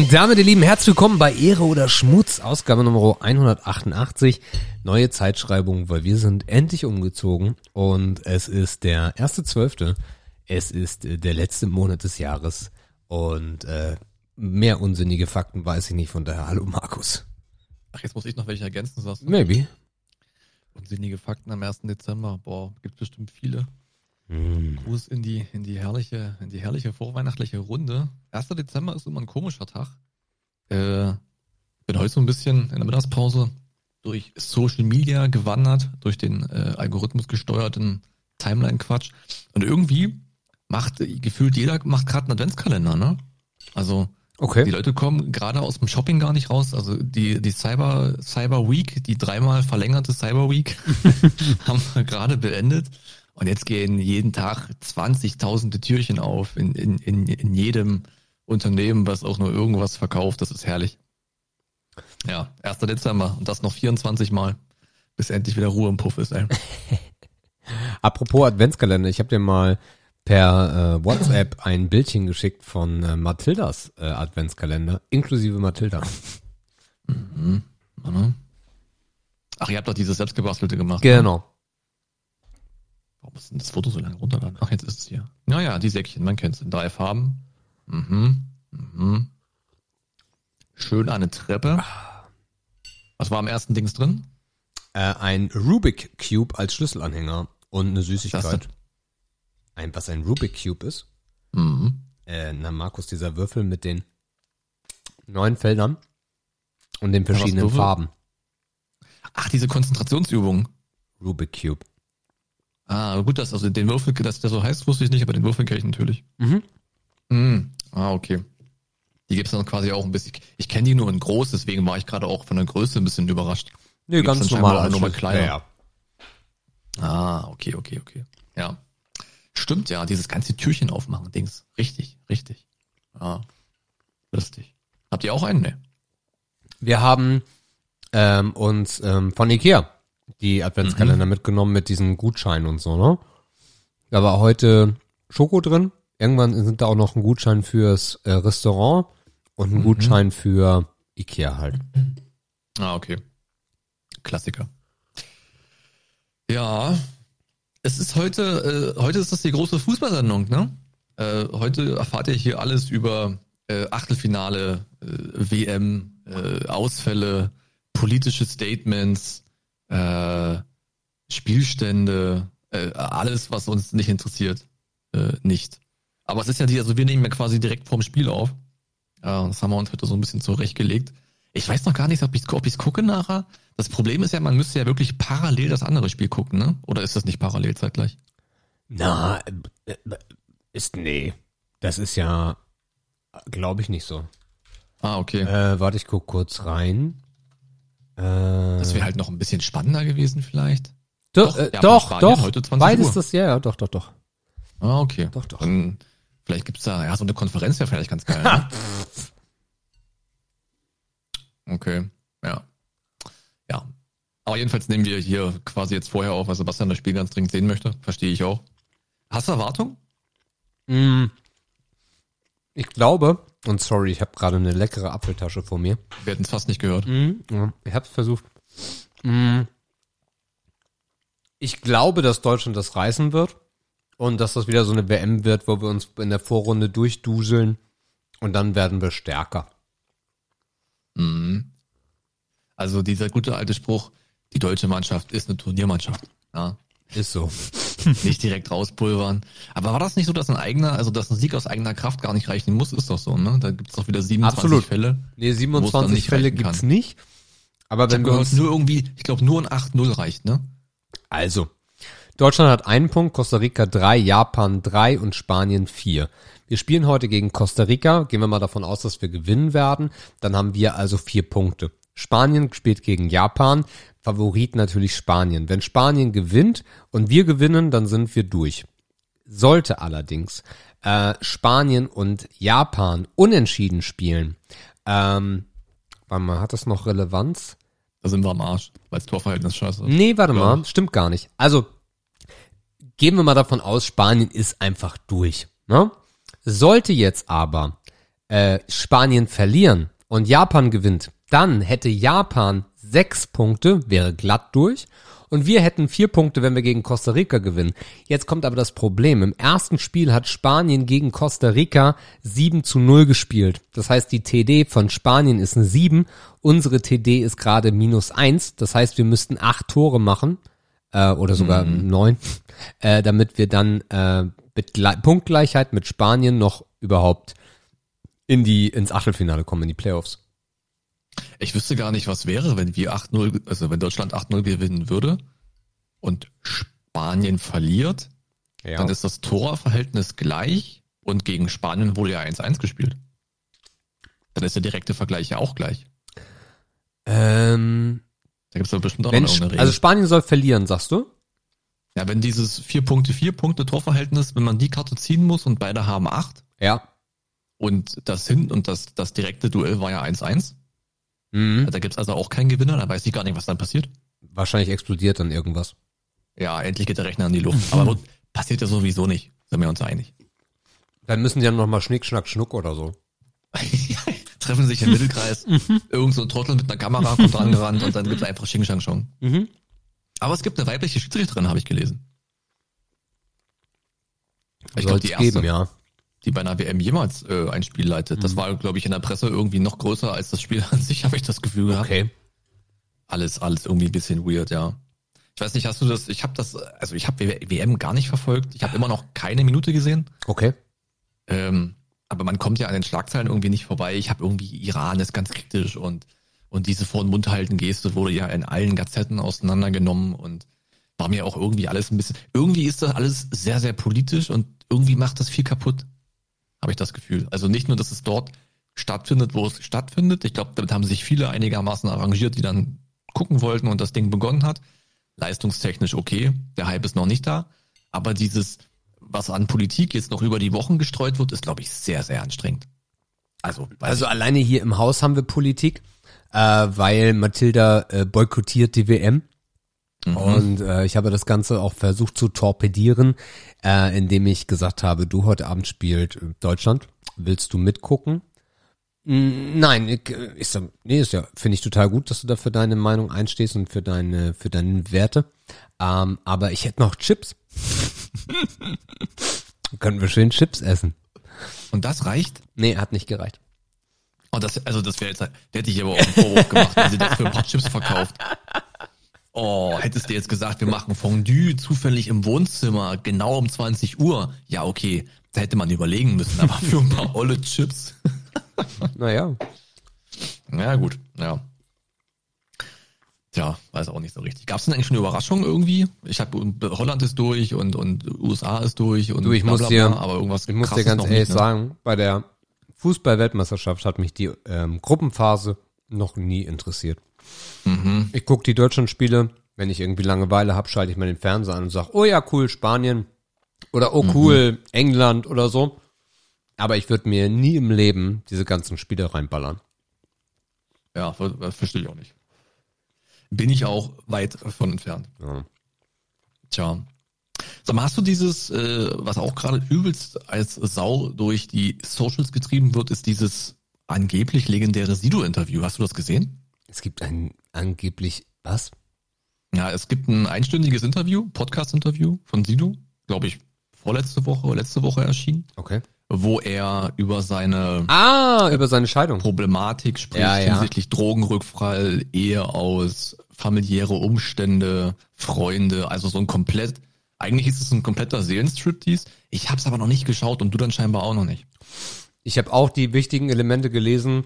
Und damit, ihr Lieben, herzlich willkommen bei Ehre oder Schmutz, Ausgabe Nummer 188. Neue Zeitschreibung, weil wir sind endlich umgezogen und es ist der erste Zwölfte. Es ist äh, der letzte Monat des Jahres und äh, mehr unsinnige Fakten weiß ich nicht, von daher hallo Markus. Ach, jetzt muss ich noch welche ergänzen, sagst du? Maybe. Unsinnige Fakten am 1. Dezember. Boah, gibt bestimmt viele. Mm. Gruß in die, in die herrliche, in die herrliche vorweihnachtliche Runde. 1. Dezember ist immer ein komischer Tag. Äh, bin heute so ein bisschen in der Mittagspause durch Social Media gewandert, durch den äh, Algorithmus gesteuerten Timeline-Quatsch. Und irgendwie macht gefühlt jeder macht gerade einen Adventskalender, ne? Also die Okay. Leute kommen gerade aus dem Shopping gar nicht raus. Also die, die Cyber, Cyber Week, die dreimal verlängerte Cyber Week, haben wir gerade beendet. Und jetzt gehen jeden Tag 20.000 Türchen auf in, in, in, in jedem Unternehmen, was auch nur irgendwas verkauft. Das ist herrlich. Ja, 1. Dezember und das noch 24 Mal, bis endlich wieder Ruhe im Puff ist. Ey. Apropos Adventskalender, ich habe dir mal per äh, WhatsApp ein Bildchen geschickt von äh, Mathildas äh, Adventskalender, inklusive Mathilda. Mhm. Ach, ihr habt doch dieses selbstgebastelte gemacht. ne? Genau. Warum ist denn das Foto so lange runterladen? Ach, jetzt ist es hier. Naja, die Säckchen, man kennt es in drei Farben. Mhm. Mhm. Schön eine Treppe. Was war am ersten Dings drin? Äh, ein Rubik Cube als Schlüsselanhänger und eine Süßigkeit. Ein, was ein Rubik Cube ist? Mhm. Äh, na, Markus, dieser Würfel mit den neun Feldern und den verschiedenen Würfel? Farben. Ach, diese Konzentrationsübung. Rubik Cube. Ah, gut, dass also den Würfel, dass der so heißt, wusste ich nicht, aber den Würfel kenne ich natürlich. Mhm. Mhm. Ah, okay. Die gibt's dann quasi auch ein bisschen. Ich kenne die nur in groß, deswegen war ich gerade auch von der Größe ein bisschen überrascht. Nee, Gibt's ganz normal auch nur mal kleiner. Ja, ja. Ah, okay, okay, okay. Ja. Stimmt, ja, dieses ganze Türchen aufmachen, Dings. Richtig, richtig. Ah, lustig. Habt ihr auch einen? Ne. Wir haben ähm, uns ähm, von Ikea die Adventskalender Mhm. mitgenommen mit diesen Gutscheinen und so, ne? Da war heute Schoko drin. Irgendwann sind da auch noch ein Gutschein fürs äh, Restaurant und ein Mhm. Gutschein für Ikea halt. Ah, okay. Klassiker. Ja, es ist heute, äh, heute ist das die große Fußballsendung, ne? Äh, heute erfahrt ihr hier alles über äh, Achtelfinale, äh, WM, äh, Ausfälle, politische Statements, äh, Spielstände, äh, alles, was uns nicht interessiert, äh, nicht. Aber es ist ja die, also wir nehmen ja quasi direkt vorm Spiel auf. Ja, das haben wir uns heute so ein bisschen zurechtgelegt. Ich weiß noch gar nicht, ob ich ob ich's gucke nachher. Das Problem ist ja, man müsste ja wirklich parallel das andere Spiel gucken, ne? Oder ist das nicht parallel zeitgleich? Na, äh, äh, ist nee. Das ist ja, glaube ich, nicht so. Ah, okay. Äh, warte, ich guck kurz rein. Äh, das wäre halt noch ein bisschen spannender gewesen vielleicht. doch, doch, äh, Japan, doch, doch. heute 20 Beides Uhr. das, ja, ja, doch, doch, doch. Ah, okay. Doch, doch. Dann, vielleicht gibt's da, ja, so eine Konferenz wäre vielleicht ganz geil. ne? Okay, ja. Ja. Aber jedenfalls nehmen wir hier quasi jetzt vorher auf, weil Sebastian das Spiel ganz dringend sehen möchte. Verstehe ich auch. Hast du Erwartung? Mm, Ich glaube, und sorry, ich habe gerade eine leckere Apfeltasche vor mir. Wir hätten es fast nicht gehört. Ja, Ich habe es versucht. Mm, Ich glaube, dass Deutschland das reißen wird und dass das wieder so eine WM wird, wo wir uns in der Vorrunde durchduseln und dann werden wir stärker. Mhm. Also dieser gute alte Spruch, die deutsche Mannschaft ist eine Turniermannschaft. Ja, Ist so. nicht direkt rauspulvern. Aber war das nicht so, dass ein eigener, also dass ein Sieg aus eigener Kraft gar nicht reichen muss? Ist doch so, ne? Da gibt's doch wieder 27 Absolut. Fälle. Nee, Wo es dann 27 nicht Fälle gibt's kann. nicht. Aber wenn wir uns nur irgendwie, ich glaube nur ein 8-0 reicht, ne? Also, Deutschland hat einen Punkt, Costa Rica drei, Japan drei und Spanien vier. Wir spielen heute gegen Costa Rica. Gehen wir mal davon aus, dass wir gewinnen werden. Dann haben wir also vier Punkte. Spanien spielt gegen Japan. Favorit natürlich Spanien. Wenn Spanien gewinnt und wir gewinnen, dann sind wir durch. Sollte allerdings äh, Spanien und Japan unentschieden spielen, ähm, warte mal, hat das noch Relevanz? Da sind wir am Arsch, weil das Torverhältnis scheiße ist. Nee, warte Ja. mal, stimmt gar nicht. Also, gehen wir mal davon aus, Spanien ist einfach durch. Ne? Sollte jetzt aber äh, Spanien verlieren und Japan gewinnt, dann hätte Japan sechs Punkte, wäre glatt durch. Und wir hätten vier Punkte, wenn wir gegen Costa Rica gewinnen. Jetzt kommt aber das Problem. Im ersten Spiel hat Spanien gegen Costa Rica 7 zu 0 gespielt. Das heißt, die TD von Spanien ist eine 7. Unsere TD ist gerade minus 1. Das heißt, wir müssten acht Tore machen. Äh, oder sogar Mhm. neun. Äh, damit wir dann äh, mit Gle Punktgleichheit mit Spanien noch überhaupt in die, ins Achtelfinale kommen, in die Playoffs. Ich wüsste gar nicht, was wäre, wenn wir 8-0, also wenn Deutschland 8-0 gewinnen würde und Spanien verliert, Ja. dann ist das Torverhältnis gleich und gegen Spanien wurde ja 1-1 gespielt. Dann ist der direkte Vergleich ja auch gleich. ähm, Da gibt es doch bestimmt auch noch irgendeine Regel. also Spanien soll verlieren, sagst du? ja, wenn dieses 4 Punkte, 4 Punkte Torverhältnis, wenn man die Karte ziehen muss und beide haben 8 Ja. und das hin und das, das direkte Duell war ja 1-1, Mhm. da gibt's also auch keinen Gewinner, da weiß ich gar nicht, was dann passiert. Wahrscheinlich explodiert dann irgendwas. Ja, endlich geht der Rechner in die Luft. Aber passiert ja sowieso nicht, sind wir uns einig. Dann müssen die dann nochmal Schnick, Schnack, Schnuck oder so. Treffen sich im Mittelkreis, irgend so ein Trottel mit einer Kamera kommt dran gerannt und dann gibt's einfach Xing Shang Chong. Mhm. Aber es gibt eine weibliche Schiedsrichterin, habe ich gelesen. Ich glaube, die erste, geben, ja. Die bei einer WM jemals äh, ein Spiel leitet. Das war, glaube ich, in der Presse irgendwie noch größer als das Spiel an sich, habe ich das Gefühl gehabt. Okay. Alles, alles irgendwie ein bisschen weird, ja. Ich weiß nicht, hast du das, ich habe das, also ich habe WM gar nicht verfolgt. Ich habe immer noch keine Minute gesehen. Okay. Ähm, aber man kommt ja an den Schlagzeilen irgendwie nicht vorbei. Ich habe irgendwie Iran ist ganz kritisch und und diese vor den Mund halten Geste wurde ja in allen Gazetten auseinandergenommen und war mir auch irgendwie alles ein bisschen. Irgendwie ist das alles sehr sehr politisch und irgendwie macht das viel kaputt. Habe ich das Gefühl. Also nicht nur, dass es dort stattfindet, wo es stattfindet. Ich glaube, damit haben sich viele einigermaßen arrangiert, die dann gucken wollten und das Ding begonnen hat. Leistungstechnisch okay, der Hype ist noch nicht da, aber dieses was an Politik jetzt noch über die Wochen gestreut wird, ist, glaube ich, sehr, sehr anstrengend. Also, Also alleine hier im Haus haben wir Politik, äh, weil Mathilda äh, boykottiert die WM. Mhm. Und äh, ich habe das Ganze auch versucht zu torpedieren, äh, indem ich gesagt habe, du heute Abend spielt Deutschland, willst du mitgucken? Nein, ich, äh, ist, nee, ist ja, finde ich total gut, dass du da für deine Meinung einstehst und für deine, für deine Werte. Ähm, aber ich hätte noch Chips. Können wir schön Chips essen? Und das reicht. Nee, hat nicht gereicht. Und das, also das wäre jetzt, der hätte ich aber auch einen Vorwurf gemacht, wenn sie das für ein paar Chips verkauft. Oh, hättest du jetzt gesagt, wir machen Fondue zufällig im Wohnzimmer, genau um 20 Uhr. Ja, okay, da hätte man überlegen müssen, aber für ein paar olle Chips. Naja, Ja, gut, ja. Tja, weiß auch nicht so richtig. Gab es denn eigentlich schon eine Überraschung irgendwie? Ich habe Holland ist durch und und USA ist durch und Du, ich muss dir- aber irgendwas Ich muss dir ganz ehrlich nicht, ne? sagen, bei der Fußball-Weltmeisterschaft hat mich die ähm, Gruppenphase noch nie interessiert. Mhm. Ich gucke die Deutschlandspiele, wenn ich irgendwie Langeweile habe, schalte ich mir den Fernseher an und sage, oh ja, cool, Spanien oder oh cool, England oder so. Aber ich würde mir nie im Leben diese ganzen Spiele reinballern. Ja, ver ver- verstehe ich auch nicht. Bin ich auch weit von entfernt. Ja. Tja. Sag mal, hast du dieses, äh, was auch gerade übelst als Sau durch die Socials getrieben wird, ist dieses angeblich legendäre Sido-Interview. Hast du das gesehen? Es gibt ein angeblich, was? Ja, es gibt ein einstündiges Interview, Podcast-Interview von Sido, glaube ich, vorletzte Woche oder letzte Woche erschienen, Okay. wo er über seine Ah, über seine Scheidung. Problematik spricht Ja, ja. hinsichtlich Drogenrückfall, Ehe aus, familiäre Umstände, Freunde, also so ein komplett, eigentlich ist es ein kompletter Seelenstriptease. Ich hab's aber noch nicht geschaut und du dann scheinbar auch noch nicht. Ich habe auch die wichtigen Elemente gelesen,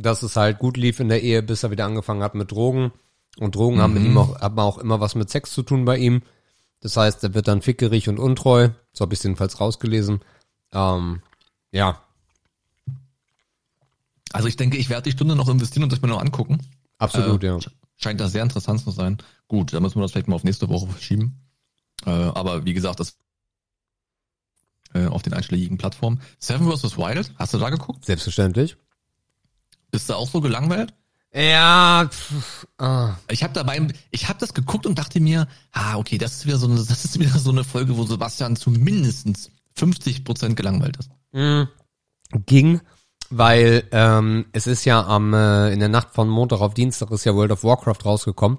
dass es halt gut lief in der Ehe, bis er wieder angefangen hat mit Drogen. Und Drogen haben mit ihm auch, haben auch immer was mit Sex zu tun bei ihm. Das heißt, er wird dann fickerig und untreu. So habe ich jedenfalls rausgelesen. Ähm, ja, Also ich denke, ich werde die Stunde noch investieren und das mir noch angucken. absolut, Äh, ja. sch- Scheint da sehr interessant zu sein. Gut, dann müssen wir das vielleicht mal auf nächste Woche verschieben. Äh, aber wie gesagt, das äh, auf den einschlägigen Plattformen. Seven vs. Wild, hast du da geguckt? Selbstverständlich. Bist du auch so gelangweilt? Ja, pff, ah. Ich habe dabei, ich habe das geguckt und dachte mir, ah, okay, das ist wieder so eine, das ist wieder so eine Folge, wo Sebastian zu mindestens 50 Prozent gelangweilt ist. mh, ging. weil ähm, es ist ja am äh, in der Nacht von Montag auf Dienstag ist ja World of Warcraft rausgekommen.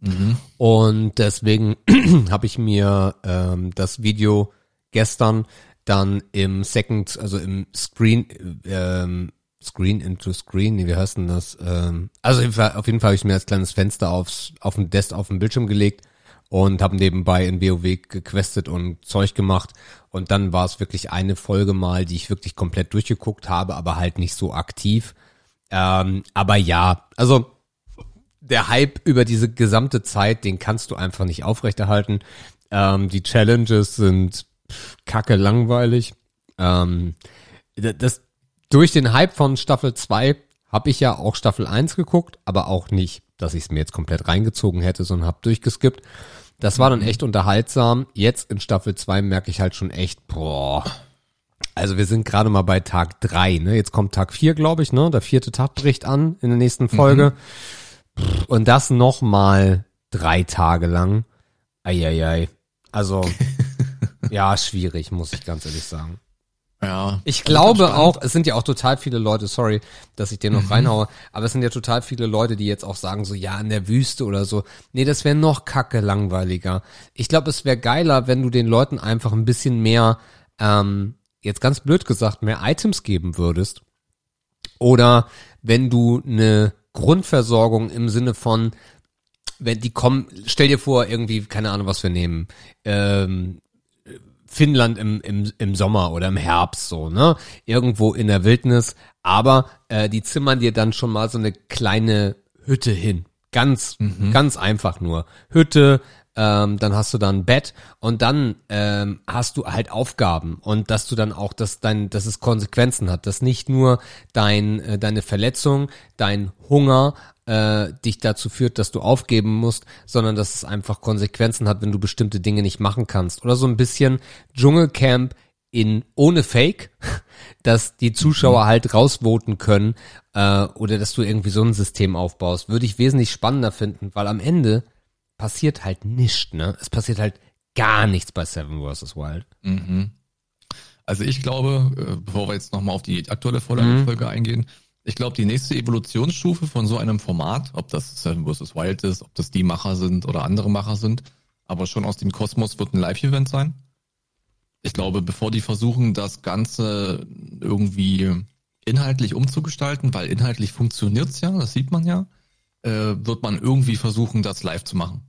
Mhm. Und deswegen habe ich mir ähm, das Video gestern dann im Second, also im Screen, ähm, Screen into Screen, wie heißt denn das? Ähm, also auf jeden Fall, Fall habe ich mir als kleines Fenster aufs, auf den Desk, auf den Bildschirm gelegt und habe nebenbei in WoW gequestet und Zeug gemacht. Und dann war es wirklich eine Folge mal, die ich wirklich komplett durchgeguckt habe, aber halt nicht so aktiv. Ähm, aber ja, also der Hype über diese gesamte Zeit, den kannst du einfach nicht aufrechterhalten. Ähm, die Challenges sind kacke langweilig. Ähm, das, durch den Hype von Staffel 2 habe ich ja auch Staffel 1 geguckt, aber auch nicht, dass ich es mir jetzt komplett reingezogen hätte, sondern habe durchgeskippt. Das war dann echt unterhaltsam. Jetzt in Staffel 2 merke ich halt schon echt, boah. Also wir sind gerade mal bei Tag 3, ne? Jetzt kommt Tag 4, glaube ich, ne? Der vierte Tag bricht an in der nächsten Folge. Mhm. Und das noch mal drei Tage lang. Eieiei. Also, ja, schwierig, muss ich ganz ehrlich sagen. Ja. Ich glaube auch, es sind ja auch total viele Leute, sorry, dass ich den noch mhm. reinhaue, aber es sind ja total viele Leute, die jetzt auch sagen, so ja, in der Wüste oder so. Nee, das wäre noch kacke langweiliger. Ich glaube, es wäre geiler, wenn du den Leuten einfach ein bisschen mehr, ähm, jetzt ganz blöd gesagt, mehr Items geben würdest. Oder wenn du eine Grundversorgung im Sinne von, wenn die kommen, stell dir vor, irgendwie, keine Ahnung, was wir nehmen, ähm, Finnland im, im, im Sommer oder im Herbst so, ne? Irgendwo in der Wildnis. Aber äh, die zimmern dir dann schon mal so eine kleine Hütte hin. Ganz, mhm. ganz einfach nur. Hütte, ähm, dann hast du dann ein Bett und dann ähm, hast du halt Aufgaben und dass du dann auch, dass dein, dass es Konsequenzen hat, dass nicht nur dein, äh, deine Verletzung, dein Hunger äh, dich dazu führt, dass du aufgeben musst, sondern dass es einfach Konsequenzen hat, wenn du bestimmte Dinge nicht machen kannst. Oder so ein bisschen Dschungelcamp in ohne Fake, dass die Zuschauer mhm. halt rausvoten können äh, oder dass du irgendwie so ein System aufbaust, würde ich wesentlich spannender finden, weil am Ende passiert halt nichts, ne? Es passiert halt gar nichts bei Seven vs. Wild. Mhm. Also ich glaube, äh, bevor wir jetzt nochmal auf die aktuelle Folge mhm. eingehen, ich glaube, die nächste Evolutionsstufe von so einem Format, ob das Seven vs. Wild ist, ob das die Macher sind oder andere Macher sind, aber schon aus dem Kosmos wird ein Live-Event sein. Ich glaube, bevor die versuchen, das Ganze irgendwie inhaltlich umzugestalten, weil inhaltlich funktioniert's ja, das sieht man ja, äh, wird man irgendwie versuchen, das live zu machen.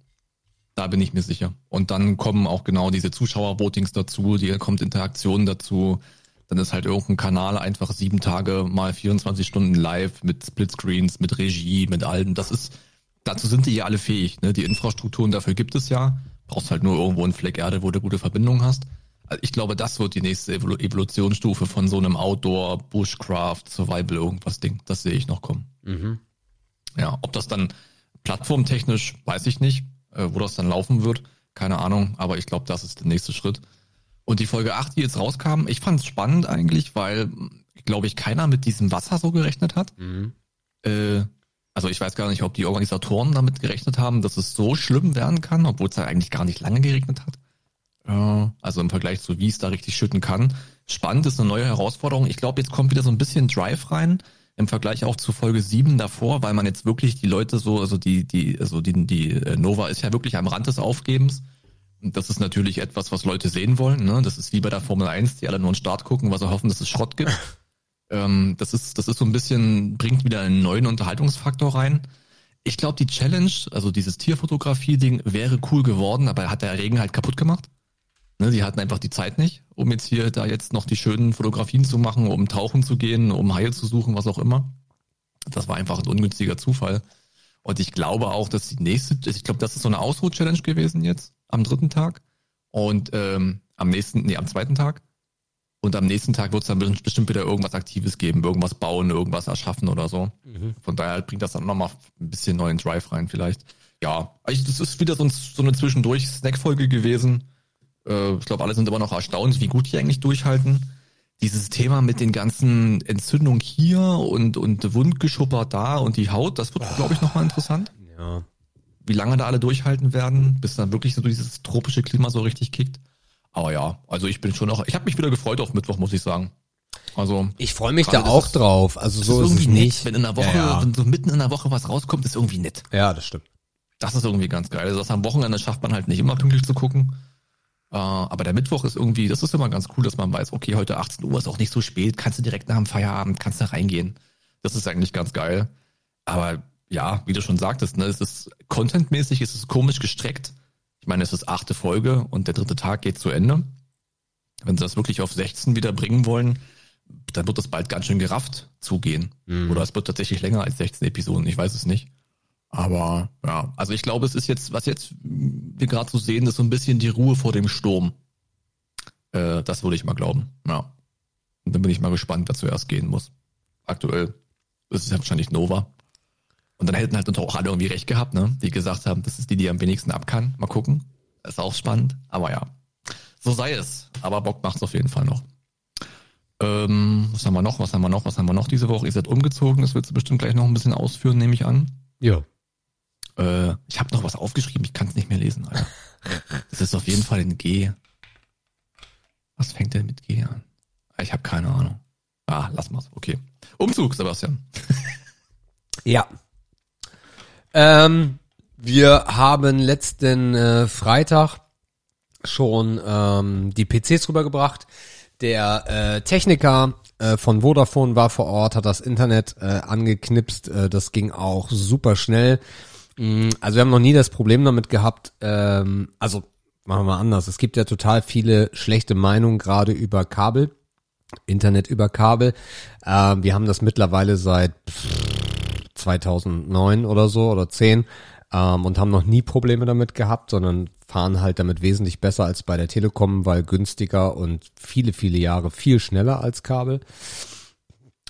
Da bin ich mir sicher. Und dann kommen auch genau diese Zuschauer-Votings dazu, die kommt Interaktion dazu, dann ist halt irgendein Kanal einfach sieben Tage mal 24 Stunden live mit Splitscreens, mit Regie, mit allem. Das ist, dazu sind die ja alle fähig. Ne? Die Infrastrukturen dafür gibt es ja. Brauchst halt nur irgendwo einen Fleck Erde, wo du gute Verbindung hast. Also ich glaube, das wird die nächste Evolutionsstufe von so einem Outdoor, Bushcraft, Survival, irgendwas Ding. Das sehe ich noch kommen. Mhm. Ja, ob das dann plattformtechnisch, weiß ich nicht, äh, wo das dann laufen wird. Keine Ahnung, aber ich glaube, das ist der nächste Schritt. Und die Folge 8, die jetzt rauskam, ich fand es spannend eigentlich, weil, glaube ich, keiner mit diesem Wasser so gerechnet hat. Mhm. Äh, also ich weiß gar nicht, ob die Organisatoren damit gerechnet haben, dass es so schlimm werden kann, obwohl es ja eigentlich gar nicht lange geregnet hat. Äh, also im Vergleich zu wie es da richtig schütten kann. Spannend ist eine neue Herausforderung. Ich glaube, jetzt kommt wieder so ein bisschen Drive rein im Vergleich auch zu Folge 7 davor, weil man jetzt wirklich die Leute so, also die, die, also die, die äh, Nova ist ja wirklich am Rand des Aufgebens das ist natürlich etwas, was Leute sehen wollen. Ne? Das ist wie bei der Formel 1, die alle nur einen Start gucken, was sie hoffen, dass es Schrott gibt. ähm, das ist, das ist so ein bisschen, bringt wieder einen neuen Unterhaltungsfaktor rein. Ich glaube, die Challenge, also dieses Tierfotografie-Ding, wäre cool geworden, aber hat der Regen halt kaputt gemacht. Ne, die hatten einfach die Zeit nicht, um jetzt hier da jetzt noch die schönen Fotografien zu machen, um tauchen zu gehen, um Haie zu suchen, was auch immer. Das war einfach ein ungünstiger Zufall. Und ich glaube auch, dass die nächste, ich glaube, das ist so eine Ausruh-Challenge gewesen jetzt am dritten Tag und ähm, am nächsten, nee, am zweiten Tag. Und am nächsten Tag wird es dann bestimmt wieder irgendwas Aktives geben, irgendwas bauen, irgendwas erschaffen oder so. Mhm. Von daher bringt das dann nochmal ein bisschen neuen Drive rein vielleicht. Ja, ich, das ist wieder so, ein, so eine Zwischendurch-Snack-Folge gewesen. Äh, ich glaube, alle sind immer noch erstaunt, wie gut die eigentlich durchhalten. Dieses Thema mit den ganzen Entzündungen hier und, und Wundgeschupper da und die Haut, das wird, glaube ich, nochmal interessant. Ja wie lange da alle durchhalten werden, bis dann wirklich so dieses tropische Klima so richtig kickt. Aber ja, also ich bin schon noch, ich habe mich wieder gefreut auf Mittwoch, muss ich sagen. Also Ich freue mich da auch ist- drauf. Also so ist ist, irgendwie es nett, nicht. wenn in der Woche, Ja, ja. wenn so mitten in der Woche was rauskommt, ist irgendwie nett. ja, das stimmt. Das ist irgendwie ganz geil. Also das am Wochenende schafft man halt nicht immer pünktlich zu gucken. Äh, aber der Mittwoch ist irgendwie, das ist immer ganz cool, dass man weiß, okay, heute 18 Uhr ist auch nicht so spät, kannst du direkt nach dem Feierabend, kannst da reingehen. Das ist eigentlich ganz geil. Aber ja, wie du schon sagtest, ne, es ist contentmäßig, es ist komisch gestreckt. Ich meine, es ist achte Folge und der dritte Tag geht zu Ende. Wenn sie das wirklich auf 16 wieder bringen wollen, dann wird das bald ganz schön gerafft zugehen. Mhm. Oder es wird tatsächlich länger als 16 Episoden, ich weiß es nicht. Aber ja, also ich glaube, es ist jetzt, was jetzt wir gerade so sehen, ist so ein bisschen die Ruhe vor dem Sturm. Äh, das würde ich mal glauben. Ja. Und dann bin ich mal gespannt, wer zuerst gehen muss. Aktuell ist es ja wahrscheinlich Nova. Und dann hätten halt auch alle irgendwie recht gehabt, ne? Die gesagt haben, das ist die, die am wenigsten ab kann. Mal gucken. Ist auch spannend. Aber ja. So sei es. Aber Bock macht's auf jeden Fall noch. Ähm, was haben wir noch? Was haben wir noch? Was haben wir noch diese Woche? Ihr seid umgezogen. Das du bestimmt gleich noch ein bisschen ausführen, nehme ich an. Ja. Äh, ich habe noch was aufgeschrieben, ich kann es nicht mehr lesen, Alter. Das ist auf jeden Fall ein G. Was fängt denn mit G an? Ah, Ich habe keine Ahnung. Ah, lass mal's. Okay. Umzug, Sebastian. Ja. Ähm, wir haben letzten äh, Freitag schon ähm, die PCs rübergebracht. Der äh, Techniker äh, von Vodafone war vor Ort, hat das Internet äh, angeknipst. Äh, das ging auch super schnell. Mm, Also wir haben noch nie das Problem damit gehabt. Ähm, also machen wir mal anders. Es gibt ja total viele schlechte Meinungen gerade über Kabel, Internet über Kabel. Ähm, wir haben das mittlerweile seit 2009 oder so oder 10 ähm, und haben noch nie Probleme damit gehabt, sondern fahren halt damit wesentlich besser als bei der Telekom, weil günstiger und viele, viele Jahre viel schneller als Kabel.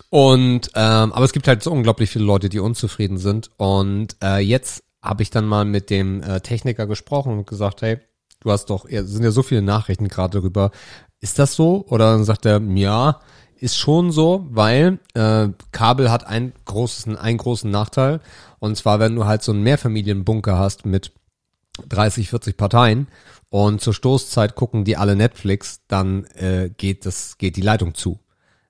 Und ähm, aber es gibt halt so unglaublich viele Leute, die unzufrieden sind. Und äh, jetzt habe ich dann mal mit dem äh, Techniker gesprochen und gesagt, hey, du hast doch, es sind ja so viele Nachrichten gerade darüber. Ist das so? Oder dann sagt er, ja, ist schon so, weil äh, Kabel hat ein großes, einen großen Nachteil. Und zwar, wenn du halt so einen Mehrfamilienbunker hast mit 30, 40 Parteien und zur Stoßzeit gucken die alle Netflix, dann äh, geht das, geht die Leitung zu.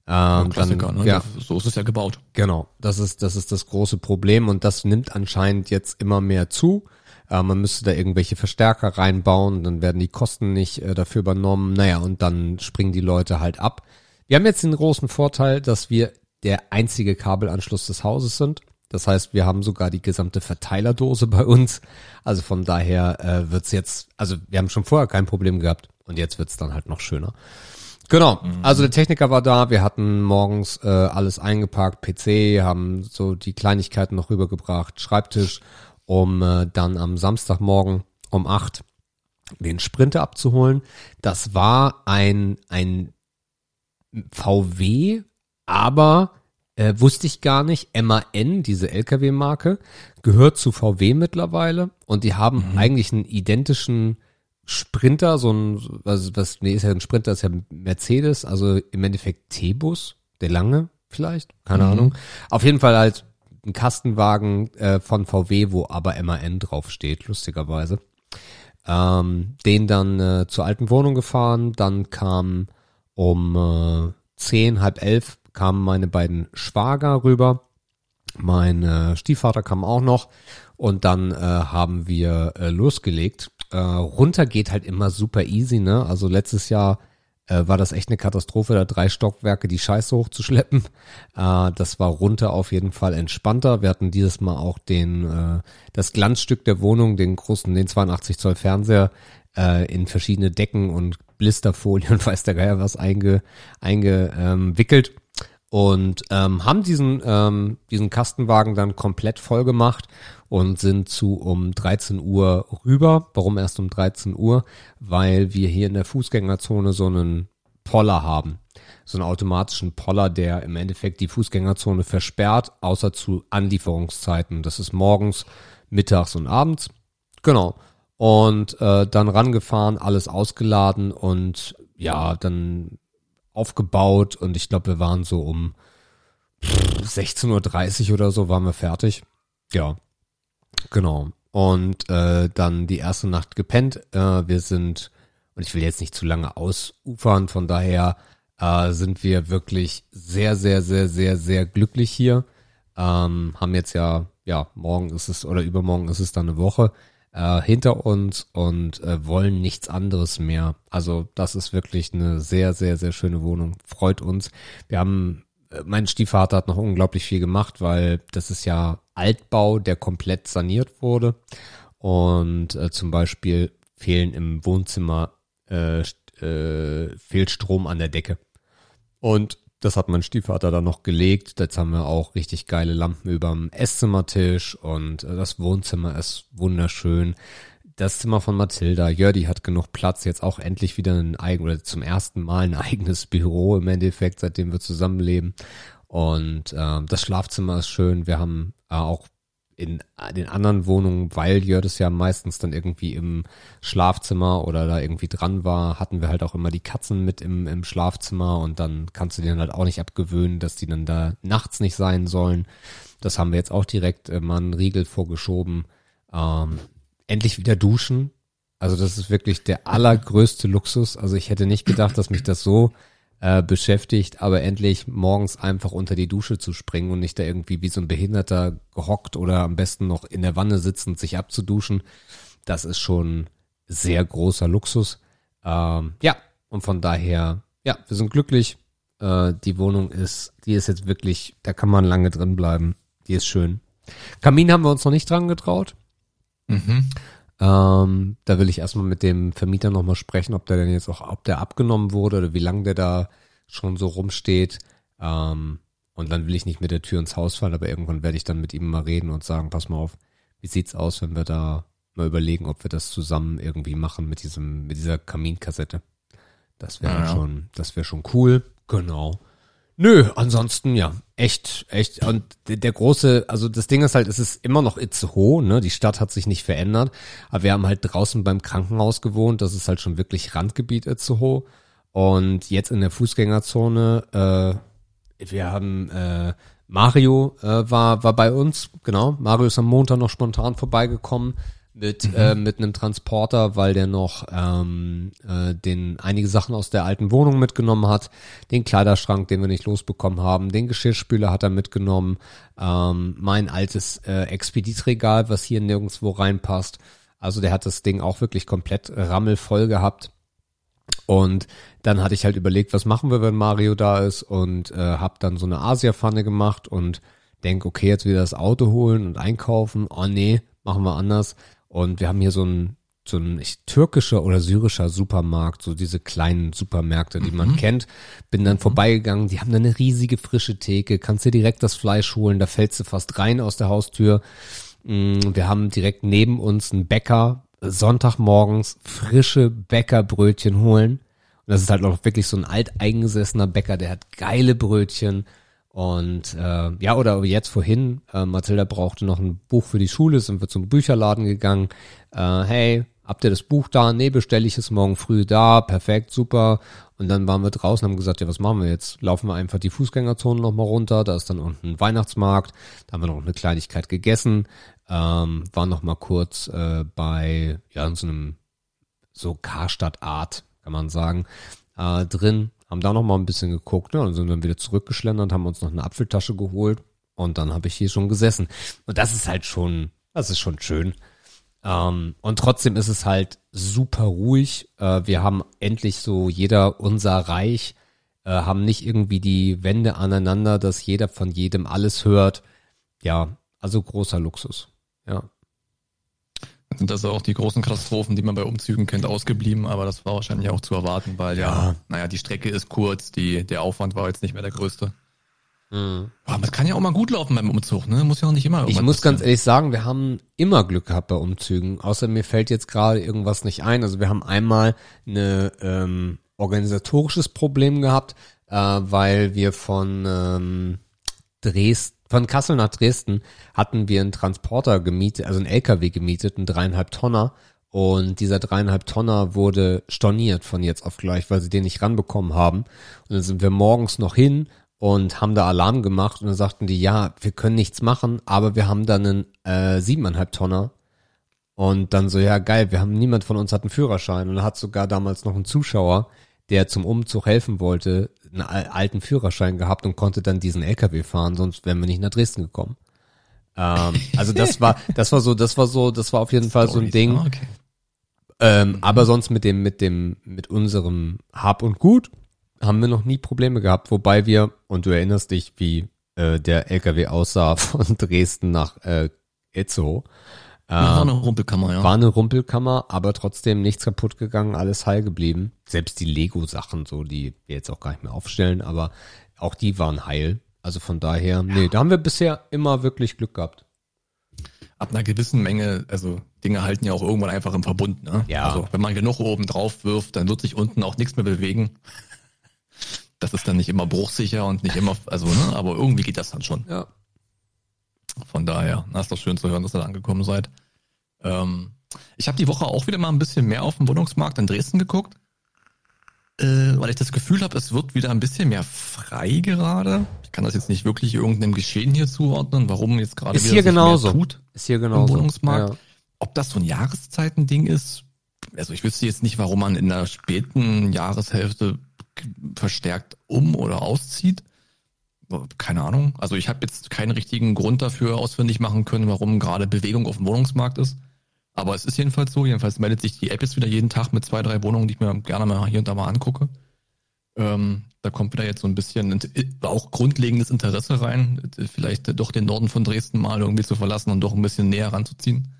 Ähm, Klassiker, dann, ne? Ja, So ist es ja gebaut. Genau, das ist, das ist das große Problem und das nimmt anscheinend jetzt immer mehr zu. Äh, man müsste da irgendwelche Verstärker reinbauen, dann werden die Kosten nicht äh, dafür übernommen. Naja, und dann springen die Leute halt ab. Wir haben jetzt den großen Vorteil, dass wir der einzige Kabelanschluss des Hauses sind. Das heißt, wir haben sogar die gesamte Verteilerdose bei uns. Also von daher äh, wird's jetzt, also wir haben schon vorher kein Problem gehabt und jetzt wird's dann halt noch schöner. Genau, also der Techniker war da, wir hatten morgens äh, alles eingepackt, PC, haben so die Kleinigkeiten noch rübergebracht, Schreibtisch, um äh, dann am Samstagmorgen um acht den Sprinter abzuholen. Das war ein, ein VW, aber äh, wusste ich gar nicht, MAN, diese LKW-Marke, gehört zu VW mittlerweile und die haben eigentlich einen identischen Sprinter, so ein, was, was, nee, ist ja ein Sprinter, ist ja Mercedes, also im Endeffekt T-Bus, der lange vielleicht, keine Mhm. Ahnung. Auf jeden Fall halt ein Kastenwagen äh, von VW, wo aber MAN draufsteht, lustigerweise. Ähm, den dann äh, zur alten Wohnung gefahren, dann kam um äh, zehn, halb elf kamen meine beiden Schwager rüber. Mein äh, Stiefvater kam auch noch und dann äh, haben wir äh, losgelegt. Äh, runter geht halt immer super easy, ne? Also letztes Jahr äh, war das echt eine Katastrophe, da drei Stockwerke die Scheiße hochzuschleppen. Äh, das war runter auf jeden Fall entspannter. Wir hatten dieses Mal auch den äh, das Glanzstück der Wohnung, den großen, den 82 Zoll Fernseher äh, in verschiedene Decken und Blisterfolie und weiß der Geier was einge, eingewickelt und ähm, haben diesen ähm, diesen Kastenwagen dann komplett voll gemacht und sind zu um 13 Uhr rüber. Warum erst um 13 Uhr? Weil wir hier in der Fußgängerzone so einen Poller haben. So einen automatischen Poller, der im Endeffekt die Fußgängerzone versperrt, außer zu Anlieferungszeiten. Das ist morgens, mittags und abends. Genau. Und äh, dann rangefahren, alles ausgeladen und ja, dann aufgebaut und ich glaube, wir waren so um 16.30 Uhr oder so waren wir fertig. Ja, genau. Und äh, dann die erste Nacht gepennt. Äh, wir sind, und ich will jetzt nicht zu lange ausufern, von daher äh, sind wir wirklich sehr, sehr, sehr, sehr, sehr glücklich hier. Ähm, haben jetzt ja, ja, morgen ist es oder übermorgen ist es dann eine Woche äh, hinter uns und äh, wollen nichts anderes mehr. Also das ist wirklich eine sehr, sehr, sehr schöne Wohnung. Freut uns. Wir haben, äh, mein Stiefvater hat noch unglaublich viel gemacht, weil das ist ja Altbau, der komplett saniert wurde. Und äh, zum Beispiel fehlen im Wohnzimmer äh, äh, fehlt Strom an der Decke. Und das hat mein Stiefvater dann noch gelegt. Jetzt haben wir auch richtig geile Lampen überm Esszimmertisch und äh, das Wohnzimmer ist wunderschön. Das Zimmer von Mathilda, Jördi hat genug Platz, jetzt auch endlich wieder ein eigen oder zum ersten Mal ein eigenes Büro im Endeffekt, seitdem wir zusammenleben. Und äh, das Schlafzimmer ist schön. Wir haben äh, auch in den anderen Wohnungen, weil Jördes ja meistens dann irgendwie im Schlafzimmer oder da irgendwie dran war, hatten wir halt auch immer die Katzen mit im, im Schlafzimmer und dann kannst du denen halt auch nicht abgewöhnen, dass die dann da nachts nicht sein sollen. Das haben wir jetzt auch direkt äh, mal einen Riegel vorgeschoben. Ähm, endlich wieder duschen. Also das ist wirklich der allergrößte Luxus. Also ich hätte nicht gedacht, dass mich das so äh, beschäftigt, aber endlich morgens einfach unter die Dusche zu springen und nicht da irgendwie wie so ein Behinderter gehockt oder am besten noch in der Wanne sitzend sich abzuduschen, das ist schon sehr großer Luxus. Ähm, ja, und von daher, ja, wir sind glücklich. Äh, die Wohnung ist, die ist jetzt wirklich, da kann man lange drin bleiben. Die ist schön. Kamin haben wir uns noch nicht dran getraut. Mhm. Ähm, da will ich erstmal mit dem Vermieter nochmal sprechen, ob der denn jetzt auch, ob der abgenommen wurde oder wie lange der da schon so rumsteht. Ähm, und dann will ich nicht mit der Tür ins Haus fallen, aber irgendwann werde ich dann mit ihm mal reden und sagen, pass mal auf, wie sieht's aus, wenn wir da mal überlegen, ob wir das zusammen irgendwie machen mit diesem, mit dieser Kaminkassette. Das wäre ja, schon, das wäre schon cool. Genau. Nö, ansonsten ja, echt, echt. Und der, große, also das Ding ist halt, es ist immer noch Itzehoe, ne? Die Stadt hat sich nicht verändert. Aber wir haben halt draußen beim Krankenhaus gewohnt. Das ist halt schon wirklich Randgebiet Itzehoe. Und jetzt in der Fußgängerzone, äh, wir haben äh, Mario äh, war war bei uns, genau. Mario ist am Montag noch spontan vorbeigekommen mit mhm. äh, mit einem Transporter, weil der noch ähm, äh, den einige Sachen aus der alten Wohnung mitgenommen hat, den Kleiderschrank, den wir nicht losbekommen haben, den Geschirrspüler hat er mitgenommen, ähm, mein altes äh, Expeditregal, was hier nirgendwo reinpasst. Also der hat das Ding auch wirklich komplett rammelvoll gehabt. Und dann hatte ich halt überlegt, was machen wir, wenn Mario da ist und äh, habe dann so eine Asia-Pfanne gemacht und denk, okay, jetzt wieder das Auto holen und einkaufen. Oh nee, machen wir anders und wir haben hier so ein, so ein türkischer oder syrischer Supermarkt, so diese kleinen Supermärkte, die man mhm. kennt. Bin dann mhm. vorbeigegangen, die haben da eine riesige frische Theke, kannst dir direkt das Fleisch holen, da fällst du fast rein aus der Haustür. Mm, wir haben direkt neben uns einen Bäcker, Sonntagmorgens frische Bäckerbrötchen holen. Und das ist halt auch wirklich so ein alteingesessener Bäcker, der hat geile Brötchen und äh, ja, oder jetzt vorhin, äh, Mathilda brauchte noch ein Buch für die Schule, sind wir zum Bücherladen gegangen. Äh, hey, habt ihr das Buch da? Nee, bestelle ich es morgen früh da. Perfekt, super. Und dann waren wir draußen und haben gesagt, ja, was machen wir jetzt? Laufen wir einfach die Fußgängerzone nochmal runter. Da ist dann unten ein Weihnachtsmarkt. Da haben wir noch eine Kleinigkeit gegessen. Ähm, waren noch mal kurz äh, bei, ja, in so einem so Karstadt Art, kann man sagen, äh, drin haben da noch mal ein bisschen geguckt ne, und sind dann wieder zurückgeschlendert, haben uns noch eine Apfeltasche geholt und dann habe ich hier schon gesessen. Und das ist halt schon, das ist schon schön. Ähm, und trotzdem ist es halt super ruhig. Äh, wir haben endlich so jeder unser Reich, äh, haben nicht irgendwie die Wände aneinander, dass jeder von jedem alles hört. Ja, also großer Luxus. Ja sind das auch die großen Katastrophen, die man bei Umzügen kennt, ausgeblieben, aber das war wahrscheinlich auch zu erwarten, weil ja, ja naja, die Strecke ist kurz, die, der Aufwand war jetzt nicht mehr der größte. Mhm. Aber es kann ja auch mal gut laufen beim Umzug, ne? Muss ja auch nicht immer Ich muss ganz ehrlich sagen, wir haben immer Glück gehabt bei Umzügen. Außer mir fällt jetzt gerade irgendwas nicht ein. Also wir haben einmal eine ähm, organisatorisches Problem gehabt, äh, weil wir von ähm, Dresden von Kassel nach Dresden hatten wir einen Transporter gemietet, also einen LKW gemietet, einen dreieinhalb Tonner. Und dieser dreieinhalb Tonner wurde storniert von jetzt auf gleich, weil sie den nicht ranbekommen haben. Und dann sind wir morgens noch hin und haben da Alarm gemacht und dann sagten die, ja, wir können nichts machen, aber wir haben dann einen äh, siebeneinhalb Tonner. Und dann so, ja geil, wir haben niemand von uns hat einen Führerschein. Und dann hat sogar damals noch ein Zuschauer der zum Umzug helfen wollte, einen alten Führerschein gehabt und konnte dann diesen LKW fahren, sonst wären wir nicht nach Dresden gekommen. Ähm, also das war, das war so, das war so, das war auf jeden Fall so ein Ding. Okay. Ähm, mhm. Aber sonst mit dem, mit dem, mit unserem Hab und Gut haben wir noch nie Probleme gehabt, wobei wir, und du erinnerst dich, wie äh, der LKW aussah von Dresden nach äh, Itzehoe. Äh, war eine Rumpelkammer, ja. War eine Rumpelkammer, aber trotzdem nichts kaputt gegangen, alles heil geblieben. Selbst die Lego-Sachen, so, die wir jetzt auch gar nicht mehr aufstellen, aber auch die waren heil. Also von daher, nee, da haben wir bisher immer wirklich Glück gehabt. Ab einer gewissen Menge, also Dinge halten ja auch irgendwann einfach im Verbund, ne? Ja. Also wenn man genug oben drauf wirft, dann wird sich unten auch nichts mehr bewegen. Das ist dann nicht immer bruchsicher und nicht immer, also, ne, aber irgendwie geht das dann schon. Ja. Von daher, na, ist doch schön zu hören, dass ihr da angekommen seid. Ähm, ich habe die Woche auch wieder mal ein bisschen mehr auf dem Wohnungsmarkt in Dresden geguckt äh, weil ich das Gefühl habe, es wird wieder ein bisschen mehr frei gerade. Ich kann das jetzt nicht wirklich irgendeinem Geschehen hier zuordnen, warum jetzt gerade wieder hier genauso. tut. Ist hier genauso. Im Wohnungsmarkt. Ja. Ob das so ein Jahreszeitending ist, also ich wüsste jetzt nicht, warum man in der späten Jahreshälfte verstärkt um oder auszieht. Keine Ahnung. Also ich habe jetzt keinen richtigen Grund dafür ausfindig machen können, warum gerade Bewegung auf dem Wohnungsmarkt ist. Aber es ist jedenfalls so. Jedenfalls meldet sich die App jetzt wieder jeden Tag mit zwei, drei Wohnungen, die ich mir gerne mal hier und da mal angucke. Ähm, da kommt wieder jetzt so ein bisschen auch grundlegendes Interesse rein, vielleicht doch den Norden von Dresden mal irgendwie zu verlassen und doch ein bisschen näher ranzuziehen.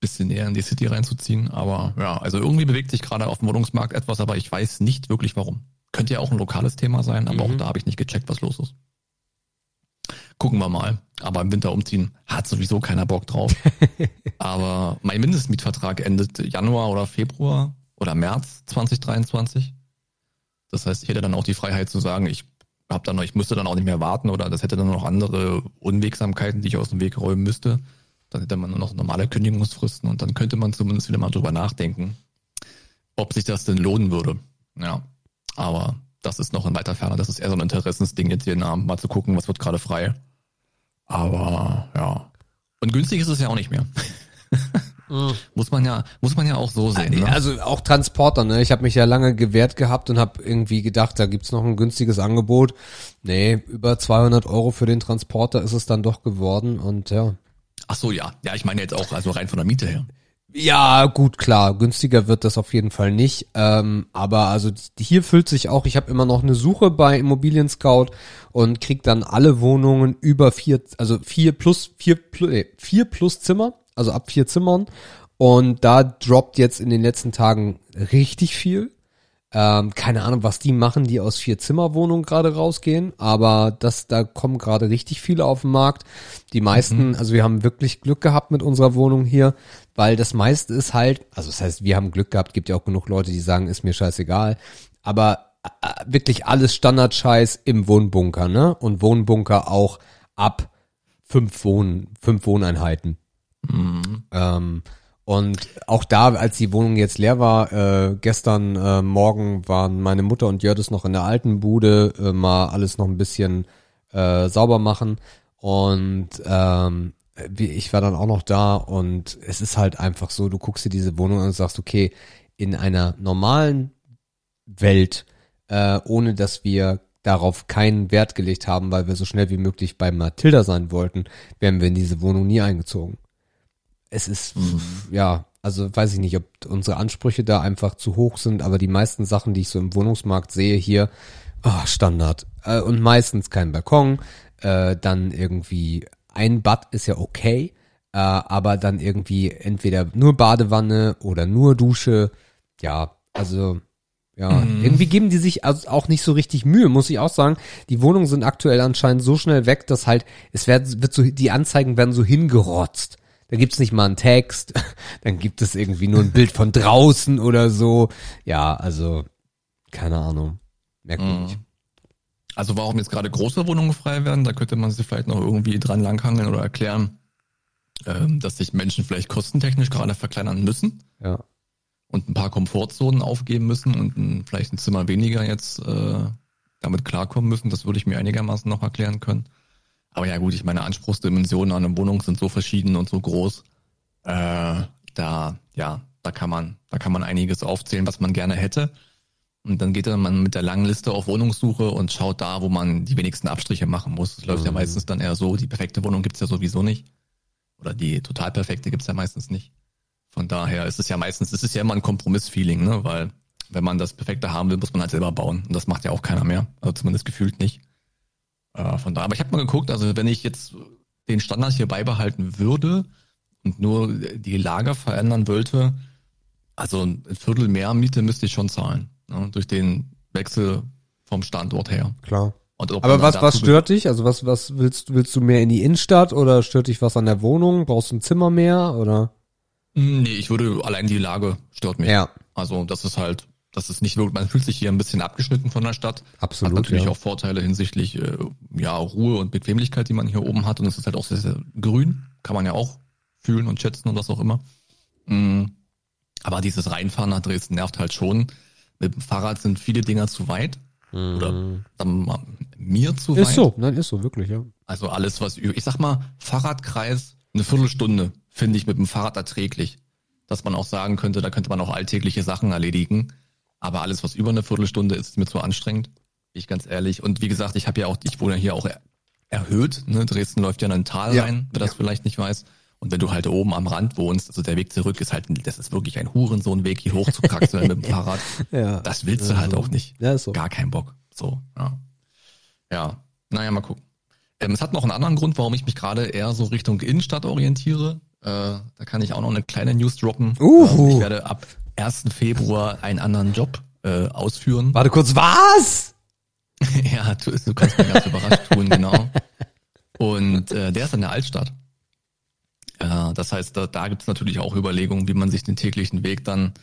Bisschen näher in die City reinzuziehen. Aber ja, also irgendwie bewegt sich gerade auf dem Wohnungsmarkt etwas, aber ich weiß nicht wirklich warum. Könnte ja auch ein lokales Thema sein, aber mhm. auch da habe ich nicht gecheckt, was los ist. Gucken wir mal. Aber im Winter umziehen hat sowieso keiner Bock drauf. Aber mein Mindestmietvertrag endet Januar oder Februar oder März 2023. Das heißt, ich hätte dann auch die Freiheit zu sagen, ich hab dann noch, ich müsste dann auch nicht mehr warten oder das hätte dann noch andere Unwegsamkeiten, die ich aus dem Weg räumen müsste. Dann hätte man nur noch normale Kündigungsfristen und dann könnte man zumindest wieder mal drüber nachdenken, ob sich das denn lohnen würde. Ja. Aber das ist noch in weiter Ferne. Das ist eher so ein Interessensding jetzt jeden Abend mal zu gucken, was wird gerade frei. Aber ja. Und günstig ist es ja auch nicht mehr. Mhm. muss man ja, muss man ja auch so sehen. Ne? Also auch Transporter, ne? Ich habe mich ja lange gewehrt gehabt und habe irgendwie gedacht, da gibt's noch ein günstiges Angebot. Nee, über 200 Euro für den Transporter ist es dann doch geworden und ja. Ach so, ja. Ja, ich meine jetzt auch, also rein von der Miete her. Ja, gut, klar. Günstiger wird das auf jeden Fall nicht. Ähm, aber also hier füllt sich auch, ich habe immer noch eine Suche bei Immobilien Scout und krieg dann alle Wohnungen über vier, also vier plus, vier, plus, vier plus Zimmer, also ab vier Zimmern. Und da droppt jetzt in den letzten Tagen richtig viel. Ähm, keine Ahnung, was die machen, die aus vier Zimmerwohnungen gerade rausgehen, aber das, da kommen gerade richtig viele auf den Markt. Die meisten, mhm. also wir haben wirklich Glück gehabt mit unserer Wohnung hier, weil das meiste ist halt, also das heißt, wir haben Glück gehabt, gibt ja auch genug Leute, die sagen, ist mir scheißegal, aber äh, wirklich alles Standardscheiß im Wohnbunker, ne? Und Wohnbunker auch ab fünf Wohn, fünf Wohneinheiten. Mhm. Ähm, und auch da, als die Wohnung jetzt leer war, äh, gestern äh, Morgen waren meine Mutter und Jördes noch in der alten Bude, äh, mal alles noch ein bisschen äh, sauber machen. Und ähm, ich war dann auch noch da und es ist halt einfach so, du guckst dir diese Wohnung an und sagst, okay, in einer normalen Welt, äh, ohne dass wir darauf keinen Wert gelegt haben, weil wir so schnell wie möglich bei Mathilda sein wollten, wären wir in diese Wohnung nie eingezogen es ist, mhm. ja, also weiß ich nicht, ob unsere Ansprüche da einfach zu hoch sind, aber die meisten Sachen, die ich so im Wohnungsmarkt sehe hier, oh, Standard. Äh, und meistens kein Balkon, äh, dann irgendwie ein Bad ist ja okay, äh, aber dann irgendwie entweder nur Badewanne oder nur Dusche. Ja, also ja, mhm. irgendwie geben die sich also auch nicht so richtig Mühe, muss ich auch sagen. Die Wohnungen sind aktuell anscheinend so schnell weg, dass halt es wird, wird so die Anzeigen werden so hingerotzt. Da gibt's nicht mal einen Text, dann gibt es irgendwie nur ein Bild von draußen oder so. Ja, also keine Ahnung. Merkwürdig. Mhm. Also warum jetzt gerade große Wohnungen frei werden, da könnte man sich vielleicht noch irgendwie dran langhangeln oder erklären, ähm, dass sich Menschen vielleicht kostentechnisch gerade verkleinern müssen. Ja. Und ein paar Komfortzonen aufgeben müssen und ein, vielleicht ein Zimmer weniger jetzt äh, damit klarkommen müssen. Das würde ich mir einigermaßen noch erklären können. Aber ja gut, ich meine, Anspruchsdimensionen an einer Wohnung sind so verschieden und so groß. Äh, da, ja, da kann man, da kann man einiges aufzählen, was man gerne hätte. Und dann geht man mit der langen Liste auf Wohnungssuche und schaut da, wo man die wenigsten Abstriche machen muss. Das läuft ja Mhm. meistens dann eher so. Die perfekte Wohnung gibt's ja sowieso nicht. Oder die total perfekte gibt's ja meistens nicht. Von daher ist es ja meistens, es ist ja immer ein Kompromissfeeling, ne? Weil wenn man das Perfekte haben will, muss man halt selber bauen. Und das macht ja auch keiner mehr. Also zumindest gefühlt nicht. Äh, von daher, aber ich habe mal geguckt, also wenn ich jetzt den Standard hier beibehalten würde und nur die Lager verändern wollte, also ein Viertel mehr Miete müsste ich schon zahlen. Ne? Durch den Wechsel vom Standort her. Klar. Aber was, was stört dich? Also was, was willst du, willst du mehr in die Innenstadt oder stört dich was an der Wohnung? Brauchst du ein Zimmer mehr oder? Nee, ich würde, allein die Lage stört mich. Ja, Also das ist halt, das ist nicht wirklich, man fühlt sich hier ein bisschen abgeschnitten von der Stadt. absolut. hat natürlich ja. auch Vorteile hinsichtlich äh, ja, Ruhe und Bequemlichkeit, die man hier oben hat. Und es ist halt auch sehr, sehr grün. Kann man ja auch fühlen und schätzen und was auch immer. Mm. Aber dieses Reinfahren nach Dresden nervt halt schon. Mit dem Fahrrad sind viele Dinger zu weit. Oder sagen wir mal, mir zu weit. Mhm. Ist so, nein, ist so, wirklich, ja. Also alles, was, ich sag mal, Fahrradkreis, eine Viertelstunde finde ich mit dem Fahrrad erträglich. Dass man auch sagen könnte, da könnte man auch alltägliche Sachen erledigen. Aber alles, was über eine Viertelstunde ist, ist mir zu anstrengend. Bin Ich ganz ehrlich. Und wie gesagt, ich habe ja auch, ich wohne ja hier auch er, erhöht. Ne? Dresden läuft ja in ein Tal Ja. rein, wer das vielleicht nicht weiß. Und wenn du halt oben am Rand wohnst, also der Weg zurück ist halt, das ist wirklich ein Hurensohnweg, hier hoch zu kraxeln mit dem Fahrrad. Ja. Das willst du halt auch nicht. Ja, ist so. Gar keinen Bock. So, ja. Ja, naja, mal gucken. Ähm, es hat noch einen anderen Grund, warum ich mich gerade eher so Richtung Innenstadt orientiere. Äh, da kann ich auch noch eine kleine News droppen. Uhu. Ähm, ich werde ab 1. Februar einen anderen Job äh, ausführen. Warte kurz, was? ja, du, du kannst mich ganz überrascht tun, genau. Und äh, der ist in der Altstadt. Äh, das heißt, da, da gibt es natürlich auch Überlegungen, wie man sich den täglichen Weg dann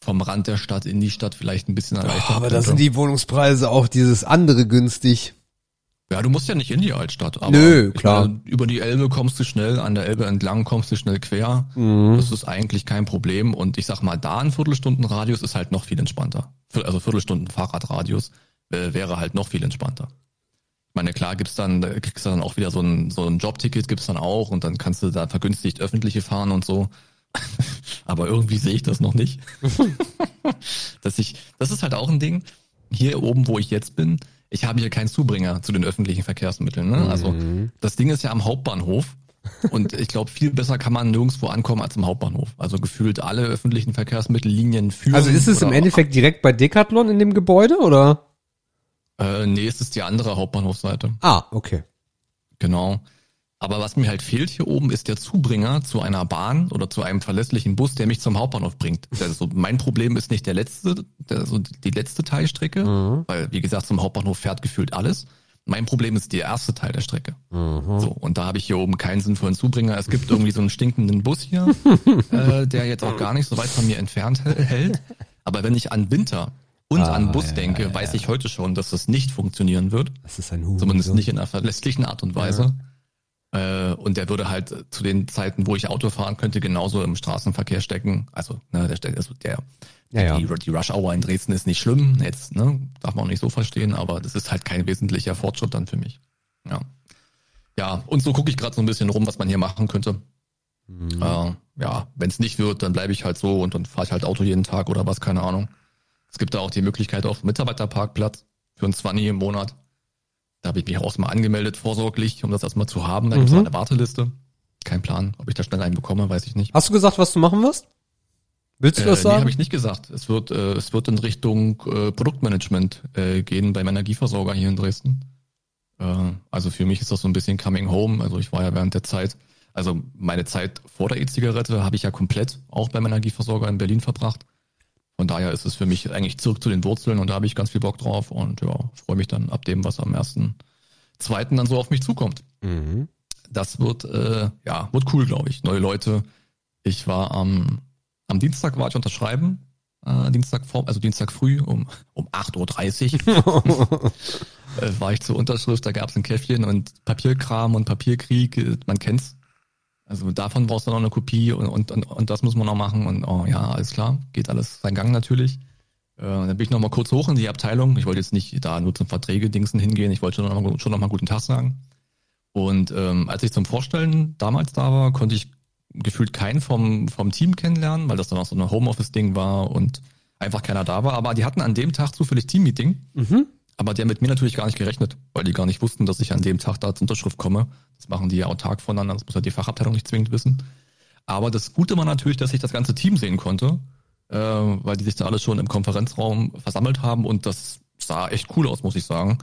vom Rand der Stadt in die Stadt vielleicht ein bisschen erleichtern aber da sind die Wohnungspreise auch dieses andere günstig. Ja, du musst ja nicht in die Altstadt, aber Nö, klar. meine, über die Elbe kommst du schnell, an der Elbe entlang kommst du schnell quer. Mhm. Das ist eigentlich kein Problem. Und ich sag mal, da ein Viertelstundenradius ist halt noch viel entspannter. Also Viertelstunden Fahrradradius äh, wäre halt noch viel entspannter. Ich meine, klar gibt's dann, kriegst du dann auch wieder so ein, so ein Jobticket gibt's dann auch und dann kannst du da vergünstigt öffentliche fahren und so. Aber irgendwie sehe ich das noch nicht. Dass ich, das ist halt auch ein Ding. Hier oben, wo ich jetzt bin, ich habe hier keinen Zubringer zu den öffentlichen Verkehrsmitteln. Ne? Also das Ding ist ja am Hauptbahnhof. Und ich glaube, viel besser kann man nirgendwo ankommen als im Hauptbahnhof. Also gefühlt alle öffentlichen Verkehrsmittellinien führen. Also ist es im Endeffekt direkt bei Decathlon in dem Gebäude oder? Äh, nee, es ist die andere Hauptbahnhofseite. Ah, okay. Genau. Aber was mir halt fehlt hier oben, ist der Zubringer zu einer Bahn oder zu einem verlässlichen Bus, der mich zum Hauptbahnhof bringt. Also mein Problem ist nicht der letzte, der, so die letzte Teilstrecke, Mhm. weil wie gesagt zum Hauptbahnhof fährt gefühlt alles. Mein Problem ist der erste Teil der Strecke. Mhm. So und da habe ich hier oben keinen sinnvollen Zubringer. Es gibt irgendwie so einen stinkenden Bus hier, äh, der jetzt auch gar nicht so weit von mir entfernt hä- hält. Aber wenn ich an Winter und Ah, an Bus ja, denke, ja, weiß ich heute schon, dass das nicht funktionieren wird. Das ist ein Huhn. Zumindest nicht in einer verlässlichen Art und Weise. Äh, und der würde halt zu den Zeiten, wo ich Auto fahren könnte, genauso im Straßenverkehr stecken. Also, ne, der, Ste- also der, Ja, ja. Die, die Rush Hour in Dresden ist nicht schlimm. Jetzt, ne, darf man auch nicht so verstehen, aber das ist halt kein wesentlicher Fortschritt dann für mich. Ja. Ja, und so gucke ich gerade so ein bisschen rum, was man hier machen könnte. Mhm. Äh, ja, wenn es nicht wird, dann bleibe ich halt so und dann fahre ich halt Auto jeden Tag oder was, keine Ahnung. Es gibt da auch die Möglichkeit auf Mitarbeiterparkplatz für ein 20 im Monat. Da habe ich mich auch mal angemeldet, vorsorglich, um das erstmal zu haben. Da gibt es Mhm. eine Warteliste. Kein Plan, ob ich da schnell einen bekomme, weiß ich nicht. Hast du gesagt, was du machen wirst? Willst du Äh, das nee, sagen? habe ich nicht gesagt. Es wird, äh, es wird in Richtung äh, Produktmanagement äh, gehen beim Energieversorger hier in Dresden. Äh, also für mich ist das so ein bisschen coming home. Also ich war ja während der Zeit, also meine Zeit vor der E-Zigarette habe ich ja komplett auch beim Energieversorger in Berlin verbracht. Von daher ist es für mich eigentlich zurück zu den Wurzeln und da habe ich ganz viel Bock drauf und ja, freue mich dann ab dem, was am ersten, zweiten dann so auf mich zukommt. mhm. Das wird, äh, ja, wird cool, glaube ich. Neue Leute. Ich war am, am Dienstag war ich unterschreiben. Äh, Dienstag vor, also Dienstag früh um, um 8.30 Uhr äh, war ich zur Unterschrift, da gab es ein Käffchen und Papierkram und Papierkrieg, äh, man kennt's. Also davon brauchst du noch eine Kopie und, und, und, und das muss man noch machen und oh ja, alles klar, geht alles seinen Gang natürlich. Äh, dann bin ich noch mal kurz hoch in die Abteilung. Ich wollte jetzt nicht da nur zum Verträge-Dingsen hingehen, ich wollte schon noch, mal, schon noch mal guten Tag sagen. Und ähm, als ich zum Vorstellen damals da war, konnte ich gefühlt keinen vom, vom Team kennenlernen, weil das dann auch so ein Homeoffice-Ding war und einfach keiner da war. Aber die hatten an dem Tag zufällig Teammeeting. Mhm. Aber die haben mit mir natürlich gar nicht gerechnet, weil die gar nicht wussten, dass ich an dem Tag da zur Unterschrift komme. Das machen die ja autark voneinander, das muss ja die Fachabteilung nicht zwingend wissen. Aber das Gute war natürlich, dass ich das ganze Team sehen konnte, äh, weil die sich da alle schon im Konferenzraum versammelt haben und das sah echt cool aus, muss ich sagen.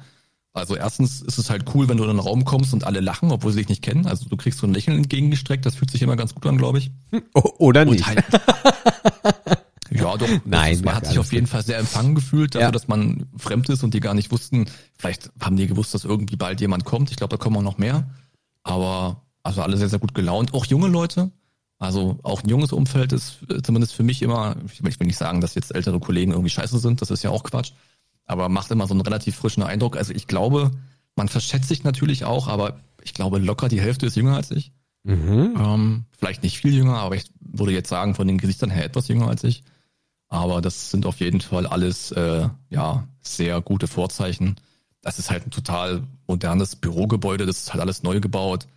Also erstens ist es halt cool, wenn du in einen Raum kommst und alle lachen, obwohl sie dich nicht kennen. Also du kriegst so ein Lächeln entgegengestreckt, das fühlt sich immer ganz gut an, glaube ich. Oder Und nicht. halt, ja, doch. Nein, man hat sich auf jeden Fall sehr empfangen gefühlt, dafür, Ja. dass man fremd ist und die gar nicht wussten. Vielleicht haben die gewusst, dass irgendwie bald jemand kommt. Ich glaube, da kommen auch noch mehr. Aber also alle sehr, sehr gut gelaunt. Auch junge Leute. Also auch ein junges Umfeld ist äh, zumindest für mich immer, ich will ich will nicht sagen, dass jetzt ältere Kollegen irgendwie scheiße sind, das ist ja auch Quatsch. Aber macht immer so einen relativ frischen Eindruck. Also ich glaube, man verschätzt sich natürlich auch, aber ich glaube locker die Hälfte ist jünger als ich. Mhm. Ähm, vielleicht nicht viel jünger, aber ich würde jetzt sagen, von den Gesichtern her etwas jünger als ich. Aber das sind auf jeden Fall alles äh, ja sehr gute Vorzeichen. Das ist halt ein total modernes Bürogebäude, das ist halt alles neu gebaut.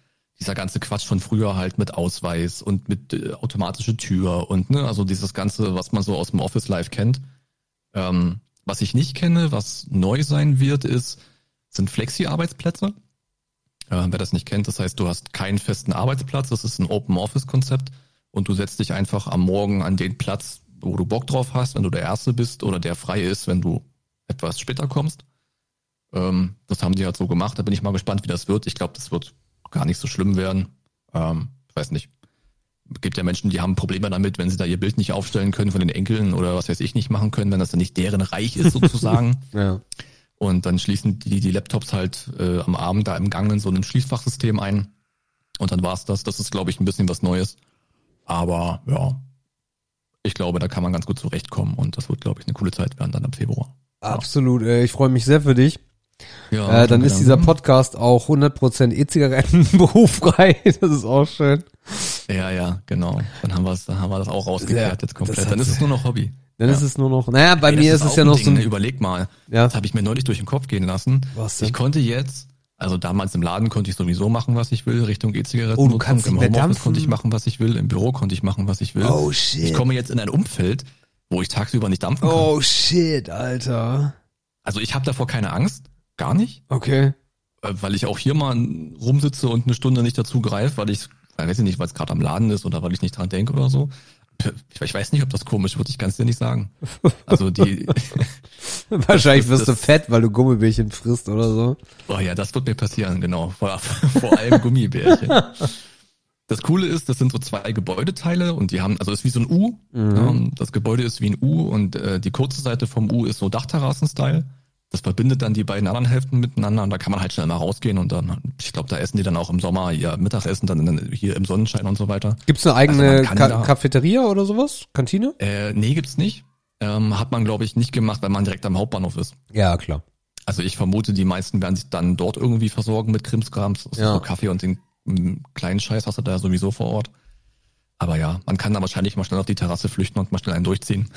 Dieser ganze Quatsch von früher halt mit Ausweis und mit äh, automatische Tür und ne, also dieses ganze, was man so aus dem Office Live kennt. Ähm, was ich nicht kenne, was neu sein wird, ist, sind Flexi-Arbeitsplätze. Äh, wer das nicht kennt, das heißt, du hast keinen festen Arbeitsplatz, das ist ein Open Office Konzept und du setzt dich einfach am Morgen an den Platz, wo du Bock drauf hast, wenn du der Erste bist oder der frei ist, wenn du etwas später kommst. Ähm, das haben die halt so gemacht, da bin ich mal gespannt, wie das wird. Ich glaube, das wird gar nicht so schlimm werden. Ähm, ich weiß nicht. Es gibt ja Menschen, die haben Probleme damit, wenn sie da ihr Bild nicht aufstellen können von den Enkeln oder was weiß ich nicht machen können, wenn das dann nicht deren Reich ist sozusagen. Ja. Und dann schließen die die Laptops halt äh, am Abend da im Gang in so ein Schließfachsystem ein. Und dann war's das. Das ist, glaube ich, ein bisschen was Neues. Aber ja, ich glaube, da kann man ganz gut zurechtkommen. Und das wird, glaube ich, eine coole Zeit werden dann im Februar. Absolut. Äh, ich freue mich sehr für dich. Ja, äh, dann ist dieser. Podcast auch 100% E-Zigaretten berufrei. Das ist auch schön. Ja, ja, genau. Dann haben wir dann haben wir das auch rausgeklärt jetzt komplett. Dann ist es nur noch Hobby. Dann Ja. ist es nur noch, naja, bei Ey, mir das ist es ja noch Ding, so ne? ein, Überleg mal, ja, das habe ich mir neulich durch den Kopf gehen lassen. Was denn? Ich konnte jetzt, also damals im Laden konnte ich sowieso machen, was ich will, Richtung E-Zigaretten. Oh, du kannst Im Homeoffice dampfen. konnte ich machen, was ich will, im Büro konnte ich machen, was ich will. Oh, shit. Ich komme jetzt in ein Umfeld, wo ich tagsüber nicht dampfen kann. oh shit, Alter. Also ich habe davor keine Angst, gar nicht, Okay. äh, weil ich auch hier mal rumsitze und eine Stunde nicht dazu greife, weil ich, ich weiß nicht, weil es gerade am Laden ist oder weil ich nicht dran denke oder so. Ich, weiß nicht, ob das komisch wird, ich kann es dir nicht sagen. Also die, Wahrscheinlich wirst du fett, weil du Gummibärchen frisst oder so. Oh ja, das wird mir passieren, genau. Vor, vor allem Gummibärchen. Das Coole ist, das sind so zwei Gebäudeteile und die haben, also es ist wie so ein U. Ja, das Gebäude ist wie ein U und äh, die kurze Seite vom U ist so Dachterrassen-Style. Das verbindet dann die beiden anderen Hälften miteinander und da kann man halt schnell mal rausgehen und dann, ich glaube, da essen die dann auch im Sommer ihr Mittagessen dann hier im Sonnenschein und so weiter. Gibt's eine Also eigene kann Ka Cafeteria oder sowas? Kantine? Äh, nee, gibt's nicht. Ähm, hat man, glaube ich, nicht gemacht, weil man direkt am Hauptbahnhof ist. Ja, klar. Also ich vermute, die meisten werden sich dann dort irgendwie versorgen mit Krimskrams. Also Ja. So Kaffee und den kleinen Scheiß hast du da sowieso vor Ort. Aber ja, man kann da wahrscheinlich mal schnell auf die Terrasse flüchten und mal schnell einen durchziehen.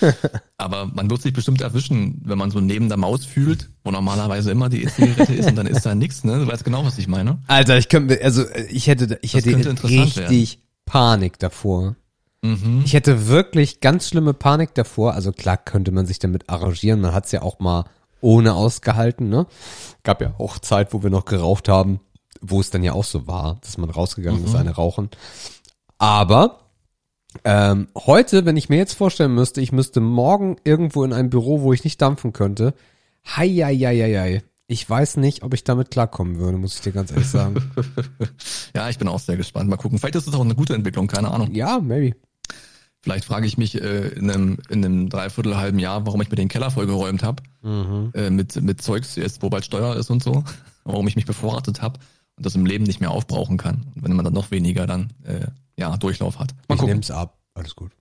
Aber man wird sich bestimmt erwischen, wenn man so neben der Maus fühlt, wo normalerweise immer die E-Zigarette ist und dann ist da nichts, ne? Du weißt genau, was ich meine. Alter, ich könnte, also ich hätte, ich Das hätte richtig Panik davor. Mhm. Ich hätte wirklich ganz schlimme Panik davor. Also klar könnte man sich damit arrangieren. Man hat's ja auch mal ohne ausgehalten, ne? Gab ja auch Zeit, wo wir noch geraucht haben, wo es dann ja auch so war, dass man rausgegangen ist, eine rauchen. Aber ähm, heute, wenn ich mir jetzt vorstellen müsste, ich müsste morgen irgendwo in ein Büro, wo ich nicht dampfen könnte, hei, hei, hei, hei, hei. Ich weiß nicht, ob ich damit klarkommen würde, muss ich dir ganz ehrlich sagen. Ja, ich bin auch sehr gespannt. Mal gucken. Vielleicht ist es auch eine gute Entwicklung, keine Ahnung. ja, maybe. Vielleicht frage ich mich äh, in einem, in einem dreiviertel halben Jahr, warum ich mir den Keller vollgeräumt habe. Äh, mit, mit Zeugs, jetzt wo bald Steuer ist und so. Warum ich mich bevorratet habe und das im Leben nicht mehr aufbrauchen kann. Und wenn man dann noch weniger dann äh, ja, Durchlauf hat. Mal Ich gucken. nehm's ab. Alles gut.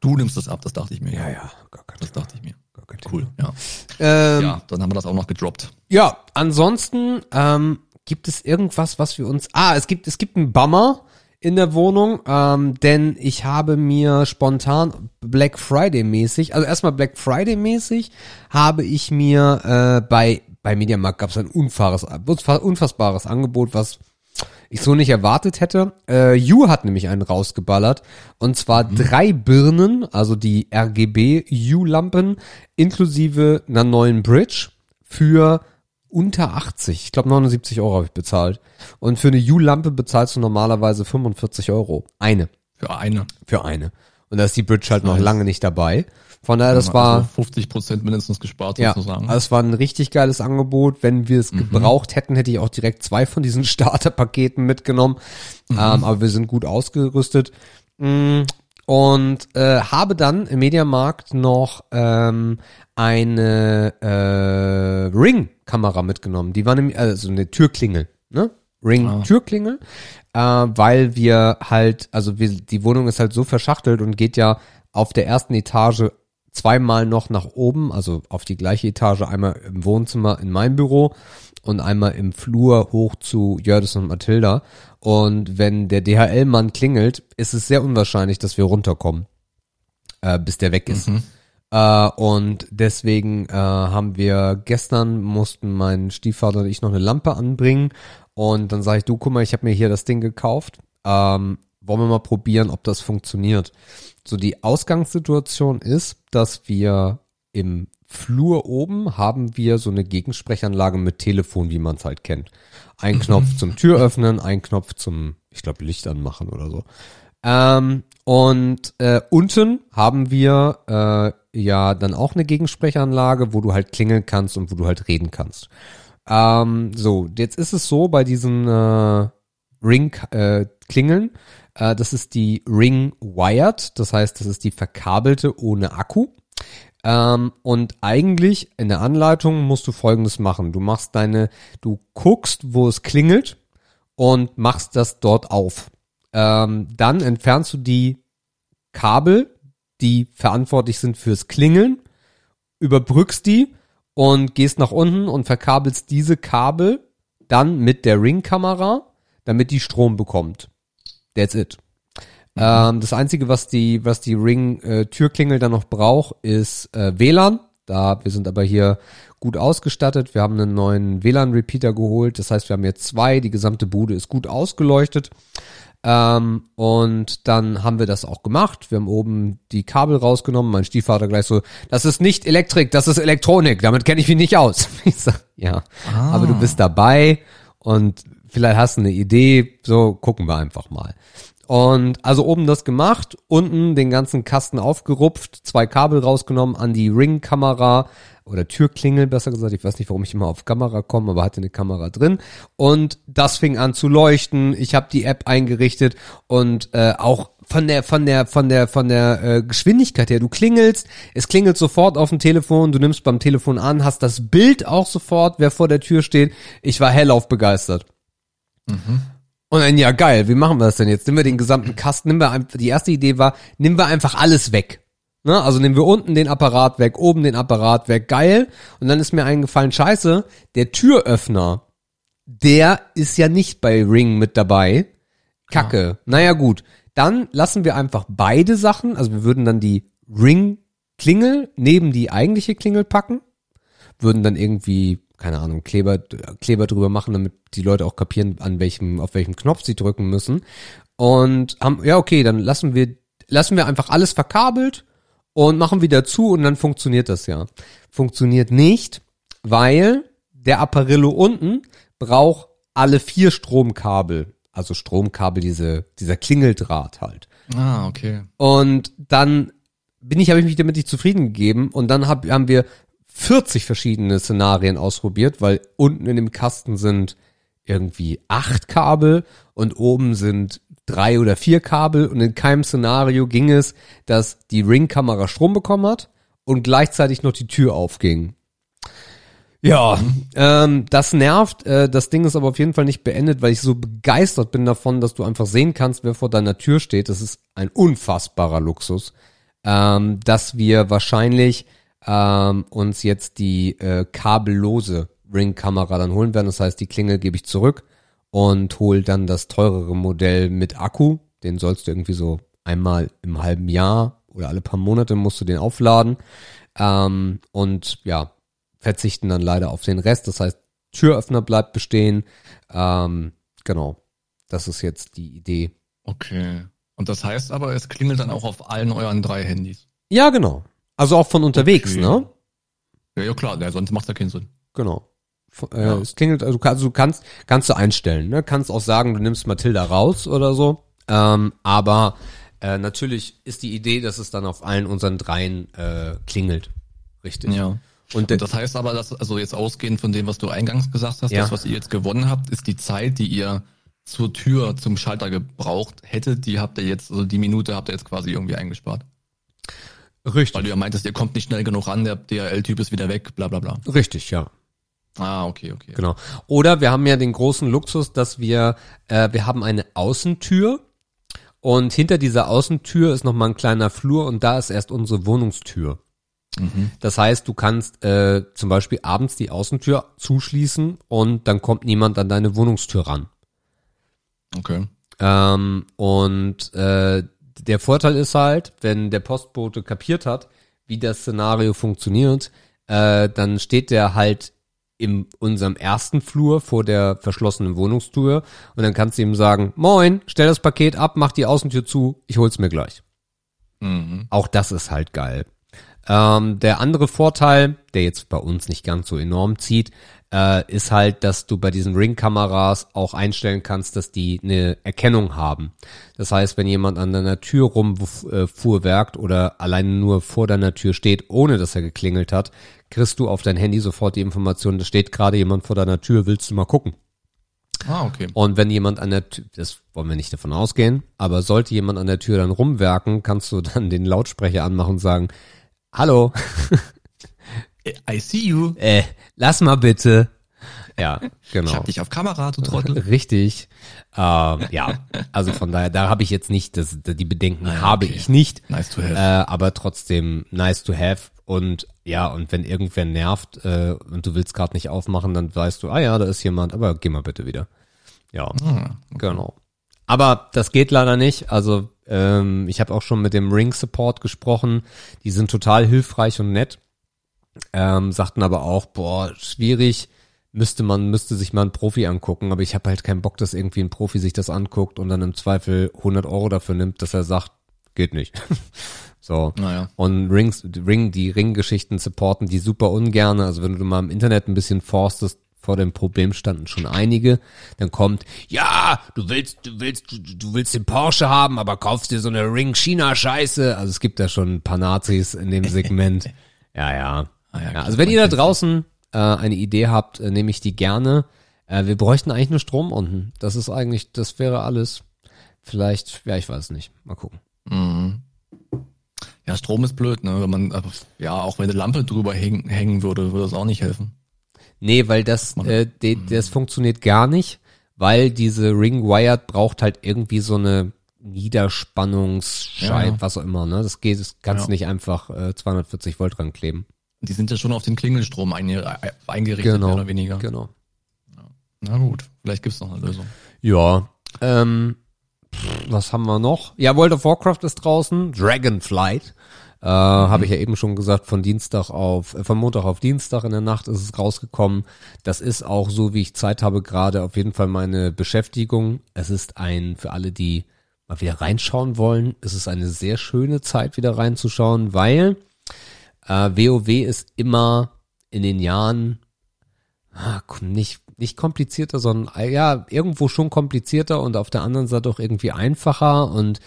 Du nimmst das ab, das dachte ich mir. Ja, ja, gar kein Das dachte ich mir. Gar kein Cool, ja. Ähm, ja. Ja, dann haben wir das auch noch gedroppt. ja, ansonsten ähm, gibt es irgendwas, was wir uns. Ah, es gibt es gibt einen Bummer in der Wohnung, ähm, denn ich habe mir spontan Black Friday mäßig, also erstmal Black Friday mäßig, habe ich mir äh, bei bei Mediamarkt gab es ein unfaires, unfassbares Angebot, was ich so nicht erwartet hätte. Äh, You hat nämlich einen rausgeballert und zwar mhm. drei Birnen, also die RGB You-Lampen inklusive einer neuen Bridge für unter 80. Ich glaube 79 Euro habe ich bezahlt. Und für eine U-Lampe bezahlst du normalerweise 45 Euro. Eine. Für eine. Für eine. Und da ist die Bridge halt noch lange nicht dabei. Von daher, das war. Also 50 Prozent mindestens gespart ja, sozusagen. Also es war ein richtig geiles Angebot. Wenn wir es mhm. gebraucht hätten, hätte ich auch direkt zwei von diesen Starterpaketen mitgenommen. Mhm. Ähm, aber wir sind gut ausgerüstet. Mm, und äh, habe dann im Mediamarkt noch ähm, eine äh, Ring-Kamera mitgenommen. Die war nämlich, also eine Türklingel, ne? Ring-Türklingel, ah. äh, weil wir halt, also wir, die Wohnung ist halt so verschachtelt und geht ja auf der ersten Etage zweimal noch nach oben, also auf die gleiche Etage, einmal im Wohnzimmer in meinem Büro und einmal im Flur hoch zu Jördis und Mathilda. Und wenn der DHL-Mann klingelt, ist es sehr unwahrscheinlich, dass wir runterkommen, äh, bis der weg ist. Mhm. Äh, und deswegen äh, haben wir gestern mussten mein Stiefvater und ich noch eine Lampe anbringen. Und dann sage ich, du, guck mal, ich habe mir hier das Ding gekauft. Ähm, wollen wir mal probieren, ob das funktioniert. So die Ausgangssituation ist, dass wir im Flur oben haben wir so eine Gegensprechanlage mit Telefon, wie man es halt kennt. Ein Knopf zum Tür öffnen, ein Knopf zum, ich glaube, Licht anmachen oder so. Ähm, und äh, unten haben wir äh, ja dann auch eine Gegensprechanlage, wo du halt klingeln kannst und wo du halt reden kannst. Ähm, so, jetzt ist es so bei diesen äh, Ring-Klingeln, äh, äh, das ist die Ring Wired, das heißt, das ist die verkabelte ohne Akku. Ähm, und eigentlich in der Anleitung musst du folgendes machen. Du machst deine, du guckst, wo es klingelt und machst das dort auf. Ähm, dann entfernst du die Kabel, die verantwortlich sind fürs Klingeln, überbrückst die und gehst nach unten und verkabelst diese Kabel dann mit der Ringkamera, damit die Strom bekommt. That's it. Mhm. Ähm, das einzige, was die, was die Ring-Türklingel äh, dann noch braucht, ist äh, WLAN. Da, wir sind aber hier gut ausgestattet. Wir haben einen neuen WLAN-Repeater geholt. Das heißt, wir haben jetzt zwei. Die gesamte Bude ist gut ausgeleuchtet. Ähm, und dann haben wir das auch gemacht. Wir haben oben die Kabel rausgenommen. Mein Stiefvater gleich so, das ist nicht Elektrik, das ist Elektronik. Damit kenne ich mich nicht aus. Ich sag, ja, ah. aber du bist dabei und vielleicht hast du eine Idee. So gucken wir einfach mal. Und also oben das gemacht, unten den ganzen Kasten aufgerupft, zwei Kabel rausgenommen, an die Ring-Kamera oder Türklingel besser gesagt, ich weiß nicht, warum ich immer auf Kamera komme, aber hatte eine Kamera drin und das fing an zu leuchten. Ich habe die App eingerichtet und äh, auch von der von der von der von der äh, Geschwindigkeit her, du klingelst, es klingelt sofort auf dem Telefon, du nimmst beim Telefon an, hast das Bild auch sofort, wer vor der Tür steht. Ich war hellauf begeistert. Mhm. Und dann, ja geil, wie machen wir das denn jetzt? Nehmen wir den gesamten Kasten, nehmen wir einfach, die erste Idee war, nehmen wir einfach alles weg. Ne? Also nehmen wir unten den Apparat weg, oben den Apparat weg, geil. Und dann ist mir eingefallen, scheiße, der Türöffner, der ist ja nicht bei Ring mit dabei. Kacke. Ja. Naja gut, dann lassen wir einfach beide Sachen, also wir würden dann die Ring-Klingel neben die eigentliche Klingel packen, würden dann irgendwie keine Ahnung, Kleber, Kleber drüber machen, damit die Leute auch kapieren, an welchem, auf welchem Knopf sie drücken müssen. Und haben, ja, okay, dann lassen wir, lassen wir einfach alles verkabelt und machen wieder zu und dann funktioniert das ja. Funktioniert nicht, weil der Apparillo unten braucht alle vier Stromkabel. Also Stromkabel, diese, dieser Klingeldraht halt. Ah, okay. Und dann bin ich, habe ich mich damit nicht zufrieden gegeben und dann hab, haben wir 40 verschiedene Szenarien ausprobiert, weil unten in dem Kasten sind irgendwie acht Kabel und oben sind drei oder vier Kabel und in keinem Szenario ging es, dass die Ringkamera Strom bekommen hat und gleichzeitig noch die Tür aufging. Ja, ähm, das nervt. Äh, das Ding ist aber auf jeden Fall nicht beendet, weil ich so begeistert bin davon, dass du einfach sehen kannst, wer vor deiner Tür steht. Das ist ein unfassbarer Luxus, ähm, dass wir wahrscheinlich ähm, uns jetzt die äh, kabellose Ring-Kamera dann holen werden. Das heißt, die Klingel gebe ich zurück und hol dann das teurere Modell mit Akku. Den sollst du irgendwie so einmal im halben Jahr oder alle paar Monate musst du den aufladen. Ähm, und ja, verzichten dann leider auf den Rest. Das heißt, Türöffner bleibt bestehen. Ähm, genau. Das ist jetzt die Idee. Okay. Und das heißt aber, es klingelt dann auch auf allen euren drei Handys. Ja, genau. Also auch von unterwegs, Okay. ne? Ja, ja klar, ja, sonst macht ja keinen Sinn. Genau. Äh, Ja. Es klingelt, also du kannst, du kannst, kannst du einstellen, ne? Kannst auch sagen, du nimmst Matilda raus oder so. Ähm, aber äh, natürlich ist die Idee, dass es dann auf allen unseren dreien äh, klingelt. Richtig. Ja. Und, Und das heißt aber, dass, also jetzt ausgehend von dem, was du eingangs gesagt hast, Ja. das, was ihr jetzt gewonnen habt, ist die Zeit, die ihr zur Tür zum Schalter gebraucht hättet, die habt ihr jetzt, also die Minute habt ihr jetzt quasi irgendwie eingespart. Richtig. Weil du ja meintest, ihr kommt nicht schnell genug ran, der DRL-Typ ist wieder weg, bla bla bla. Richtig, ja. Ah, okay, okay. Genau. Oder wir haben ja den großen Luxus, dass wir, äh, wir haben eine Außentür und hinter dieser Außentür ist nochmal ein kleiner Flur und da ist erst unsere Wohnungstür. Mhm. Das heißt, du kannst äh, zum Beispiel abends die Außentür zuschließen und dann kommt niemand an deine Wohnungstür ran. Okay. Ähm, und äh, der Vorteil ist halt, wenn der Postbote kapiert hat, wie das Szenario funktioniert, äh, dann steht der halt in unserem ersten Flur vor der verschlossenen Wohnungstür und dann kannst du ihm sagen, moin, stell das Paket ab, mach die Außentür zu, ich hol's mir gleich. Mhm. Auch das ist halt geil. Ähm, der andere Vorteil, der jetzt bei uns nicht ganz so enorm zieht, äh, ist halt, dass du bei diesen Ring-Kameras auch einstellen kannst, dass die eine Erkennung haben. Das heißt, wenn jemand an deiner Tür rumfuhrwerkt oder alleine nur vor deiner Tür steht, ohne dass er geklingelt hat, kriegst du auf dein Handy sofort die Information, da steht gerade jemand vor deiner Tür, willst du mal gucken? Ah, okay. Und wenn jemand an der Tür, das wollen wir nicht davon ausgehen, aber sollte jemand an der Tür dann rumwerken, kannst du dann den Lautsprecher anmachen und sagen, hallo, I see you. äh, lass mal bitte. Ja, Ich genau. hab dich auf Kamera, du Trottel. Richtig. Ähm, ja, also von daher, da habe ich jetzt nicht, das, die Bedenken Ah habe okay. ich nicht, Nice to äh, have. aber trotzdem nice to have. Und ja, und wenn irgendwer nervt äh, und du willst gerade nicht aufmachen, dann weißt du, ah ja, da ist jemand, aber geh mal bitte wieder. Ja. Ah, Genau. Aber das geht leider nicht. Also ähm, ich habe auch schon mit dem Ring Support gesprochen. Die sind total hilfreich und nett. Ähm, sagten aber auch, boah, schwierig. Müsste man, müsste sich mal ein Profi angucken. Aber ich habe halt keinen Bock, dass irgendwie ein Profi sich das anguckt und dann im Zweifel 100 Euro dafür nimmt, dass er sagt, geht nicht. so. Naja. Und Rings, Ring, die Ring-Geschichten supporten die super ungerne. Also wenn du mal im Internet ein bisschen forstest, vor dem Problem standen schon einige. Dann kommt, ja, du willst, du willst, du, du willst den Porsche haben, aber kaufst dir so eine Ring-China-Scheiße. Also es gibt da schon ein paar Nazis in dem Segment. Ja, ja. Ah, ja, ja also wenn ihr da draußen äh, eine Idee habt, äh, nehme ich die gerne. Äh, wir bräuchten eigentlich nur Strom unten. Das ist eigentlich, das wäre alles. Vielleicht, ja, ich weiß nicht. Mal gucken. Mhm. Ja, Strom ist blöd, ne? Wenn man, aber, ja, auch wenn eine Lampe drüber häng, hängen würde, würde das auch nicht helfen. Nee, weil das, äh, de, das funktioniert gar nicht, weil diese Ring Wired braucht halt irgendwie so eine Niederspannungsscheibe, Ja, ja. was auch immer, ne? Das geht, das kannst Ja. du nicht einfach äh, 240 Volt dran kleben. Die sind ja schon auf den Klingelstrom einge äh, eingerichtet, Genau. mehr oder weniger. Genau. Na gut, vielleicht gibt's noch eine Lösung. Ja, ähm, pff, was haben wir noch? Ja, World of Warcraft ist draußen, Dragonflight. Äh, Habe ich ja eben schon gesagt, von Dienstag auf, äh, von Montag auf Dienstag in der Nacht ist es rausgekommen. Das ist auch so, wie ich Zeit habe, gerade auf jeden Fall meine Beschäftigung. Es ist ein, für alle, die mal wieder reinschauen wollen, es ist eine sehr schöne Zeit, wieder reinzuschauen, weil äh, WoW ist immer in den Jahren ah, nicht, nicht komplizierter, sondern äh, ja, irgendwo schon komplizierter und auf der anderen Seite auch irgendwie einfacher und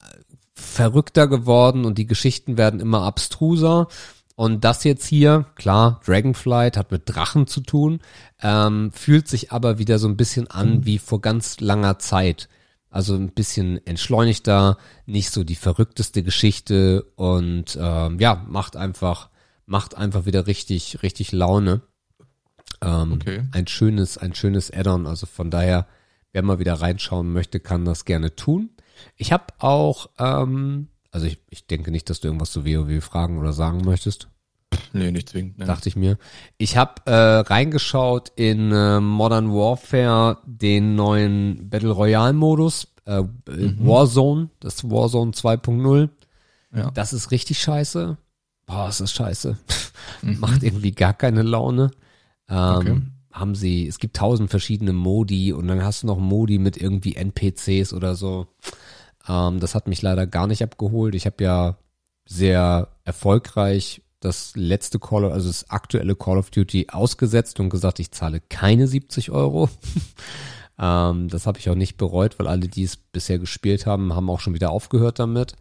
äh, verrückter geworden und die Geschichten werden immer abstruser. Und das jetzt hier, klar, Dragonflight hat mit Drachen zu tun, ähm, fühlt sich aber wieder so ein bisschen an wie vor ganz langer Zeit. Also ein bisschen entschleunigter, nicht so die verrückteste Geschichte und ähm, ja, macht einfach, macht einfach wieder richtig, richtig Laune. Ähm, Okay. Ein schönes, ein schönes Add-on. Also von daher, wer mal wieder reinschauen möchte, kann das gerne tun. Ich habe auch, ähm, also ich, ich denke nicht, dass du irgendwas zu WoW fragen oder sagen möchtest, Nee, nicht zwingend. Ne? dachte ich mir. Ich habe äh, reingeschaut in äh, Modern Warfare, den neuen Battle Royale Modus, äh, Warzone, das Warzone 2.0. Ja. Das ist richtig scheiße. Boah, ist das scheiße. Macht irgendwie gar keine Laune. Ähm, Okay. haben sie, es gibt tausend verschiedene Modi und dann hast du noch Modi mit irgendwie NPCs oder so. Ähm, das hat mich leider gar nicht abgeholt. Ich habe ja sehr erfolgreich das letzte Call, also das aktuelle Call of Duty ausgesetzt und gesagt, ich zahle keine 70 Euro. ähm, das habe ich auch nicht bereut, weil alle, die es bisher gespielt haben, haben auch schon wieder aufgehört damit,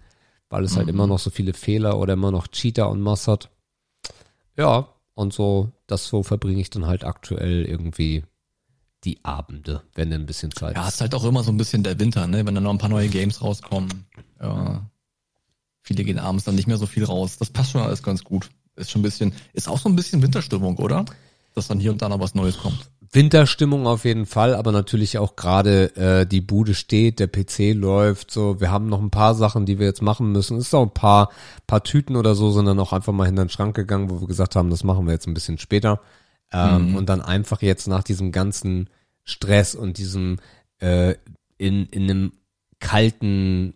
weil es halt Mhm. immer noch so viele Fehler oder immer noch Cheater und Moss hat. Ja, und so, das so verbringe ich dann halt aktuell irgendwie die Abende, wenn dann ein bisschen Zeit Ja, ist. ist halt auch immer so ein bisschen der Winter, ne? Wenn dann noch ein paar neue Games rauskommen. Ja. Viele gehen abends dann nicht mehr so viel raus. Das passt schon alles ganz gut. Ist schon ein bisschen, ist auch so ein bisschen Winterstimmung, oder? Dass dann hier und da noch was Neues kommt. Winterstimmung auf jeden Fall, aber natürlich auch gerade äh, die Bude steht, der PC läuft, so wir haben noch ein paar Sachen, die wir jetzt machen müssen. Es ist auch ein paar paar Tüten oder so, sind dann auch einfach mal hinter den Schrank gegangen, wo wir gesagt haben, das machen wir jetzt ein bisschen später. Ähm, Mhm. Und dann einfach jetzt nach diesem ganzen Stress und diesem äh, in in einem kalten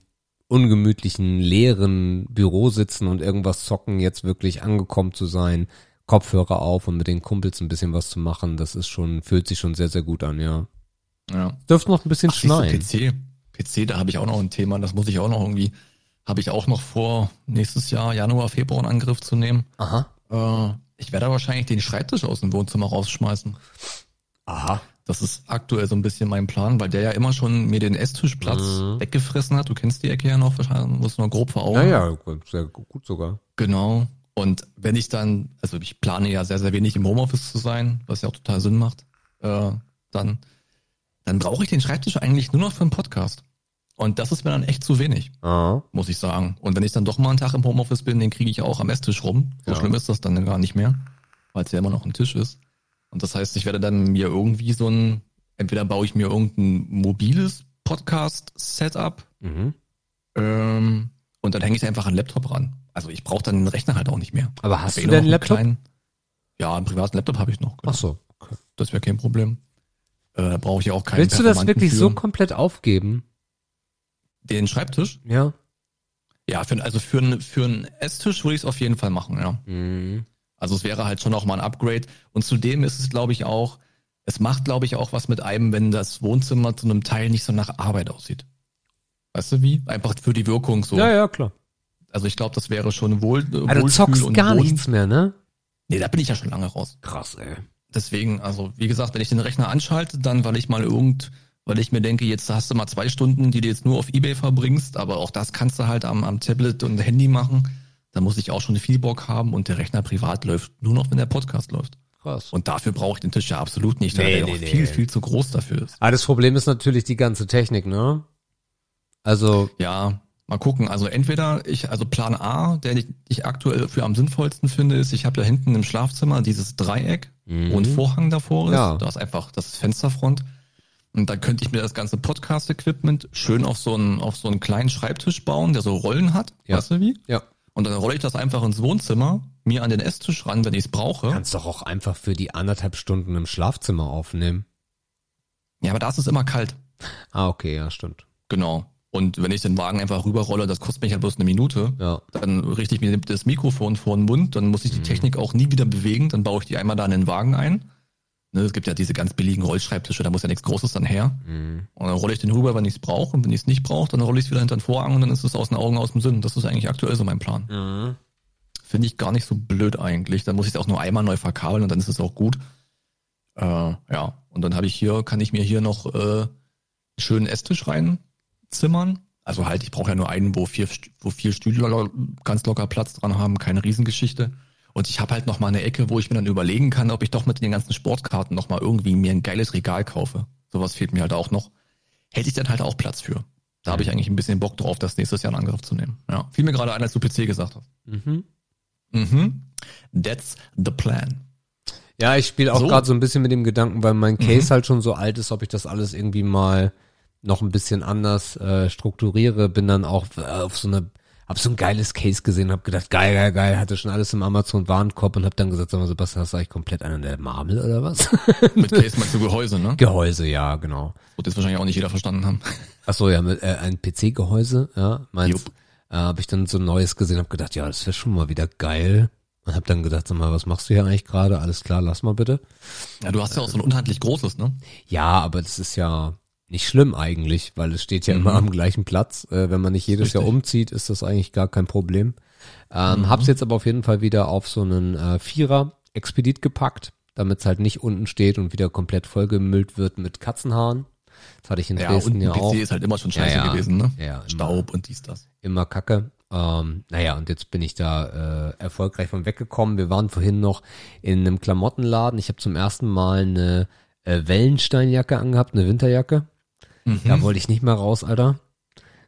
ungemütlichen, leeren Büro sitzen und irgendwas zocken, jetzt wirklich angekommen zu sein, Kopfhörer auf und mit den Kumpels ein bisschen was zu machen, das ist schon, fühlt sich schon sehr, sehr gut an, ja. Ja. Dürfte noch ein bisschen Ach, schneien. PC. PC, da habe ich auch noch ein Thema. Das muss ich auch noch irgendwie, habe ich auch noch vor, nächstes Jahr, Januar, Februar in Angriff zu nehmen. Aha. Äh, ich werde wahrscheinlich den Schreibtisch aus dem Wohnzimmer rausschmeißen. Aha. Das ist aktuell so ein bisschen mein Plan, weil der ja immer schon mir den Esstischplatz Mhm. weggefressen hat. Du kennst die Ecke ja noch, wahrscheinlich muss nur grob vor Augen. Ja, ja, sehr gut sogar. Genau. Und wenn ich dann, also ich plane ja sehr, sehr wenig im Homeoffice zu sein, was ja auch total Sinn macht, äh, dann, dann brauche ich den Schreibtisch eigentlich nur noch für einen Podcast. Und das ist mir dann echt zu wenig, Aha. muss ich sagen. Und wenn ich dann doch mal einen Tag im Homeoffice bin, den kriege ich auch am Esstisch rum. So Ja. schlimm ist das dann gar nicht mehr, weil es ja immer noch ein Tisch ist. Und das heißt, ich werde dann mir irgendwie so ein, entweder baue ich mir irgendein mobiles Podcast-Setup Mhm. ähm, und dann hänge ich einfach einen Laptop ran. Also ich brauche dann den Rechner halt auch nicht mehr. Aber hast du eh denn einen Laptop? kleinen- ja, einen privaten Laptop habe ich noch. Genau. Ach so. Okay. Das wäre kein Problem. Äh, brauche ich auch keinen Willst du das wirklich für. so komplett aufgeben? Den Schreibtisch? Ja. Ja, für, also für, einen für einen Esstisch würde ich es auf jeden Fall machen, ja. Mhm. Also es wäre halt schon auch mal ein Upgrade. Und zudem ist es, glaube ich, auch, es macht, glaube ich, auch was mit einem, wenn das Wohnzimmer zu einem Teil nicht so nach Arbeit aussieht. Weißt du wie? Einfach für die Wirkung so. Ja, ja, klar. Also ich glaube, das wäre schon wohl. Also du zockst und gar Wohn- nichts mehr, ne? Nee, da bin ich ja schon lange raus. Krass, ey. Deswegen, also wie gesagt, wenn ich den Rechner anschalte, dann weil ich mal irgend, weil ich mir denke, jetzt hast du mal zwei Stunden, die du jetzt nur auf Ebay verbringst, aber auch das kannst du halt am, am Tablet und Handy machen. Da muss ich auch schon viel Bock haben und der Rechner privat läuft nur noch, wenn der Podcast läuft. Krass. Und dafür brauche ich den Tisch ja absolut nicht, weil Nee, der nee, auch nee. viel, viel zu groß dafür ist. Ah, das Problem ist natürlich die ganze Technik, ne? Also, Ja, mal gucken. Also entweder ich, also Plan A, der ich, ich aktuell für am sinnvollsten finde, ist, ich habe ja hinten im Schlafzimmer dieses Dreieck, wo ein Vorhang davor ist. Ja. Da ist einfach das Fensterfront. Und da könnte ich mir das ganze Podcast-Equipment schön auf so einen, auf so einen kleinen Schreibtisch bauen, der so Rollen hat. Ja. Weißt du wie? ja. Und dann rolle ich das einfach ins Wohnzimmer, mir an den Esstisch ran, wenn ich es brauche. Kannst doch auch einfach für die anderthalb Stunden im Schlafzimmer aufnehmen. Ja, aber da ist es immer kalt. Ah, okay, ja, stimmt. Genau. Und wenn ich den Wagen einfach rüberrolle, das kostet mich halt bloß eine Minute. Ja. Dann richte ich mir das Mikrofon vor den Mund, dann muss ich die Technik auch nie wieder bewegen, dann baue ich die einmal da in den Wagen ein. Ne, es gibt ja diese ganz billigen Rollschreibtische, da muss ja nichts Großes dann her. Mhm. Und dann rolle ich den rüber, wenn ich es brauche. Und wenn ich es nicht brauche, dann rolle ich es wieder hinter den Vorhang und dann ist es aus den Augen, aus dem Sinn. Das ist eigentlich aktuell so mein Plan. Mhm. Finde ich gar nicht so blöd eigentlich. Dann muss ich es auch nur einmal neu verkabeln und dann ist es auch gut. Äh, ja, und dann habe ich hier, kann ich mir hier noch äh, einen schönen Esstisch reinzimmern. Also halt, ich brauche ja nur einen, wo vier, wo vier Stühle ganz locker Platz dran haben, keine Riesengeschichte. Und ich habe halt noch mal eine Ecke, wo ich mir dann überlegen kann, ob ich doch mit den ganzen Sportkarten noch mal irgendwie mir ein geiles Regal kaufe. Sowas fehlt mir halt auch noch. Hätte ich dann halt auch Platz für. Da habe ich eigentlich ein bisschen Bock drauf, das nächstes Jahr in Angriff zu nehmen. Ja, fiel mir gerade ein, als du PC gesagt hast. Mhm. Mhm. That's the plan. Ja, ich spiele auch So. gerade so ein bisschen mit dem Gedanken, weil mein Case halt schon so alt ist, ob ich das alles irgendwie mal noch ein bisschen anders äh, strukturiere. Bin dann auch äh, auf so eine, hab so ein geiles Case gesehen, hab gedacht, geil, geil, geil, hatte schon alles im Amazon Warenkorb und hab dann gesagt, sag mal, Sebastian, hast du eigentlich komplett einen der Marmel oder was? Mit Case meinst du Gehäuse, ne? Gehäuse, ja, genau. Wird jetzt wahrscheinlich auch nicht jeder verstanden haben. Ach so, ja, mit äh, ein PC-Gehäuse, ja, meins. Jupp. Äh, habe ich dann so ein neues gesehen, hab gedacht, ja, das wäre schon mal wieder geil. Und hab dann gedacht, sag mal, was machst du hier eigentlich gerade? Alles klar, lass mal bitte. Ja, du hast ja auch so ein unhandlich großes, ne? Ja, aber das ist ja nicht schlimm eigentlich, weil es steht ja immer am gleichen Platz. Äh, wenn man nicht jedes Jahr Richtig. umzieht, ist das eigentlich gar kein Problem. Ähm, Hab's jetzt aber auf jeden Fall wieder auf so einen äh, Vierer Expedit gepackt, damit es halt nicht unten steht und wieder komplett vollgemüllt wird mit Katzenhaaren. Das hatte ich in Ja, Dresden und ja PC auch. ist halt immer schon scheiße Ja, ja. gewesen, ne? Ja, immer. Staub und dies, das. immer kacke. Ähm, naja, und jetzt bin ich da äh, erfolgreich von weggekommen. Wir waren vorhin noch in einem Klamottenladen. Ich habe zum ersten Mal eine äh, Wellensteinjacke angehabt, eine Winterjacke. Mhm. Da wollte ich nicht mehr raus, Alter.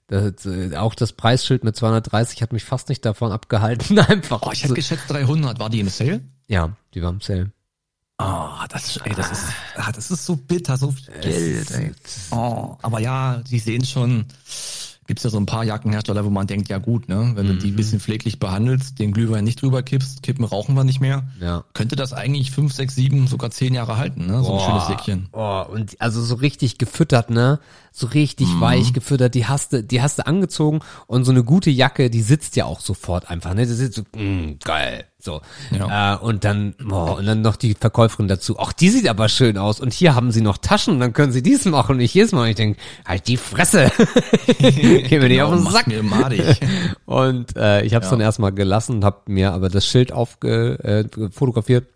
Das, äh, auch das Preisschild mit 230 hat mich fast nicht davon abgehalten, einfach. Oh, ich hätte geschätzt 300. War die im Sale? ja, die war im Sale. Ah, das ist, ey, das ist, ah, das ist so bitter, so viel Geld, ey. Oh, aber ja, die sehen schon, gibt's ja so ein paar Jackenhersteller, wo man denkt, ja gut, ne, wenn du die ein bisschen pfleglich behandelst, den Glühwein nicht drüber kippst, kippen rauchen wir nicht mehr, Ja. könnte das eigentlich fünf, sechs, sieben, sogar zehn Jahre halten, ne, so ein schönes Säckchen. Oh, und also so richtig gefüttert, ne? So richtig Mhm. weich gefüttert. Die hast du, die hast du angezogen und so eine gute Jacke, die sitzt ja auch sofort einfach, ne? Das ist so, mm, geil. So. Ja. Äh, und dann, oh, und dann noch die Verkäuferin dazu. Ach, die sieht aber schön aus. Und hier haben sie noch Taschen, dann können sie dies machen. Und ich jedes Mal, ich denke, halt die Fresse. Geh mir nicht auf den Genau, Sack. mir madig. Und äh, ich habe es Ja. dann erstmal gelassen und habe mir aber das Schild aufge äh, fotografiert,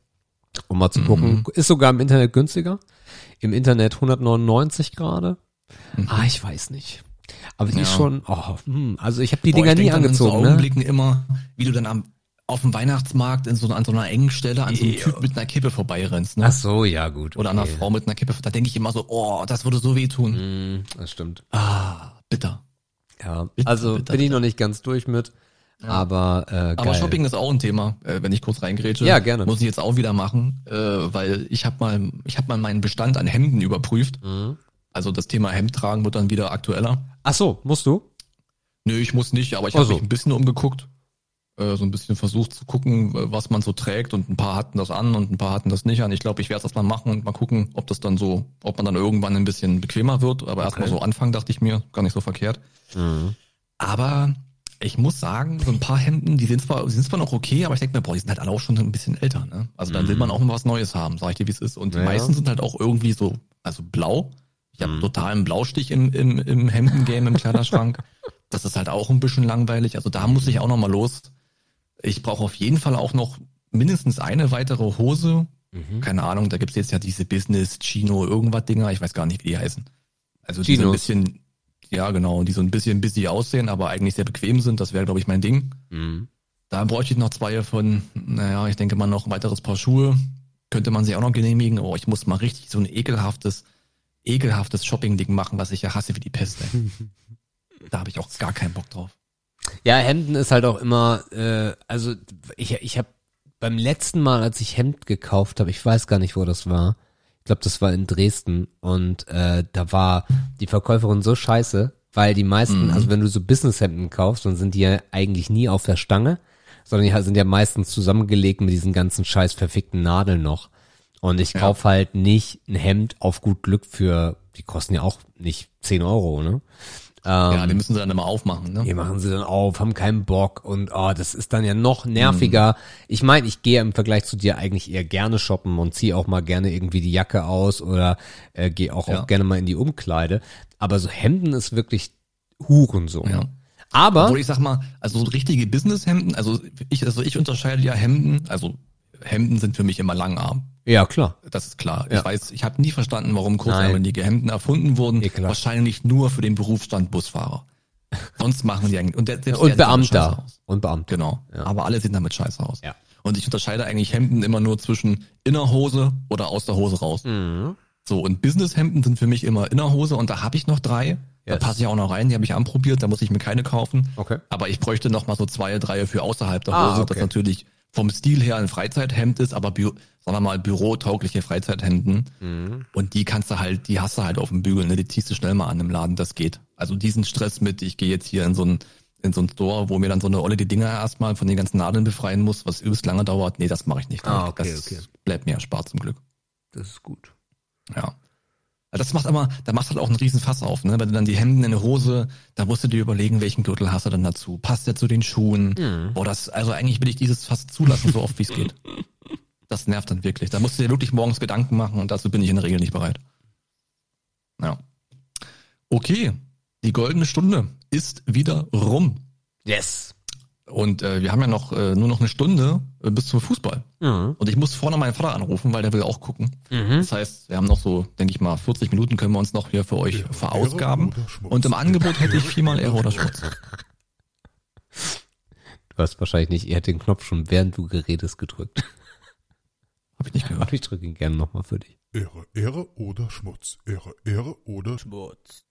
um mal zu gucken. Ist sogar im Internet günstiger. Im Internet 199 gerade. Ah, ich weiß nicht. Aber die ist Ja. schon, oh, hm, also ich habe die Boah, Dinger nie dann in so angezogen, ne? Augenblicken immer, wie du dann am, auf dem Weihnachtsmarkt in so, an so einer engen Stelle an so einem Ja. Typ mit einer Kippe vorbeirennst, ne? Ach so, ja gut. Oder an einer okay. Frau mit einer Kippe. Da denke ich immer so, oh, das würde so wehtun. Hm, das stimmt. Ah, bitter. Ja, Bitter, also bitter, bin ich bitter. noch nicht ganz durch mit, aber äh, geil. Aber Shopping ist auch ein Thema, äh, wenn ich kurz reingrätsche. Ja, gerne. Muss ich jetzt auch wieder machen, äh, weil ich habe mal, ich habe mal meinen Bestand an Hemden überprüft. Mhm. Also das Thema Hemd tragen wird dann wieder aktueller. Ach so, musst du? Nö, ich muss nicht, aber ich habe mich ein bisschen umgeguckt. Äh, so ein bisschen versucht zu gucken, was man so trägt und ein paar hatten das an und ein paar hatten das nicht an. Ich glaube, ich werde das mal machen und mal gucken, ob das dann so, ob man dann irgendwann ein bisschen bequemer wird. Aber erstmal so anfangen, dachte ich mir, gar nicht so verkehrt. Mhm. Aber ich muss sagen, so ein paar Hemden, die sind zwar, die sind zwar noch okay, aber ich denke mir, boah, die sind halt alle auch schon ein bisschen älter, ne? Also dann will man auch mal was Neues haben, sag ich dir, wie es ist. Und die Ja. meisten sind halt auch irgendwie so, also blau. Ich habe Mhm. totalen Blaustich im, im, im Hemdengame im Kleiderschrank. das ist halt auch ein bisschen langweilig. Also da muss ich auch noch mal los. Ich brauche auf jeden Fall auch noch mindestens eine weitere Hose. Mhm. Keine Ahnung, da gibt's jetzt ja diese Business, Chino, irgendwas Dinger, ich weiß gar nicht, wie die heißen. Also die so ein bisschen, ja genau, die so ein bisschen busy aussehen, aber eigentlich sehr bequem sind. Das wäre, glaube ich, mein Ding. Mhm. Da bräuchte ich noch zwei von, naja, ich denke mal noch ein weiteres Paar Schuhe. Könnte man sich auch noch genehmigen. Oh, ich muss mal richtig so ein ekelhaftes, ekelhaftes Shopping-Ding machen, was ich ja hasse wie die Pest. Da habe ich auch gar keinen Bock drauf. Ja, Hemden ist halt auch immer, äh, also ich, ich habe beim letzten Mal, als ich Hemd gekauft habe, ich weiß gar nicht, wo das war. Ich glaube, das war in Dresden und äh, da war die Verkäuferin so scheiße, weil die meisten, Mhm. also wenn du so Businesshemden kaufst, dann sind die ja eigentlich nie auf der Stange, sondern die sind ja meistens zusammengelegt mit diesen ganzen scheiß verfickten Nadeln noch. Und ich Ja. kauf halt nicht ein Hemd auf gut Glück für, die kosten ja auch nicht 10 Euro, ne? Ja, die müssen sie dann immer aufmachen, ne? Die machen sie dann auf, haben keinen Bock und oh, das ist dann ja noch nerviger. Ich meine, ich gehe im Vergleich zu dir eigentlich eher gerne shoppen und ziehe auch mal gerne irgendwie die Jacke aus oder äh, gehe auch, Ja. auch gerne mal in die Umkleide. Aber so Hemden ist wirklich Hurensohn. Ja. Aber Obwohl ich sag mal, also so richtige Businesshemden, also ich, also ich unterscheide ja Hemden, also Hemden sind für mich immer Langarm. ja klar. Das ist klar. Ja. Ich weiß, ich habe nie verstanden, warum kurzärmelige Hemden erfunden wurden. Ekelhaft. Wahrscheinlich nur für den Berufsstand Busfahrer. Sonst machen die eigentlich und, der, Und der scheiße Beamter. Und Beamter. Genau. Ja. Aber alle sehen damit scheiße aus. Ja. Und ich unterscheide eigentlich Hemden immer nur zwischen Innerhose oder aus der Hose raus. Mhm. So, und Businesshemden sind für mich immer Innerhose und da habe ich noch drei. Da Yes. passe ich auch noch rein, die habe ich anprobiert, da muss ich mir keine kaufen. Okay. Aber ich bräuchte noch mal so zwei, drei für außerhalb der Ah, Hose, okay. das natürlich vom Stil her ein Freizeithemd ist, aber Bü sagen wir mal bürotaugliche Freizeithemden. Mhm. Und die kannst du halt, die hast du halt auf dem Bügel, ne? Die ziehst du schnell mal an im Laden, das geht. Also diesen Stress mit, ich gehe jetzt hier in so ein in so ein Store, wo mir dann so eine Olle die Dinger erstmal von den ganzen Nadeln befreien muss, was übelst lange dauert. Nee, das mache ich nicht. Ah, okay, das okay. bleibt mir erspart zum Glück. Das ist gut. Ja. Das macht aber, da macht halt auch einen riesen Fass auf, ne? Wenn du dann die Hemden in der Hose, da musst du dir überlegen, welchen Gürtel hast du dann dazu. Passt der zu den Schuhen? Mhm. Boah, das, also eigentlich will ich dieses Fass zulassen, so oft wie es geht. Das nervt dann wirklich. Da musst du dir wirklich morgens Gedanken machen und dazu bin ich in der Regel nicht bereit. Ja. Okay. Die goldene Stunde ist wieder rum. Yes. Und äh, wir haben ja noch äh, nur noch eine Stunde äh, bis zum Fußball. Mhm. Und ich muss vorne meinen Vater anrufen, weil der will auch gucken. Mhm. Das heißt, wir haben noch so, denke ich mal, 40 Minuten können wir uns noch hier für euch verausgaben. Und im Angebot hätte ich viermal Ehre oder Schmutz. Du hast wahrscheinlich nicht eher den Knopf schon während du geredest gedrückt. Hab ich nicht gehört. Aber ich drücke ihn gerne nochmal für dich. Ehre, Ehre oder Schmutz. Ehre, Ehre oder Schmutz.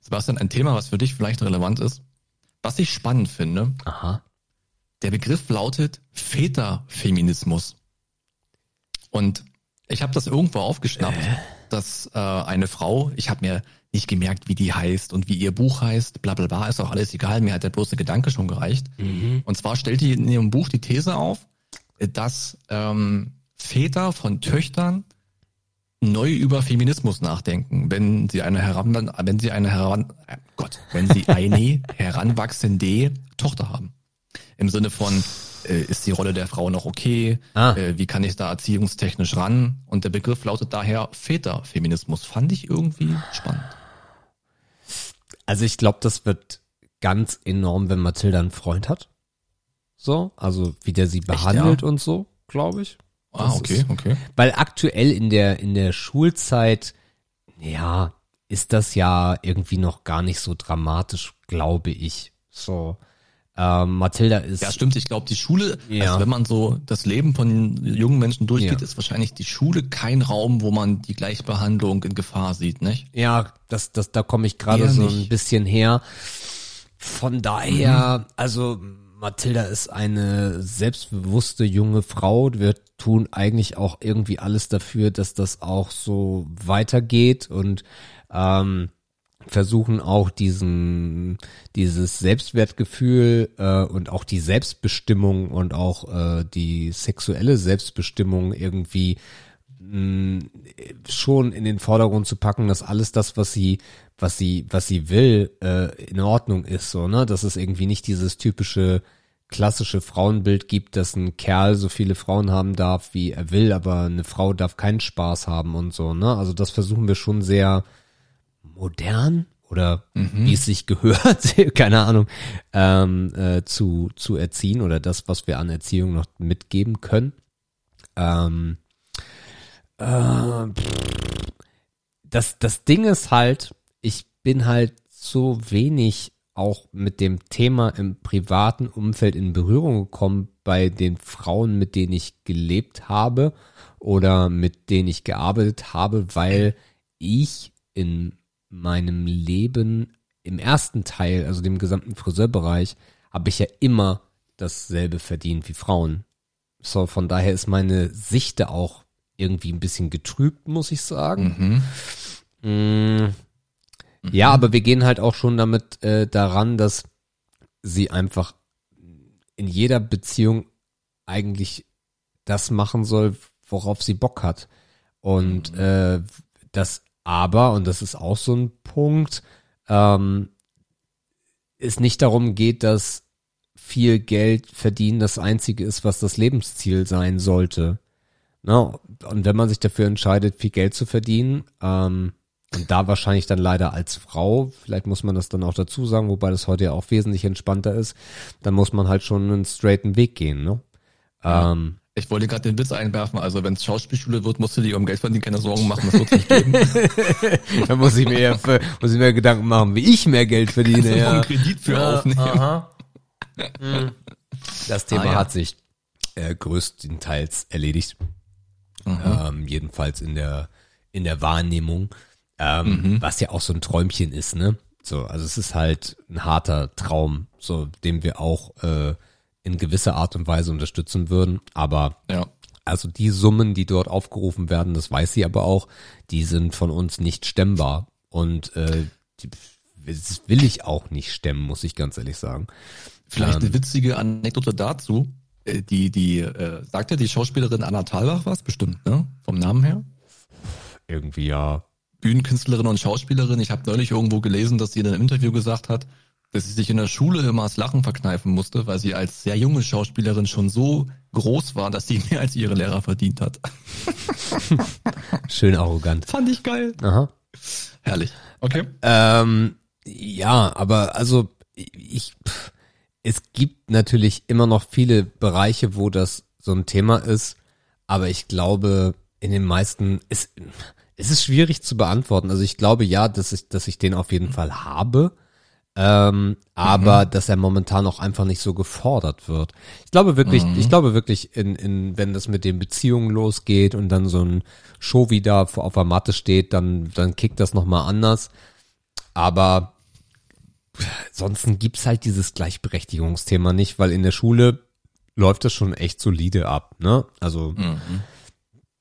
Sebastian, ein Thema, was für dich vielleicht relevant ist. Was ich spannend finde, Aha. der Begriff lautet Väterfeminismus. Und ich habe das irgendwo aufgeschnappt, dass äh, eine Frau, ich habe mir nicht gemerkt, wie die heißt und wie ihr Buch heißt, bla bla bla, ist auch alles egal, mir hat der bloße Gedanke schon gereicht. Und zwar stellt die in ihrem Buch die These auf, dass ähm, Väter von Töchtern neu über Feminismus nachdenken, wenn sie eine heran, wenn sie eine heran, äh, Gott, wenn sie eine heranwachsende Tochter haben. Im Sinne von, äh, ist die Rolle der Frau noch okay? Ah. Äh, wie kann ich da erziehungstechnisch ran? Und der Begriff lautet daher Väterfeminismus. Fand ich irgendwie spannend. Also ich glaube, das wird ganz enorm, wenn Mathilda einen Freund hat. So, also wie der sie behandelt ja? und so, glaube ich. Ah, okay, ist- okay. Weil aktuell in der, in der Schulzeit, ja, ist das ja irgendwie noch gar nicht so dramatisch, glaube ich. So, ähm, Mathilda ist, Ja, stimmt. Ich glaube, die Schule, Ja. also wenn man so das Leben von jungen Menschen durchgeht, Ja. ist wahrscheinlich die Schule kein Raum, wo man die Gleichbehandlung in Gefahr sieht, nicht? ja, das, das, da komme ich gerade so nicht. ein bisschen her. Von daher, also Mathilda ist eine selbstbewusste junge Frau. Wir tun eigentlich auch irgendwie alles dafür, dass das auch so weitergeht und ähm, versuchen auch diesen dieses Selbstwertgefühl äh, und auch die Selbstbestimmung und auch äh, die sexuelle Selbstbestimmung irgendwie mh, schon in den Vordergrund zu packen, dass alles das, was sie, was sie, was sie will, äh, in Ordnung ist, so, ne? Dass es irgendwie nicht dieses typische klassische Frauenbild gibt, dass ein Kerl so viele Frauen haben darf, wie er will, aber eine Frau darf keinen Spaß haben und so, ne? Also das versuchen wir schon sehr modern oder wie es sich gehört, keine Ahnung, ähm, äh, zu, zu erziehen oder das, was wir an Erziehung noch mitgeben können. Ähm, äh, das, das Ding ist halt, ich bin halt so wenig auch mit dem Thema im privaten Umfeld in Berührung gekommen bei den Frauen, mit denen ich gelebt habe oder mit denen ich gearbeitet habe, weil ich in meinem Leben im ersten Teil, also dem gesamten Friseurbereich, habe ich ja immer dasselbe verdient wie Frauen. So, von daher ist meine Sichte auch irgendwie ein bisschen getrübt, muss ich sagen. Mhm. Mm. Ja, aber wir gehen halt auch schon damit äh, daran, dass sie einfach in jeder Beziehung eigentlich das machen soll, worauf sie Bock hat. Und äh, das aber, und das ist auch so ein Punkt, ähm, es nicht darum geht, dass viel Geld verdienen das einzige ist, was das Lebensziel sein sollte. Ne? Und wenn man sich dafür entscheidet, viel Geld zu verdienen, ähm, und da wahrscheinlich dann leider als Frau, vielleicht muss man das dann auch dazu sagen, wobei das heute ja auch wesentlich entspannter ist, dann muss man halt schon einen straighten Weg gehen, ne? Ähm, Ich wollte gerade den Witz einwerfen, also wenn es Schauspielschule wird, musst du dir um Geld verdienen keine Sorgen machen, das wird nicht geben. da muss ich mir ja für, muss ich mir Gedanken machen, wie ich mehr Geld verdiene. Kannst du noch Ja. einen Kredit für aufnehmen. Aha. Hm. Das Thema Ah, ja. hat sich äh, größtenteils erledigt. Ähm, jedenfalls in der in der Wahrnehmung, ähm, was ja auch so ein Träumchen ist, ne? So, also es ist halt ein harter Traum, so den wir auch äh, in gewisser Art und Weise unterstützen würden. Aber Ja. also die Summen, die dort aufgerufen werden, das weiß sie aber auch, die sind von uns nicht stemmbar. Und äh, die, das will ich auch nicht stemmen, muss ich ganz ehrlich sagen. Vielleicht Ähm. eine witzige Anekdote dazu. Äh, Die, die, äh, sagt ja die Schauspielerin Anna Thalbach was? Bestimmt, ne? Vom Namen her? irgendwie ja. Bühnenkünstlerin und Schauspielerin. Ich habe neulich irgendwo gelesen, dass sie in einem Interview gesagt hat, dass sie sich in der Schule immer das Lachen verkneifen musste, weil sie als sehr junge Schauspielerin schon so groß war, dass sie mehr als ihre Lehrer verdient hat. Schön arrogant. Fand ich geil. Aha. Herrlich. Okay. Ähm, ja, aber also ich, pff, es gibt natürlich immer noch viele Bereiche, wo das so ein Thema ist, aber ich glaube, in den meisten, es, es ist schwierig zu beantworten. Also ich glaube ja, dass ich, dass ich den auf jeden Fall habe. Ähm, aber dass er momentan auch einfach nicht so gefordert wird. Ich glaube wirklich, ich glaube wirklich, in, in, wenn das mit den Beziehungen losgeht und dann so ein Show wieder auf der Matte steht, dann, dann kickt das nochmal anders. Aber ansonsten gibt's halt dieses Gleichberechtigungsthema nicht, weil in der Schule läuft das schon echt solide ab, ne? Also,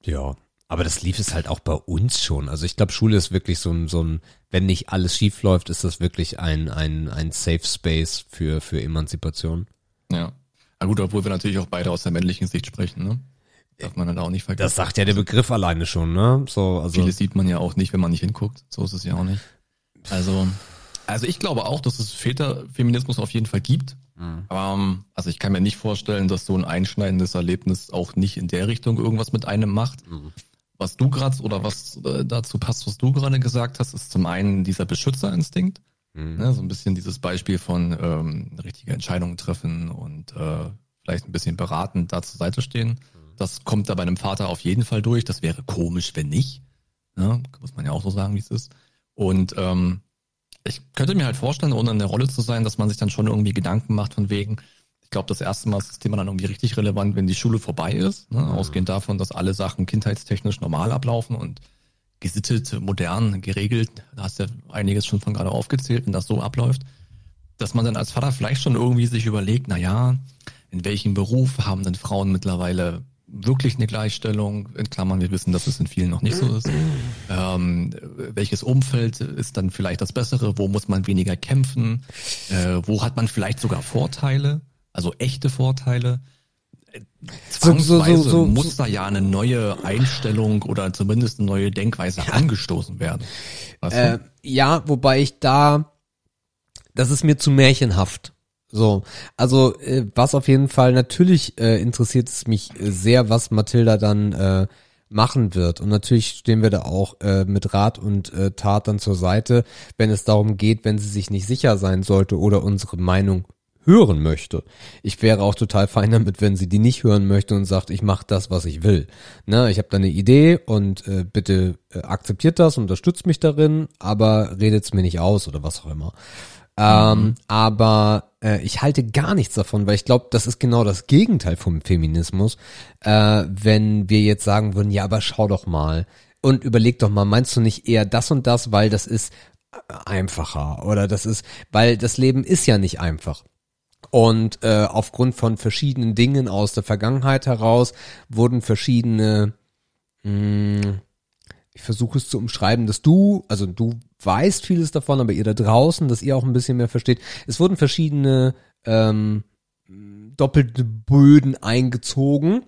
ja. Aber das lief es halt auch bei uns schon. Also ich glaube, Schule ist wirklich so ein, so ein, wenn nicht alles schief läuft, ist das wirklich ein, ein, ein Safe Space für, für Emanzipation. Ja. Na gut, obwohl wir natürlich auch beide aus der männlichen Sicht sprechen, ne? Darf man dann auch nicht vergessen. Das sagt ja der Begriff alleine schon, ne? So, also. Vieles sieht man ja auch nicht, wenn man nicht hinguckt. So ist es ja auch nicht. Also, also ich glaube auch, dass es Väterfeminismus auf jeden Fall gibt. Ähm, also ich kann mir nicht vorstellen, dass so ein einschneidendes Erlebnis auch nicht in der Richtung irgendwas mit einem macht. Was du gerade oder was äh, dazu passt, was du gerade gesagt hast, ist zum einen dieser Beschützerinstinkt. Ne, so ein bisschen dieses Beispiel von ähm, richtige Entscheidungen treffen und äh, vielleicht ein bisschen beratend da zur Seite stehen. Das kommt da bei einem Vater auf jeden Fall durch. Das wäre komisch, wenn nicht. Ne? Muss man ja auch so sagen, wie es ist. Und ähm, ich könnte mir halt vorstellen, ohne in der Rolle zu sein, dass man sich dann schon irgendwie Gedanken macht von wegen, ich glaube, das erste Mal ist das Thema dann irgendwie richtig relevant, wenn die Schule vorbei ist. Ne? Ausgehend davon, dass alle Sachen kindheitstechnisch normal ablaufen und gesittet, modern, geregelt. Da hast du ja einiges schon von gerade aufgezählt, wenn das so abläuft. Dass man dann als Vater vielleicht schon irgendwie sich überlegt, na ja, in welchem Beruf haben denn Frauen mittlerweile wirklich eine Gleichstellung? In Klammern, wir wissen, dass es in vielen noch nicht so ist. Ähm, welches Umfeld ist dann vielleicht das Bessere? Wo muss man weniger kämpfen? Äh, wo hat man vielleicht sogar Vorteile? Also echte Vorteile? Äh, So- so- so- Zwangsweise muss da ja eine neue Einstellung oder zumindest eine neue Denkweise angestoßen werden. Weißt du? Äh, ja, wobei ich da, das ist mir zu märchenhaft. So, also äh, was auf jeden Fall natürlich äh, interessiert es mich äh, sehr, was Mathilda dann äh, machen wird. Und natürlich stehen wir da auch äh, mit Rat und äh, Tat dann zur Seite, wenn es darum geht, wenn sie sich nicht sicher sein sollte oder unsere Meinung hören möchte. Ich wäre auch total fein damit, wenn sie die nicht hören möchte und sagt, ich mache das, was ich will. Ne, ich habe da eine Idee und äh, bitte äh, akzeptiert das, unterstützt mich darin, aber redet's mir nicht aus oder was auch immer. Ähm, aber äh, ich halte gar nichts davon, weil ich glaube, das ist genau das Gegenteil vom Feminismus. Äh, wenn wir jetzt sagen würden, ja, aber schau doch mal und überleg doch mal, meinst du nicht eher das und das, weil das ist einfacher oder das ist, weil das Leben ist ja nicht einfach. Und äh, aufgrund von verschiedenen Dingen aus der Vergangenheit heraus wurden verschiedene, mh, ich versuche es zu umschreiben, dass du, also du weißt vieles davon, aber ihr da draußen, dass ihr auch ein bisschen mehr versteht. Es wurden verschiedene ähm, doppelte Böden eingezogen,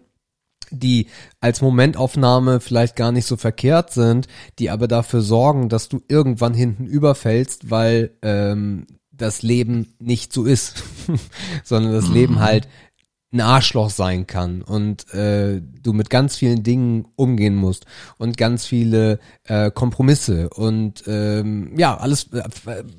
die als Momentaufnahme vielleicht gar nicht so verkehrt sind, die aber dafür sorgen, dass du irgendwann hinten überfällst, weil ähm, das Leben nicht so ist, sondern das Leben halt ein Arschloch sein kann und äh, du mit ganz vielen Dingen umgehen musst und ganz viele äh, Kompromisse und ähm, ja alles äh,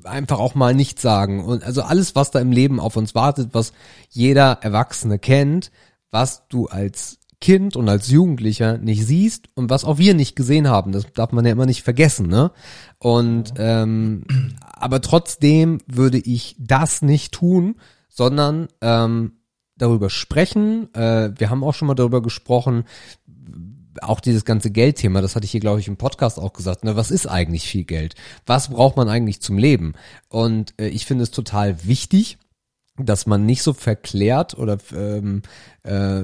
einfach auch mal nicht sagen und also alles was da im Leben auf uns wartet was jeder Erwachsene kennt was du als Kind und als Jugendlicher nicht siehst und was auch wir nicht gesehen haben das darf man ja immer nicht vergessen ne und ähm, aber trotzdem würde ich das nicht tun sondern ähm, darüber sprechen. Äh, wir haben auch schon mal darüber gesprochen, auch dieses ganze Geldthema, das hatte ich hier, glaube ich, im Podcast auch gesagt. Ne, was ist eigentlich viel Geld? Was braucht man eigentlich zum Leben? Und äh, ich finde es total wichtig, dass man nicht so verklärt oder ähm, äh,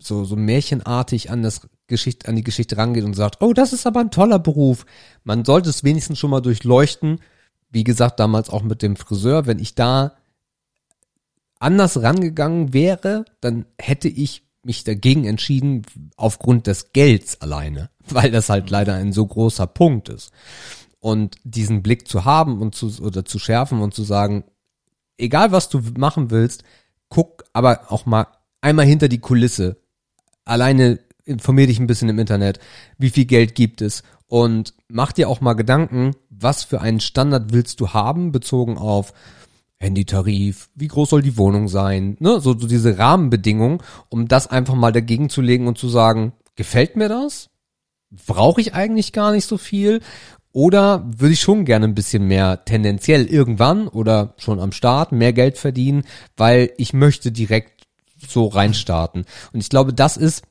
so, so märchenartig an das Geschichte, an die Geschichte rangeht und sagt, oh, das ist aber ein toller Beruf. Man sollte es wenigstens schon mal durchleuchten. Wie gesagt, damals auch mit dem Friseur, wenn ich da anders rangegangen wäre, dann hätte ich mich dagegen entschieden aufgrund des Gelds alleine, weil das halt leider ein so großer Punkt ist. Und diesen Blick zu haben und zu, oder zu schärfen und zu sagen, egal was du machen willst, guck aber auch mal einmal hinter die Kulisse. Alleine informier dich ein bisschen im Internet, wie viel Geld gibt es und mach dir auch mal Gedanken, was für einen Standard willst du haben, bezogen auf Handytarif, wie groß soll die Wohnung sein, ne, so, so diese Rahmenbedingungen, um das einfach mal dagegen zu legen und zu sagen, gefällt mir das? Brauche ich eigentlich gar nicht so viel? Oder würde ich schon gerne ein bisschen mehr tendenziell irgendwann oder schon am Start mehr Geld verdienen, weil ich möchte direkt so reinstarten. Und ich glaube, das ist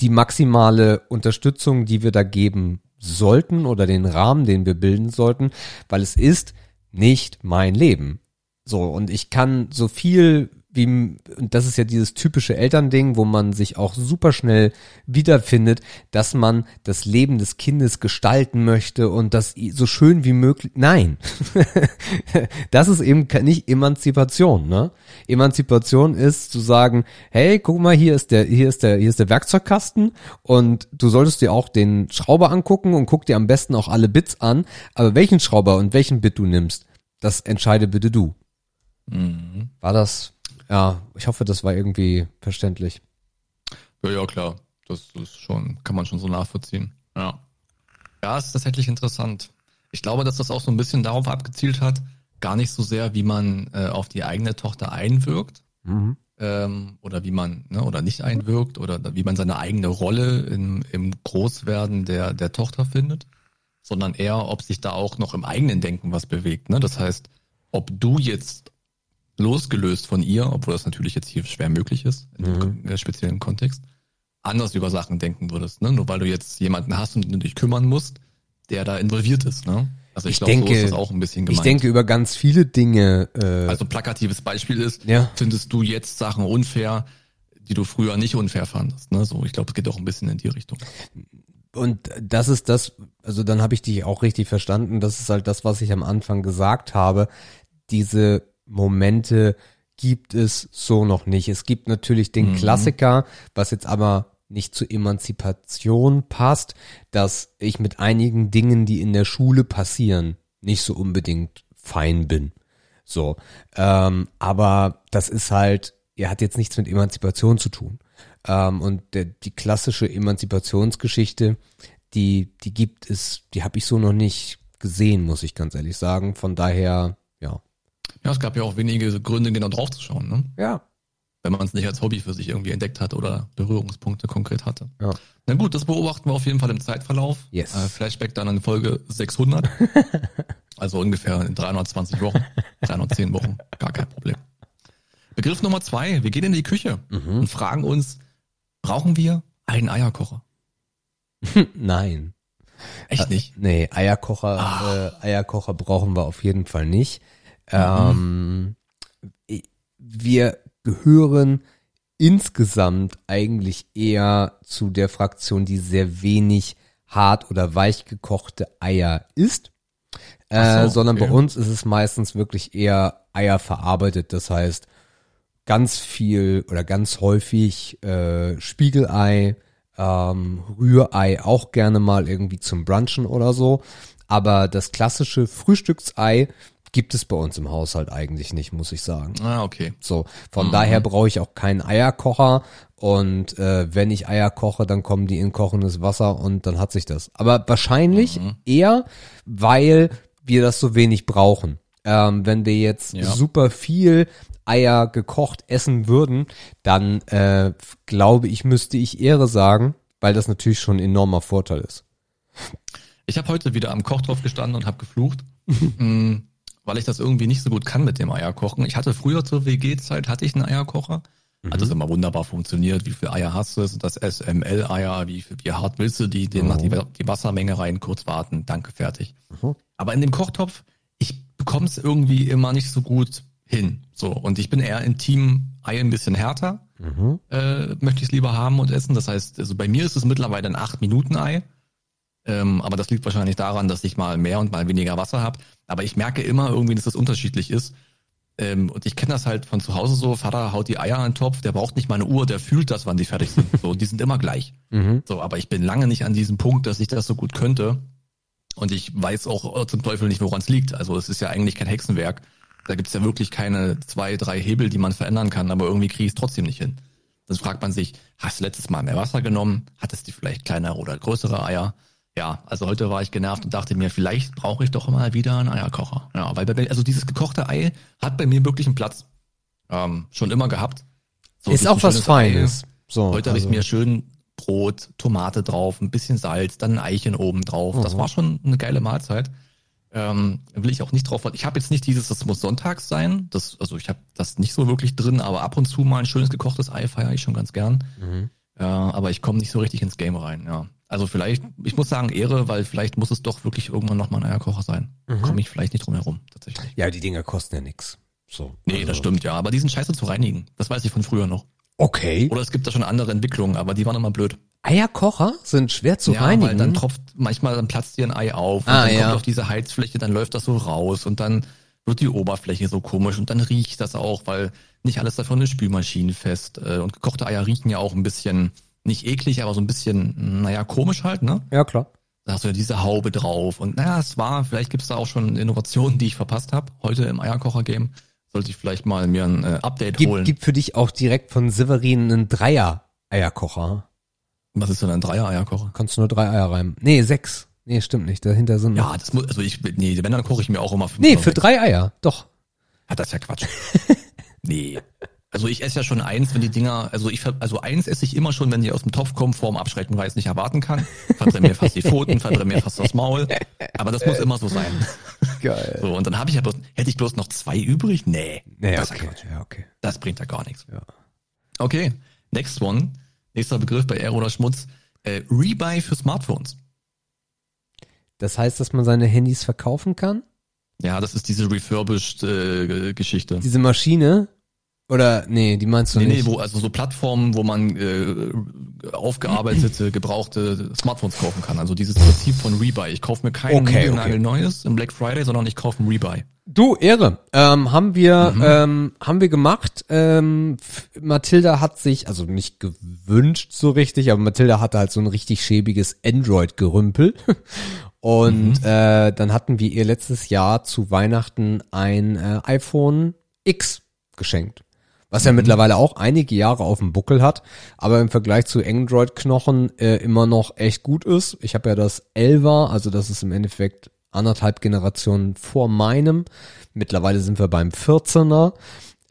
die maximale Unterstützung, die wir da geben sollten oder den Rahmen, den wir bilden sollten, weil es ist nicht mein Leben. So, und ich kann so viel wie, und das ist ja dieses typische Elternding, wo man sich auch super schnell wiederfindet, dass man das Leben des Kindes gestalten möchte und das so schön wie möglich. Nein, das ist eben nicht Emanzipation. Ne? Emanzipation ist zu sagen, hey, guck mal, hier ist der, hier ist der, hier ist der Werkzeugkasten und du solltest dir auch den Schrauber angucken und guck dir am besten auch alle Bits an. Aber welchen Schrauber und welchen Bit du nimmst, das entscheide bitte du. Mhm. War das ja, ich hoffe, das war irgendwie verständlich. Ja, ja, klar. Das ist schon, kann man schon so nachvollziehen. Ja. Ja, ist tatsächlich interessant. Ich glaube, dass das auch so ein bisschen darauf abgezielt hat, gar nicht so sehr, wie man äh, auf die eigene Tochter einwirkt. Mhm. Ähm, oder wie man, ne, oder nicht einwirkt, oder wie man seine eigene Rolle im, im Großwerden der, der Tochter findet, sondern eher, ob sich da auch noch im eigenen Denken was bewegt. Ne? Das heißt, ob du jetzt losgelöst von ihr, obwohl das natürlich jetzt hier schwer möglich ist, in mhm. dem speziellen Kontext, anders über Sachen denken würdest, ne? Nur weil du jetzt jemanden hast und du dich kümmern musst, der da involviert ist, ne? Also ich, ich glaube, denke, so auch ein bisschen gemeint. Ich denke über ganz viele Dinge. Äh, also plakatives Beispiel ist, ja. findest du jetzt Sachen unfair, die du früher nicht unfair fandest, ne? So, ich glaube, es geht auch ein bisschen in die Richtung. Und das ist das, also dann habe ich dich auch richtig verstanden. Das ist halt das, was ich am Anfang gesagt habe. Diese Momente gibt es so noch nicht. Es gibt natürlich den mhm. Klassiker, was jetzt aber nicht zur Emanzipation passt, dass ich mit einigen Dingen, die in der Schule passieren, nicht so unbedingt fein bin. So, ähm, aber das ist halt, er hat jetzt nichts mit Emanzipation zu tun. Ähm, und der, die klassische Emanzipationsgeschichte, die, die gibt es, die habe ich so noch nicht gesehen, muss ich ganz ehrlich sagen. Von daher, ja. Es gab ja auch wenige Gründe, genau drauf zu schauen, ne? Ja. Wenn man es nicht als Hobby für sich irgendwie entdeckt hat oder Berührungspunkte konkret hatte. Ja. Na gut, das beobachten wir auf jeden Fall im Zeitverlauf. Yes. Äh, Flashback dann an Folge 600. also ungefähr in 320 Wochen, 310 Wochen, gar kein Problem. Begriff Nummer zwei. Wir gehen in die Küche mhm. und fragen uns, brauchen wir einen Eierkocher? Nein. Echt nicht? Äh, nee, Eierkocher, ah. äh, Eierkocher brauchen wir auf jeden Fall nicht. Mhm. Ähm, wir gehören insgesamt eigentlich eher zu der Fraktion, die sehr wenig hart oder weich gekochte Eier isst. Äh, so, sondern okay. bei uns ist es meistens wirklich eher Eier verarbeitet. Das heißt, ganz viel oder ganz häufig äh, Spiegelei, ähm, Rührei auch gerne mal irgendwie zum Brunchen oder so. Aber das klassische Frühstücksei gibt es bei uns im Haushalt eigentlich nicht, muss ich sagen. Ah, okay. So, von mhm. daher brauche ich auch keinen Eierkocher und äh, wenn ich Eier koche, dann kommen die in kochendes Wasser und dann hat sich das. Aber wahrscheinlich mhm. eher, weil wir das so wenig brauchen. Ähm, wenn wir jetzt ja. super viel Eier gekocht essen würden, dann äh, glaube ich, müsste ich Ehre sagen, weil das natürlich schon ein enormer Vorteil ist. Ich habe heute wieder am Kochtopf gestanden und habe geflucht. Mm, weil ich das irgendwie nicht so gut kann mit dem Eierkochen. Ich hatte früher zur WG-Zeit, hatte ich einen Eierkocher. Mhm. Hat das immer wunderbar funktioniert. Wie viel Eier hast du? Sind das SML-Eier? Wie, wie hart willst du die? Den mhm. die, die Wassermenge rein, kurz warten, danke, fertig. Mhm. Aber in dem Kochtopf, ich bekomme es irgendwie immer nicht so gut hin. So, und ich bin eher im Team Ei ein bisschen härter. Mhm. Äh, möchte ich es lieber haben und essen. Das heißt, also bei mir ist es mittlerweile ein 8-Minuten-Ei. Ähm, aber das liegt wahrscheinlich daran, dass ich mal mehr und mal weniger Wasser habe. Aber ich merke immer irgendwie, dass das unterschiedlich ist. Ähm, und ich kenne das halt von zu Hause so, Vater haut die Eier in den Topf, der braucht nicht mal eine Uhr, der fühlt das, wann die fertig sind. So, die sind immer gleich. Mhm. So, aber ich bin lange nicht an diesem Punkt, dass ich das so gut könnte. Und ich weiß auch zum Teufel nicht, woran es liegt. Also es ist ja eigentlich kein Hexenwerk. Da gibt's ja wirklich keine zwei, drei Hebel, die man verändern kann, aber irgendwie kriege ich es trotzdem nicht hin. Dann fragt man sich, hast du letztes Mal mehr Wasser genommen? Hattest du vielleicht kleinere oder größere Eier? Ja, also heute war ich genervt und dachte mir, vielleicht brauche ich doch mal wieder einen Eierkocher. Ja, weil bei, also dieses gekochte Ei hat bei mir wirklich einen Platz. Ähm, schon immer gehabt. So, Ist auch was Feines. Ei. So, Heute habe ich also- mir schön Brot, Tomate drauf, ein bisschen Salz, dann ein Eichen oben drauf. Das Mhm. war schon eine geile Mahlzeit. Ähm, will ich auch nicht drauf. Ich habe jetzt nicht dieses, das muss sonntags sein. Das, also ich habe das nicht so wirklich drin, aber ab und zu mal ein schönes gekochtes Ei feiere ich schon ganz gern. Mhm. Äh, aber ich komme nicht so richtig ins Game rein. Ja, also vielleicht, ich muss sagen Ehre, weil vielleicht muss es doch wirklich irgendwann noch mal ein Eierkocher sein. Mhm. Komme ich vielleicht nicht drum herum, tatsächlich. Ja, die Dinger kosten ja nix. So. Nee, also- das stimmt ja. Aber die sind scheiße zu reinigen. Das weiß ich von früher noch. Okay. Oder es gibt da schon andere Entwicklungen, aber die waren immer blöd. Eierkocher sind schwer zu ja, reinigen. weil dann tropft, manchmal dann platzt dir ein Ei auf und Ah, dann ja. kommt auf diese Heizfläche, dann läuft das so raus und dann wird die Oberfläche so komisch und dann riecht das auch, weil nicht alles davon ist spülmaschinenfest. Äh, Und gekochte Eier riechen ja auch ein bisschen, nicht eklig, aber so ein bisschen, naja, komisch halt, ne? ja, klar. Da hast du ja diese Haube drauf. Und naja, es war, vielleicht gibt's da auch schon Innovationen, die ich verpasst habe. Heute im Eierkocher-Game sollte ich vielleicht mal mir ein äh, Update holen. Gibt, gibt für dich auch direkt von Severin einen Dreier-Eierkocher. Was ist denn ein Dreier-Eierkocher? Kannst du nur drei Eier rein. Nee, sechs. Nee, stimmt nicht. Dahinter sind. Ja, das muss, also ich, nee, wenn, dann koche ich mir auch immer fünf Nee, für sechs. drei Eier. Doch. Ja, das ist ja Quatsch. nee. Also ich esse ja schon eins, wenn die Dinger, also ich also eins esse ich immer schon, wenn die aus dem Topf kommen, vorm Abschrecken, weil ich es nicht erwarten kann. Verdrehe mir fast die Pfoten, verdrehe mir fast das Maul. Aber das muss immer so sein. Geil. So, und dann habe ich ja bloß, hätte ich bloß noch zwei übrig? Nee. Nee, das okay. Ja, okay. Das bringt ja gar nichts. Ja. Okay, next one. Nächster Begriff bei Aero oder Schmutz. Äh, Rebuy für Smartphones. Das heißt, dass man seine Handys verkaufen kann? Ja, das ist diese refurbished äh, Geschichte. Diese Maschine? Oder, nee, die meinst du Nee, nee, nicht? wo, also so Plattformen, wo man äh, aufgearbeitete, gebrauchte Smartphones kaufen kann. Also dieses Prinzip von Rebuy. Ich kaufe mir kein Okay, okay, neues im Black Friday, sondern ich kaufe ein Rebuy. Du, Ehre. Ähm, haben wir, Mhm. ähm, haben wir gemacht. Ähm, Mathilda hat sich, also nicht gewünscht so richtig, aber Mathilda hatte halt so ein richtig schäbiges Android-Gerümpel. Und äh, dann hatten wir ihr letztes Jahr zu Weihnachten ein äh, iPhone X geschenkt. Was ja mittlerweile auch einige Jahre auf dem Buckel hat, aber im Vergleich zu Android-Knochen äh, immer noch echt gut ist. Ich habe ja das 11er, also das ist im Endeffekt anderthalb Generationen vor meinem. Mittlerweile sind wir beim 14er.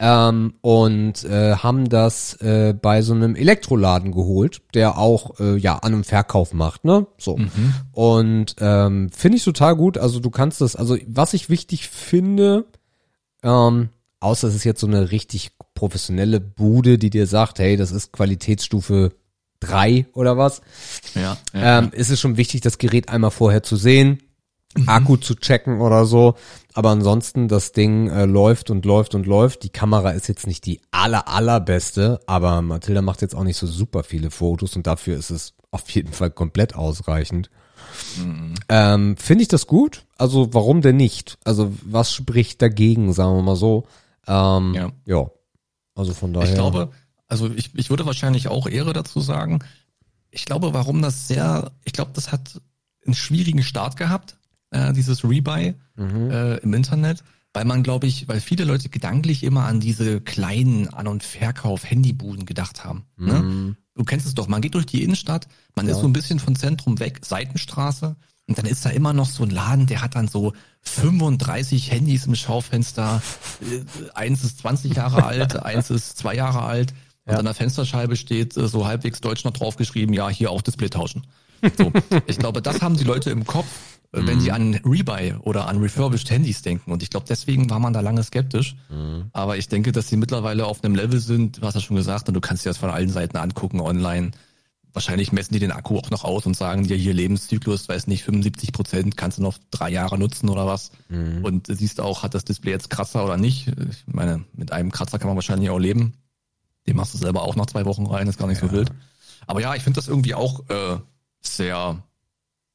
Ähm, und äh, haben das äh, bei so einem Elektroladen geholt, der auch äh, ja an einem Verkauf macht, ne? So. Und ähm, finde ich total gut. Also du kannst das, also was ich wichtig finde, ähm, außer es ist jetzt so eine richtig professionelle Bude, die dir sagt, hey, das ist Qualitätsstufe drei oder was, Ja, ja, ähm, ist es schon wichtig, das Gerät einmal vorher zu sehen, Akku zu checken oder so. Aber ansonsten, das Ding äh, läuft und läuft und läuft. Die Kamera ist jetzt nicht die aller, allerbeste, aber Mathilda macht jetzt auch nicht so super viele Fotos und dafür ist es auf jeden Fall komplett ausreichend. Ähm, Finde ich das gut? Also warum denn nicht? Also was spricht dagegen, sagen wir mal so? Ähm, ja. Ja. Also von daher. Ich glaube, also ich, ich würde wahrscheinlich auch Ehre dazu sagen. Ich glaube, warum das sehr, ich glaube, das hat einen schwierigen Start gehabt, äh, dieses Rebuy Mhm. äh, im Internet, weil man, glaube ich, weil viele Leute gedanklich immer an diese kleinen An- und Verkauf-Handybuden gedacht haben. Ne? Mhm. Du kennst es doch, man geht durch die Innenstadt, man Ja. ist so ein bisschen von Zentrum weg, Seitenstraße, und dann ist da immer noch so ein Laden, der hat dann so 35 Handys im Schaufenster. Äh, Eins ist 20 Jahre alt, eins ist zwei Jahre alt. Und Ja. an der Fensterscheibe steht äh, so halbwegs deutsch noch draufgeschrieben, ja, hier auch Display tauschen. So, ich glaube, das haben die Leute im Kopf, äh, wenn sie an Rebuy oder an refurbished Handys denken. Und ich glaube, deswegen war man da lange skeptisch. Aber ich denke, dass sie mittlerweile auf einem Level sind, du hast ja schon gesagt, und du kannst dir das von allen Seiten angucken online. Wahrscheinlich messen die den Akku auch noch aus und sagen dir hier Lebenszyklus, weiß nicht, 75 Prozent kannst du noch drei Jahre nutzen oder was. Und siehst auch, hat das Display jetzt Kratzer oder nicht. Ich meine, mit einem Kratzer kann man wahrscheinlich auch leben. Den machst du selber auch nach zwei Wochen rein, ist gar nicht so wild. Aber ja, ich finde das irgendwie auch äh, sehr,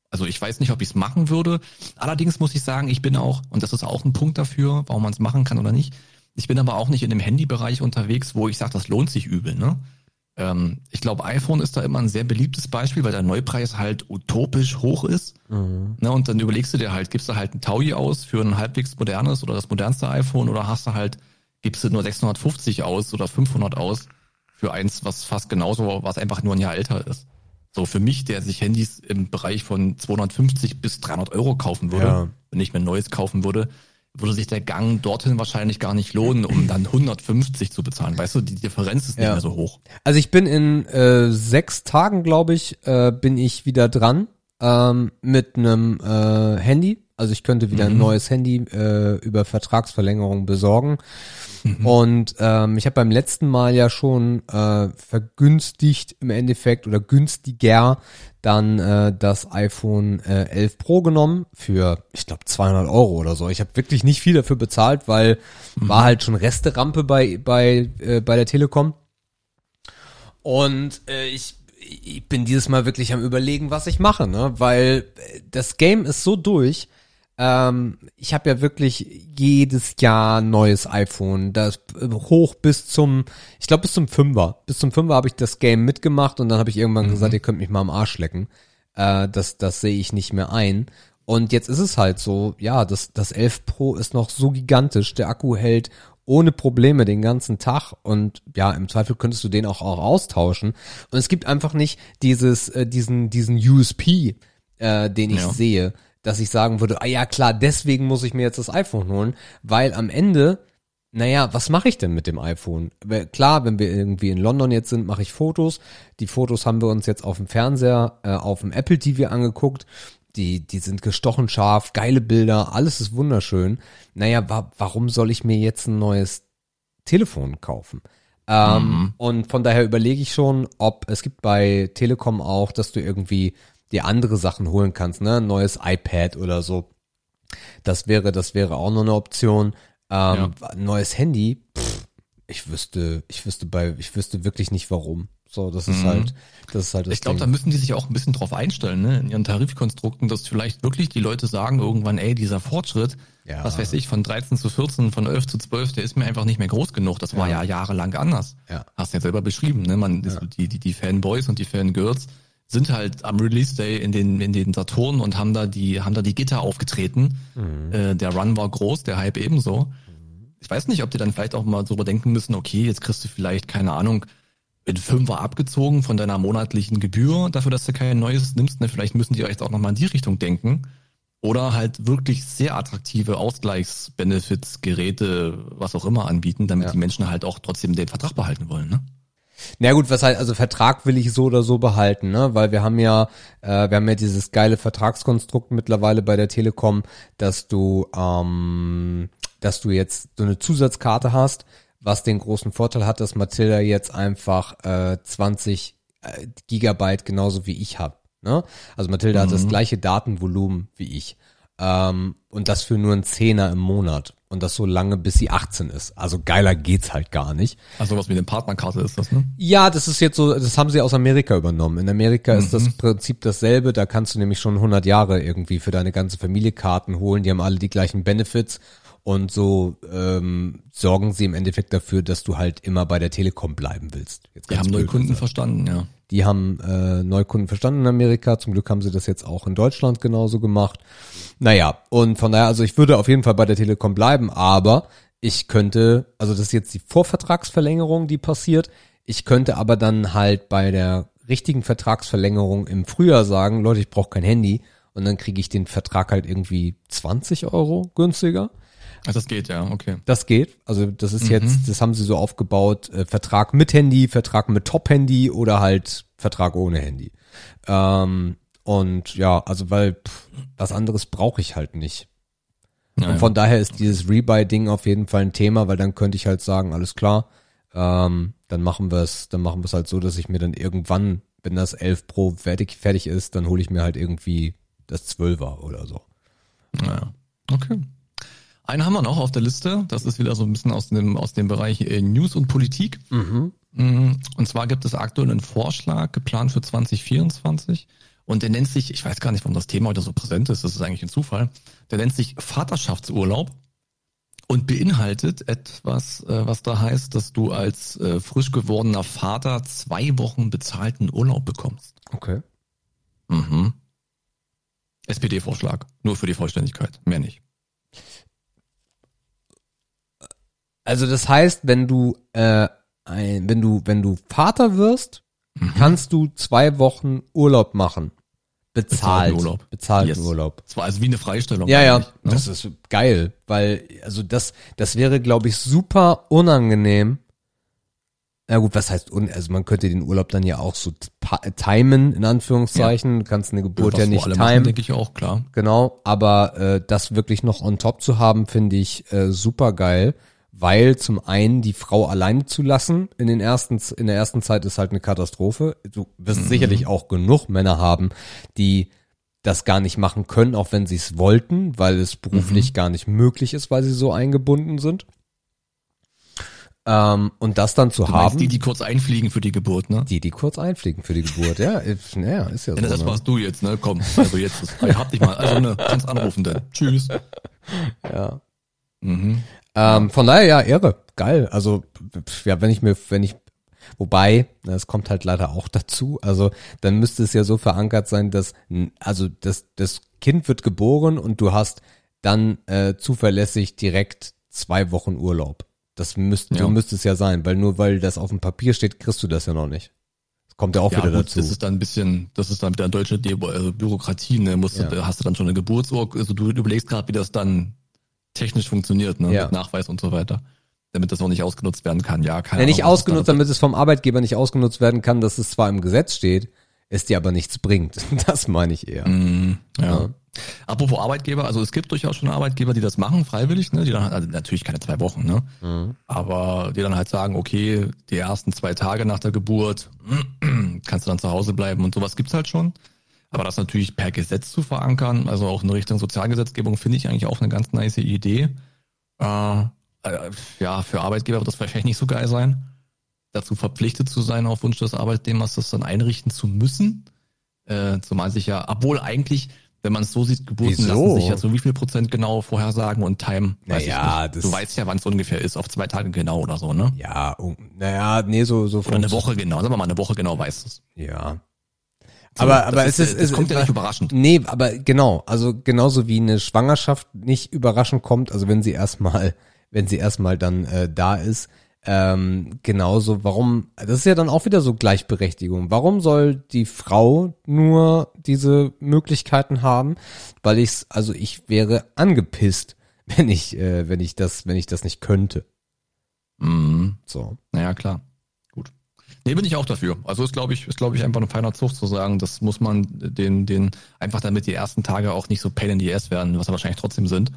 also ich weiß nicht, ob ich es machen würde. Allerdings muss ich sagen, ich bin auch, und das ist auch ein Punkt dafür, warum man es machen kann oder nicht, Ich bin aber auch nicht in dem Handybereich unterwegs, wo ich sage, das lohnt sich übel. Ne? Ähm, ich glaube, iPhone ist da immer ein sehr beliebtes Beispiel, weil der Neupreis halt utopisch hoch ist. Mhm. Ne, und dann überlegst du dir halt, gibst du halt ein Taui aus für ein halbwegs modernes oder das modernste iPhone oder hast du halt, gibst du nur 650 aus oder 500 aus für eins, was fast genauso, was einfach nur ein Jahr älter ist. So für mich, der sich Handys im Bereich von 250 bis 300 Euro kaufen würde, ja. wenn ich mir ein neues kaufen würde, würde sich der Gang dorthin wahrscheinlich gar nicht lohnen, um dann 150 zu bezahlen. Weißt du, die Differenz ist nicht mehr so hoch. Also ich bin in äh, sechs Tagen, glaube ich, äh, bin ich wieder dran ähm, mit einem äh, Handy. Also ich könnte wieder mhm. ein neues Handy äh, über Vertragsverlängerung besorgen. Mhm. Und ähm, ich habe beim letzten Mal ja schon äh, vergünstigt im Endeffekt oder günstiger dann äh, das iPhone äh, 11 Pro genommen für, ich glaube, 200 Euro oder so. Ich habe wirklich nicht viel dafür bezahlt, weil mhm. war halt schon Resterampe bei, bei, äh, bei der Telekom. Und äh, ich, ich bin dieses Mal wirklich am überlegen, was ich mache, ne? Weil äh, das Game ist so durch ähm, ich habe ja wirklich jedes Jahr ein neues iPhone. Das äh, hoch bis zum, ich glaube bis zum Fünfer. Bis zum Fünfer habe ich das Game mitgemacht und dann habe ich irgendwann mhm. gesagt, ihr könnt mich mal am Arsch lecken. Äh, das das sehe ich nicht mehr ein. Und jetzt ist es halt so, ja, das, das 11 Pro ist noch so gigantisch. Der Akku hält ohne Probleme den ganzen Tag und ja, im Zweifel könntest du den auch, auch austauschen. Und es gibt einfach nicht dieses, äh, diesen, diesen USP, äh, den ich ja. sehe dass ich sagen würde, ah ja klar, deswegen muss ich mir jetzt das iPhone holen, weil am Ende, naja, was mache ich denn mit dem iPhone? Klar, wenn wir irgendwie in London jetzt sind, mache ich Fotos. Die Fotos haben wir uns jetzt auf dem Fernseher, äh, auf dem Apple TV angeguckt. Die, die sind gestochen scharf, geile Bilder, alles ist wunderschön. Naja, wa warum soll ich mir jetzt ein neues Telefon kaufen? Ähm, mhm. Und von daher überlege ich schon, ob es gibt bei Telekom auch, dass du irgendwie dir andere Sachen holen kannst, ne? Ein neues iPad oder so. Das wäre, das wäre auch noch eine Option. Ähm, ja. Neues Handy, pff, ich wüsste, ich wüsste bei, ich wüsste wirklich nicht warum. So, das ist mhm. halt, das ist halt das Ich glaube, da müssen die sich auch ein bisschen drauf einstellen, ne, in ihren Tarifkonstrukten, dass vielleicht wirklich die Leute sagen irgendwann, ey, dieser Fortschritt, ja. was weiß ich, von 13 zu 14, von 11 zu 12, der ist mir einfach nicht mehr groß genug. Das war ja, ja jahrelang anders. Ja. Hast du ja selber beschrieben, ne, man, ja. die, die, die Fanboys und die Fangirls, sind halt am Release Day in den in den Saturn und haben da die haben da die Gitter aufgetreten. Mhm. Äh, der Run war groß, der Hype ebenso. Ich weiß nicht, ob die dann vielleicht auch mal so überdenken müssen, okay, jetzt kriegst du vielleicht keine Ahnung in Fünfer abgezogen von deiner monatlichen Gebühr dafür, dass du kein neues nimmst. Ne? Vielleicht müssen die jetzt auch nochmal in die Richtung denken. Oder halt wirklich sehr attraktive Ausgleichsbenefits, Geräte, was auch immer anbieten, damit ja. die Menschen halt auch trotzdem den Vertrag behalten wollen. Ne? Na gut, was halt, also Vertrag will ich so oder so behalten, ne? Weil wir haben ja, äh, wir haben ja dieses geile Vertragskonstrukt mittlerweile bei der Telekom, dass du, ähm, dass du jetzt so eine Zusatzkarte hast, was den großen Vorteil hat, dass Matilda jetzt einfach äh, 20 äh, Gigabyte genauso wie ich hab. Ne? Also Matilda mhm. hat das mhm. gleiche Datenvolumen wie ich. Ähm, und das für nur einen Zehner im Monat. Und das so lange, bis sie 18 ist. Also geiler geht's halt gar nicht. Also was mit dem Partnerkarte ist das, ne? Ja, das ist jetzt so, das haben sie aus Amerika übernommen. In Amerika mhm. ist das mhm. Prinzip dasselbe. Da kannst du nämlich schon 100 Jahre irgendwie für deine ganze Familie Karten holen. Die haben alle die gleichen Benefits. Und so ähm, sorgen sie im Endeffekt dafür, dass du halt immer bei der Telekom bleiben willst. Die haben Neukunden gesagt. verstanden, ja. Die haben äh, Neukunden verstanden in Amerika. Zum Glück haben sie das jetzt auch in Deutschland genauso gemacht. Naja, und von daher, also ich würde auf jeden Fall bei der Telekom bleiben, aber ich könnte, also das ist jetzt die Vorvertragsverlängerung, die passiert. Ich könnte aber dann halt bei der richtigen Vertragsverlängerung im Frühjahr sagen, Leute, ich brauche kein Handy. Und dann kriege ich den Vertrag halt irgendwie 20 Euro günstiger. Also das geht, ja, okay. Das geht. Also das ist mhm. jetzt, das haben sie so aufgebaut, äh, Vertrag mit Handy, Vertrag mit Top-Handy oder halt Vertrag ohne Handy. Ähm, und ja, also weil pff, was anderes brauche ich halt nicht. Ja, und von daher ist dieses Rebuy-Ding auf jeden Fall ein Thema, weil dann könnte ich halt sagen, alles klar, ähm, dann machen wir es, dann machen wir es halt so, dass ich mir dann irgendwann, wenn das 11 Pro fertig, fertig ist, dann hole ich mir halt irgendwie das 12er oder so. Naja, okay. Einen haben wir noch auf der Liste. Das ist wieder so ein bisschen aus dem, aus dem Bereich äh, News und Politik. Mhm. Mm, und zwar gibt es aktuell einen Vorschlag geplant für 2024. Und der nennt sich, ich weiß gar nicht, warum das Thema heute so präsent ist, das ist eigentlich ein Zufall. Der nennt sich Vaterschaftsurlaub. und beinhaltet etwas, äh, was da heißt, dass du als äh, frisch gewordener Vater zwei Wochen bezahlten Urlaub bekommst. Okay. Mhm. SPD-Vorschlag, nur für die Vollständigkeit, mehr nicht. Also das heißt, wenn du äh, ein, wenn du wenn du Vater wirst, Mhm. kannst du zwei Wochen Urlaub machen. Bezahlt. Bezahlten Urlaub. Bezahlten Yes. Urlaub. Das war also wie eine Freistellung. Ja, ja, ne? das ist geil, weil also das das wäre glaube ich super unangenehm. Na gut, was heißt un also man könnte den Urlaub dann ja auch so timen in Anführungszeichen, du kannst eine Geburt ja wo nicht machen, timen. denke ich auch, klar. Genau, aber äh, das wirklich noch on top zu haben, finde ich äh, super geil, weil zum einen die Frau alleine zu lassen in den ersten in der ersten Zeit ist halt eine Katastrophe. Du wirst sicherlich auch genug Männer haben, die das gar nicht machen können, auch wenn sie es wollten, weil es beruflich gar nicht möglich ist, weil sie so eingebunden sind. Ähm, und das dann zu Du haben, die, die kurz einfliegen für die Geburt, ne? die, die kurz einfliegen für die Geburt, ja, ist- ja, ist ja so. Ja, das ne? warst du jetzt, ne? Komm, also jetzt ist, hab dich mal, also ne, kannst anrufen dann. Tschüss. ja. Mhm. Ähm, von daher ja, Ehre. Geil. Also, ja, wenn ich mir, wenn ich, wobei, na, es kommt halt leider auch dazu, also dann müsste es ja so verankert sein, dass, also das, das Kind wird geboren und du hast dann äh, zuverlässig direkt zwei Wochen Urlaub. Das müsste, Ja. so müsste es ja sein, weil nur weil das auf dem Papier steht, kriegst du das ja noch nicht. Das kommt ja auch Ja, wieder gut, dazu. das ist dann ein bisschen, das ist dann wieder deutsche De also Bürokratie, ne? Musst Ja. hast du dann schon eine Geburtsurkunde, also du überlegst gerade, wie das dann technisch funktioniert, ne? Ja. Mit Nachweis und so weiter. Damit das auch nicht ausgenutzt werden kann. Ja, keine Ja, nicht Ahnung, ausgenutzt, damit es vom Arbeitgeber nicht ausgenutzt werden kann, dass es zwar im Gesetz steht, es dir aber nichts bringt. Das meine ich eher. Mhm, ja. Ja. Apropos Arbeitgeber, also es gibt durchaus schon Arbeitgeber, die das machen, freiwillig, ne? Die dann halt, also natürlich keine zwei Wochen, ne? Mhm. Aber die dann halt sagen, okay, die ersten zwei Tage nach der Geburt kannst du dann zu Hause bleiben und sowas gibt's halt schon. Aber das natürlich per Gesetz zu verankern, also auch in Richtung Sozialgesetzgebung, finde ich eigentlich auch eine ganz nice Idee. Äh, äh, ja, für Arbeitgeber wird das wahrscheinlich nicht so geil sein, dazu verpflichtet zu sein, auf Wunsch des Arbeitnehmers das dann einrichten zu müssen. Äh, zumal sich ja, obwohl eigentlich, wenn man es so sieht, Geburten Wieso? lassen sich ja so wie viel Prozent genau vorhersagen und Time, weiß Naja, das- Du weißt ja, wann es ungefähr ist, auf zwei Tage genau oder so, ne? Ja, um, naja, nee, so, so Oder eine Woche genau, sagen wir mal, eine Woche genau weißt du es. Ja. So, aber, aber es ist, es kommt ja ist, nicht überraschend. Nee, aber genau, also genauso wie eine Schwangerschaft nicht überraschend kommt, also wenn sie erstmal, wenn sie erstmal dann äh, da ist, ähm, genauso, warum, das ist ja dann auch wieder so Gleichberechtigung. Warum soll die Frau nur diese Möglichkeiten haben? Weil ich's, also ich wäre angepisst, wenn ich, äh, wenn ich das, wenn ich das nicht könnte. Mhm. So. Naja, klar. Nee, bin ich auch dafür. Also ist, glaube ich, ist, glaube ich, einfach ein feiner Zug zu sagen, das muss man den, den, einfach damit die ersten Tage auch nicht so pain in the ass werden, was sie wahrscheinlich trotzdem sind.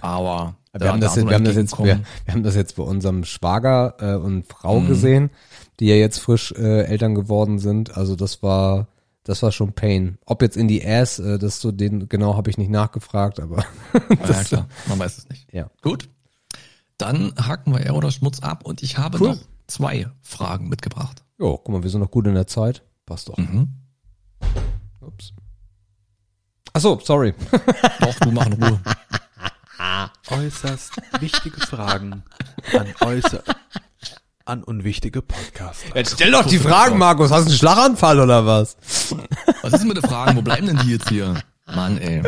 Aber Wir haben das, jetzt, wir haben das jetzt, wir, wir haben das jetzt bei unserem Schwager äh, und Frau Mhm. gesehen, die ja jetzt frisch äh, Eltern geworden sind. Also das war, das war schon Pain. Ob jetzt in die Ass, äh, das so den genau habe ich nicht nachgefragt, aber ja, klar, man weiß es nicht. ja. Gut. Dann hacken wir R oder Schmutz ab und ich habe Cool. noch zwei Fragen mitgebracht. Jo, guck mal, wir sind noch gut in der Zeit. Passt doch. Mhm. Ups. Ach so, sorry. Doch, du mach in Ruhe. Äußerst wichtige Fragen an äußer an unwichtige Podcaster. Jetzt stell doch die Fragen, Markus. Hast du einen Schlaganfall oder was? Was ist denn mit den Fragen? Wo bleiben denn die jetzt hier? Mann, ey.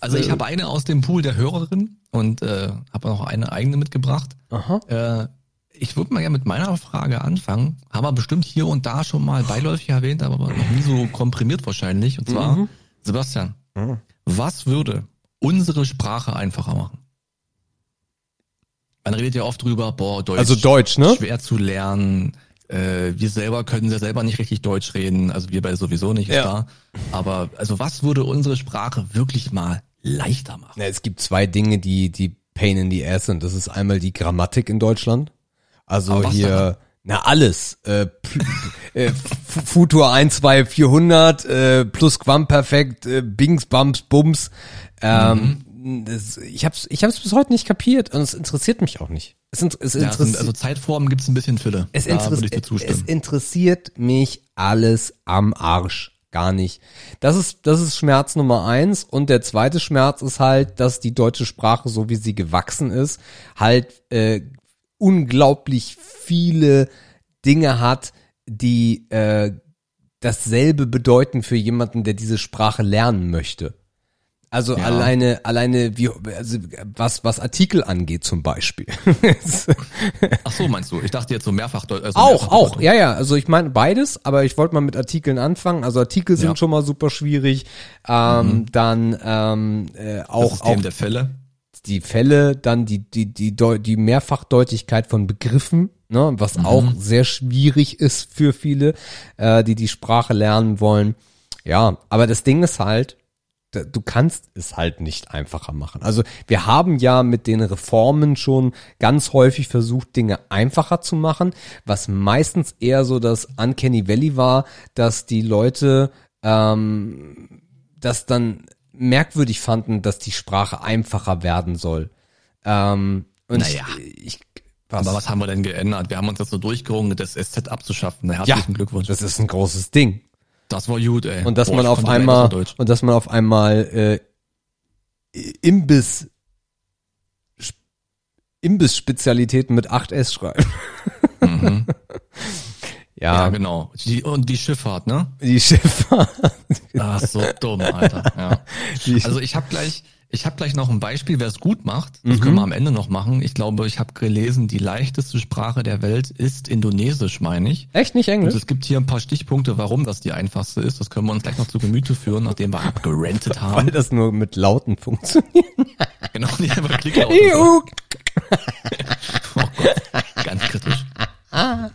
Also ich habe eine aus dem Pool der Hörerin und äh, habe noch eine eigene mitgebracht. Aha. Äh, ich würde mal gerne mit meiner Frage anfangen. Haben wir bestimmt hier und da schon mal beiläufig erwähnt, aber noch nie so komprimiert wahrscheinlich. Und zwar, Mhm. Sebastian, Mhm. was würde unsere Sprache einfacher machen? Man redet ja oft drüber, boah, Deutsch, Also Deutsch, ne? schwer zu lernen. Äh, wir selber können ja selber nicht richtig Deutsch reden, also wir beide sowieso nicht, Ja. klar. Aber also was würde unsere Sprache wirklich mal leichter machen? Na, es gibt zwei Dinge, die, die Pain in the Ass sind. Das ist einmal die Grammatik in Deutschland. Also hier, na alles. Äh, äh, Futur 1, 2, 400, äh, Plusquamperfekt, äh, Bings, Bums, Bums. Ähm, das, ich hab's, ich hab's bis heute nicht kapiert und es interessiert mich auch nicht. Es, int- es, Ja, interessiert, also Zeitformen gibt's ein bisschen Fülle. es, dir es interessiert mich alles am Arsch. gar nicht. Das ist, das ist Schmerz Nummer eins. Und der zweite Schmerz ist halt, dass die deutsche Sprache, so wie sie gewachsen ist, halt äh, unglaublich viele Dinge hat, die äh, dasselbe bedeuten für jemanden, der diese Sprache lernen möchte. Also Ja. alleine, alleine wie also was was Artikel angeht zum Beispiel. Ach so, meinst du? Ich dachte jetzt so mehrfach. Also auch, mehrfach auch, ja, ja. Also ich meine beides, aber ich wollte mal mit Artikeln anfangen. Also Artikel sind Ja. schon mal super schwierig. Ähm, Dann ähm, äh, Das auch System auch der Fälle. Die Fälle, dann die die die die Mehrfachdeutigkeit von Begriffen, ne, was auch sehr schwierig ist für viele, äh, die die Sprache lernen wollen. Ja, aber das Ding ist halt, du kannst es halt nicht einfacher machen. Also wir haben ja mit den Reformen schon ganz häufig versucht, Dinge einfacher zu machen, was meistens eher so das Uncanny Valley war, dass die Leute ähm, das dann merkwürdig fanden, dass die Sprache einfacher werden soll. Ähm, und Naja. ich, ich was, Aber was haben wir denn geändert? Wir haben uns jetzt so durchgerungen, das SZ abzuschaffen. Na, ja, Herzlichen Glückwunsch. das ist ein großes Ding. Das war gut, ey. Und dass Boah, man auf einmal und dass man auf einmal äh, Imbiss Sp- Imbiss-Spezialitäten mit 8S schreibt. Mhm. Ja, Ja, genau. Die, und die Schifffahrt, ne? die Schifffahrt. Ach, so dumm, Alter. Ja. Also ich habe gleich, ich habe gleich noch ein Beispiel, wer es gut macht. Das Mhm. können wir am Ende noch machen. Ich glaube, ich habe gelesen, die leichteste Sprache der Welt ist Indonesisch, meine ich. echt nicht Und Englisch? es gibt hier ein paar Stichpunkte, warum das die einfachste ist. Das können wir uns gleich noch zu Gemüte führen, nachdem wir abgerentet Weil haben. das nur mit Lauten funktioniert. genau, die einfach Klicklaut. ist. Juhu. Oh Gott, ganz kritisch. Ja,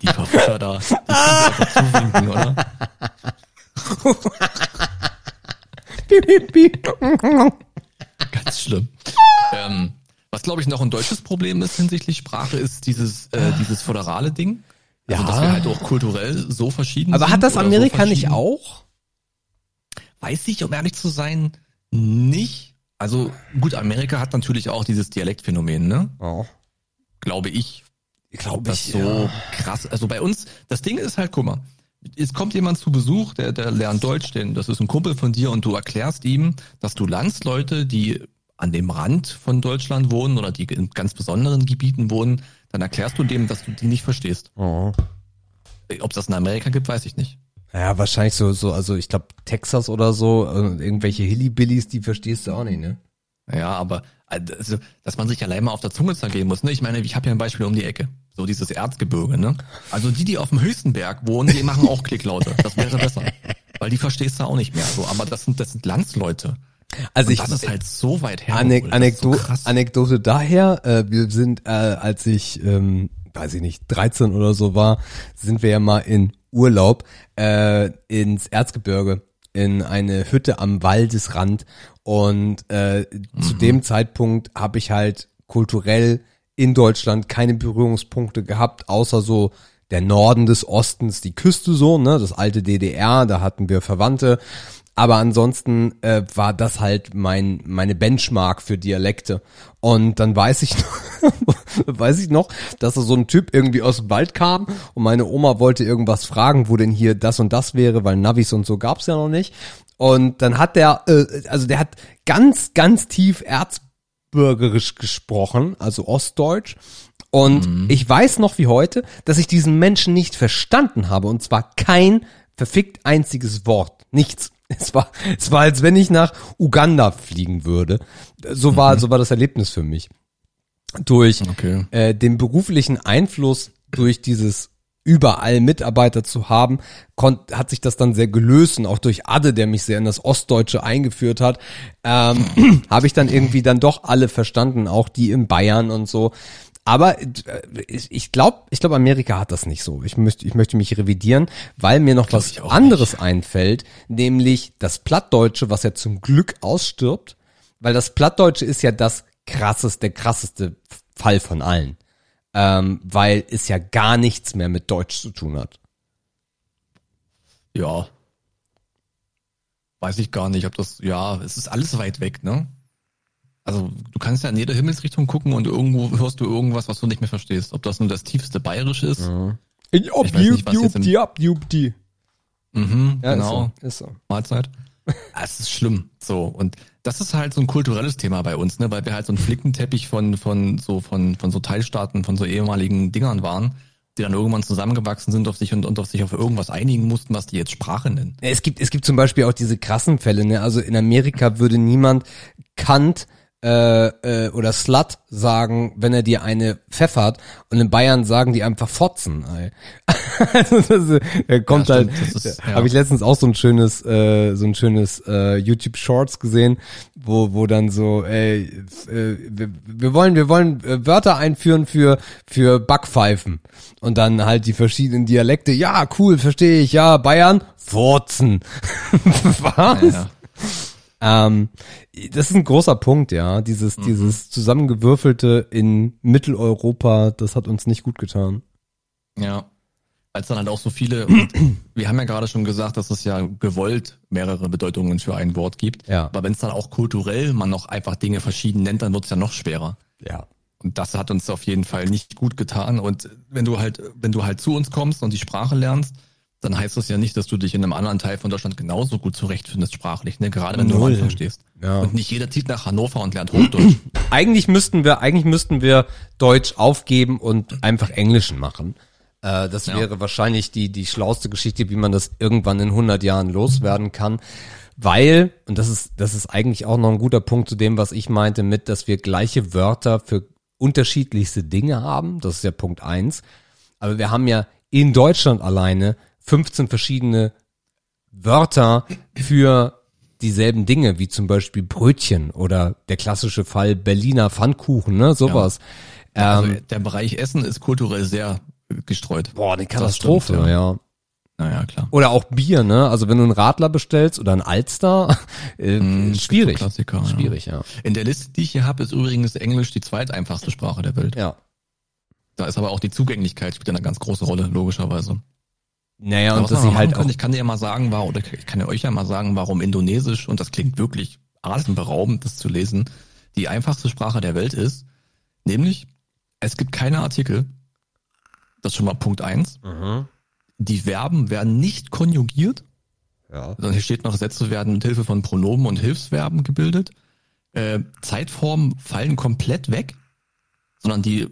die Verfuscher da, die können einfach zuwinken, oder? Ganz schlimm. Ähm, was glaube ich noch ein deutsches Problem ist hinsichtlich Sprache, ist dieses äh, dieses föderale Ding. Also, Ja. dass wir halt auch kulturell so verschieden Aber sind hat das Amerika so nicht auch? Weiß ich, um ehrlich zu sein, nicht. Also gut, Amerika hat natürlich auch dieses Dialektphänomen, ne? Oh. Glaube ich. Ich glaube, das so krass. Also bei uns, das Ding ist halt, guck mal, es kommt jemand zu Besuch, der, der lernt Deutsch, denn das ist ein Kumpel von dir und du erklärst ihm, dass du Landsleute, die an dem Rand von Deutschland wohnen oder die in ganz besonderen Gebieten wohnen, dann erklärst du dem, dass du die nicht verstehst. Oh. Ob es das in Amerika gibt, weiß ich nicht. Ja, wahrscheinlich so, so, also ich glaube Texas oder so, äh, irgendwelche Hillybillies, die verstehst du auch nicht, ne? Ja, aber also, dass man sich allein mal auf der Zunge zergehen muss. Ne? Ich meine, ich habe ja ein Beispiel um die Ecke. So dieses Erzgebirge. Ne? Also die, die auf dem höchsten Berg wohnen, die machen auch Klicklaute. Das wäre besser. Weil die verstehst du auch nicht mehr. So, aber das sind, das sind Landsleute. Also Und ich, das ist halt so weit her. Anek Anekdo krass. Anekdote daher, äh, wir sind, äh, als ich, ähm, weiß ich nicht, 13 oder so war, sind wir ja mal in Urlaub äh, ins Erzgebirge in eine Hütte am Waldesrand und äh, zu dem Zeitpunkt habe ich halt kulturell in Deutschland keine Berührungspunkte gehabt, außer so der Norden des Ostens, die Küste so, ne, das alte DDR, da hatten wir Verwandte. Aber ansonsten äh, war das halt mein meine Benchmark für Dialekte. Und dann weiß ich noch, weiß ich noch, dass da so ein Typ irgendwie aus dem Wald kam und meine Oma wollte irgendwas fragen, wo denn hier das und das wäre, weil Navis und so gab's ja noch nicht. Und dann hat der, äh, also der hat ganz, ganz tief erzbürgerisch gesprochen, also Ostdeutsch. Und ich weiß noch wie heute, dass ich diesen Menschen nicht verstanden habe. Und zwar kein verfickt einziges Wort. Nichts. Es war, es war, als wenn ich nach Uganda fliegen würde. So war, so war das Erlebnis für mich. Durch Okay. äh, den beruflichen Einfluss durch dieses überall Mitarbeiter zu haben, konnt, hat sich das dann sehr gelöst und auch durch Adde, der mich sehr in das Ostdeutsche eingeführt hat, ähm, habe ich dann irgendwie dann doch alle verstanden, auch die in Bayern und so. Aber äh, ich- glaube, ich glaube, Amerika hat das nicht so. Ich möchte, ich möchte mich revidieren, weil mir noch was anderes einfällt, nämlich das Plattdeutsche, was ja zum Glück ausstirbt, weil das Plattdeutsche ist ja das krasseste, der krasseste Fall von allen, ähm, weil es ja gar nichts mehr mit Deutsch zu tun hat. Ja. Weiß ich gar nicht, ob das, ja, es ist alles weit weg, ne? Also du kannst ja in jede Himmelsrichtung gucken und irgendwo hörst du irgendwas, was du nicht mehr verstehst. Ob das nur das tiefste Bayerisch ist, Ich nicht, was jetzt im- Jub, jub, die. Mhm, Ja, genau. ist so. Ist so. Mahlzeit. Ah, Es ist schlimm. So. Und das ist halt so ein kulturelles Thema bei uns, ne, weil wir halt so ein Flickenteppich von, von so, von, von so Teilstaaten, von so ehemaligen Dingern waren, die dann irgendwann zusammengewachsen sind auf sich und, und auf sich auf irgendwas einigen mussten, was die jetzt Sprache nennen. Es gibt, es gibt zum Beispiel auch diese krassen Fälle, ne? Also in Amerika würde niemand Kant äh, äh, oder Slut sagen, wenn er dir eine pfeffert und in Bayern sagen die einfach Fotzen. Ey. also das, er kommt Ja, halt, ist- ja. habe ich letztens auch so ein schönes, äh, so ein schönes äh, YouTube Shorts gesehen, wo wo dann so, ey, äh, wir, wir wollen, wir wollen äh, Wörter einführen für für Backpfeifen und dann halt die verschiedenen Dialekte. Ja, cool, verstehe ich. Ja, Bayern, Furzen. Was? Ja. Ähm, das ist ein großer Punkt, ja. Dieses, dieses zusammengewürfelte in Mitteleuropa, das hat uns nicht gut getan. Ja. Als dann halt auch so viele, wir haben ja gerade schon gesagt, dass es ja gewollt mehrere Bedeutungen für ein Wort gibt. Ja. Aber wenn es dann auch kulturell man noch einfach Dinge verschieden nennt, dann wird es ja noch schwerer. Ja. Und das hat uns auf jeden Fall nicht gut getan. Und wenn du halt, wenn du halt zu uns kommst und die Sprache lernst, dann heißt das ja nicht, dass du dich in einem anderen Teil von Deutschland genauso gut zurechtfindest sprachlich, ne? Gerade wenn du am Null. Anfang stehst. Ja. Und nicht jeder zieht nach Hannover und lernt Hochdeutsch. Eigentlich müssten wir, eigentlich müssten wir Deutsch aufgeben und einfach Englischen machen. Äh, das Ja. wäre wahrscheinlich die, die schlauste Geschichte, wie man das irgendwann in 100 Jahren loswerden kann. Weil, und das ist, das ist eigentlich auch noch ein guter Punkt zu dem, was ich meinte mit, dass wir gleiche Wörter für unterschiedlichste Dinge haben. Das ist ja Punkt eins. Aber wir haben ja in Deutschland alleine 15 verschiedene Wörter für dieselben Dinge, wie zum Beispiel Brötchen oder der klassische Fall Berliner Pfannkuchen, ne, sowas. Also Ähm, der Bereich Essen ist kulturell sehr gestreut. boah, eine Katastrophe, stimmt, ja. Naja, klar. Oder auch Bier, ne? Also wenn du einen Radler bestellst oder einen Alster, äh, Mm, schwierig. Klassiker, ja. Schwierig, ja. In der Liste, die ich hier habe, ist übrigens Englisch die zweiteinfachste Sprache der Welt. Ja. Da ist aber auch die Zugänglichkeit spielt eine ganz große Rolle, logischerweise. Naja, und was dass man sie halt auch, kann, ich kann dir ja mal sagen, war, oder ich kann ja euch ja mal sagen, warum Indonesisch, und das klingt wirklich atemberaubend, das zu lesen, die einfachste Sprache der Welt ist. Nämlich, es gibt keine Artikel. Das ist schon mal Punkt eins. Mhm. Die Verben werden nicht konjugiert. ja. Dann hier steht noch, Sätze werden mit Hilfe von Pronomen und Hilfsverben gebildet. Äh, Zeitformen fallen komplett weg, sondern die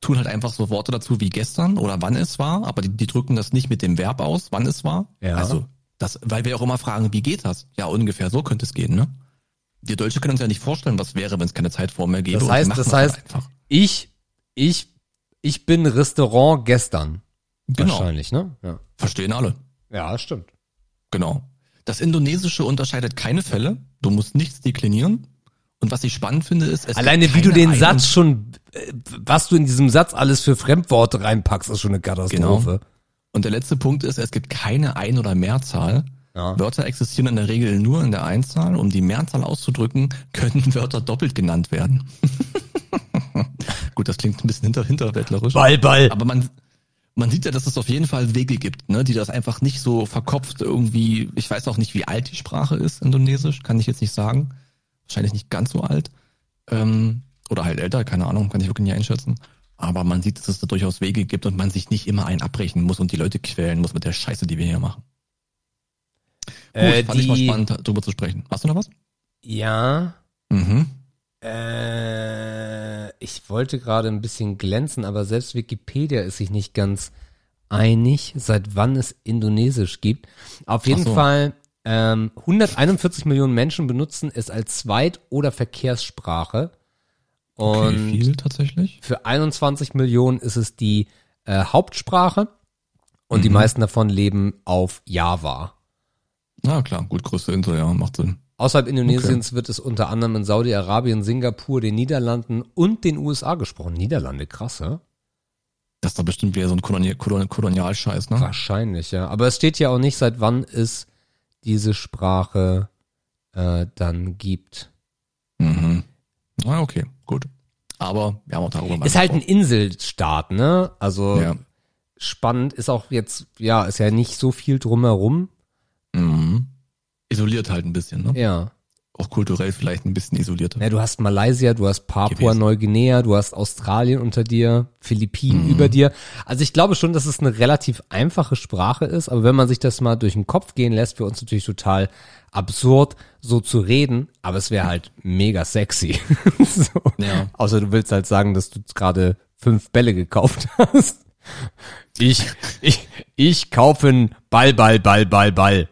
tun halt einfach so Worte dazu wie gestern oder wann es war, aber die, die drücken das nicht mit dem Verb aus, wann es war. Ja. Also, das, weil wir auch immer fragen, wie geht das? Ja, ungefähr so könnte es gehen, ne? Die Deutsche können uns ja nicht vorstellen, was wäre, wenn es keine Zeitform mehr gäbe. Das heißt, das halt heißt, einfach. ich, ich, ich bin Restaurant gestern. Genau. Wahrscheinlich, ne? Ja. Verstehen alle. Ja, stimmt. Genau. Das Indonesische unterscheidet keine Fälle. Du musst nichts deklinieren. Und was ich spannend finde, ist, es gibt Alleine wie du den ein- Satz schon, äh, was du in diesem Satz alles für Fremdworte reinpackst, ist schon eine Katastrophe. Und der letzte Punkt ist, es gibt keine Ein- oder Mehrzahl. Ja. Wörter existieren in der Regel nur in der Einzahl. Um die Mehrzahl auszudrücken, können Wörter doppelt genannt werden. Gut, das klingt ein bisschen hinter, hinterwäldlerisch. Ball, Ball. Aber man, man sieht ja, dass es auf jeden Fall Wege gibt, ne, die das einfach nicht so verkopft irgendwie, ich weiß auch nicht, wie alt die Sprache ist, Indonesisch, kann ich jetzt nicht sagen. Wahrscheinlich nicht ganz so alt. Ähm, oder halt älter, keine Ahnung, kann ich wirklich nicht einschätzen. Aber man sieht, dass es da durchaus Wege gibt und man sich nicht immer einen abbrechen muss und die Leute quälen muss mit der Scheiße, die wir hier machen. Gut, Äh, fand ich mal die- spannend, darüber zu sprechen. Hast du noch was? Ja, Mhm. Äh, ich wollte gerade ein bisschen glänzen, aber selbst Wikipedia ist sich nicht ganz einig, seit wann es Indonesisch gibt. Auf jeden so. Fall, ähm, 141 Millionen Menschen benutzen es als Zweit- oder Verkehrssprache. Okay, Und viel tatsächlich. für 21 Millionen ist es die äh, Hauptsprache. Und Mhm. die meisten davon leben auf Java. Na klar, gut, größte Insel, ja, macht Sinn. Außerhalb Indonesiens wird es unter anderem in Saudi-Arabien, Singapur, den Niederlanden und den USA gesprochen. Niederlande, krass, ja? Das ist doch bestimmt wieder so ein Kolonial Kolon Kolonialscheiß, ne? Wahrscheinlich, ja. Aber es steht ja auch nicht, seit wann es diese Sprache äh, dann gibt. Mhm. Na, okay, gut. Aber wir haben auch darüber mal Ist halt ein. Inselstaat, ne? Also Ja. spannend ist auch jetzt, ja, ist ja nicht so viel drumherum. Mhm. Isoliert halt ein bisschen, ne? Ja. Auch kulturell vielleicht ein bisschen isolierter. Ja, du hast Malaysia, du hast Papua-Neuguinea, du hast Australien unter dir, Philippinen Mhm. über dir. Also ich glaube schon, dass es eine relativ einfache Sprache ist, aber wenn man sich das mal durch den Kopf gehen lässt, für uns natürlich total absurd, so zu reden, aber es wäre halt mega sexy. so. Ja. Außer du willst halt sagen, dass du gerade fünf Bälle gekauft hast. Ich, ich, ich kaufe einen Ball, Ball, Ball, Ball, Ball.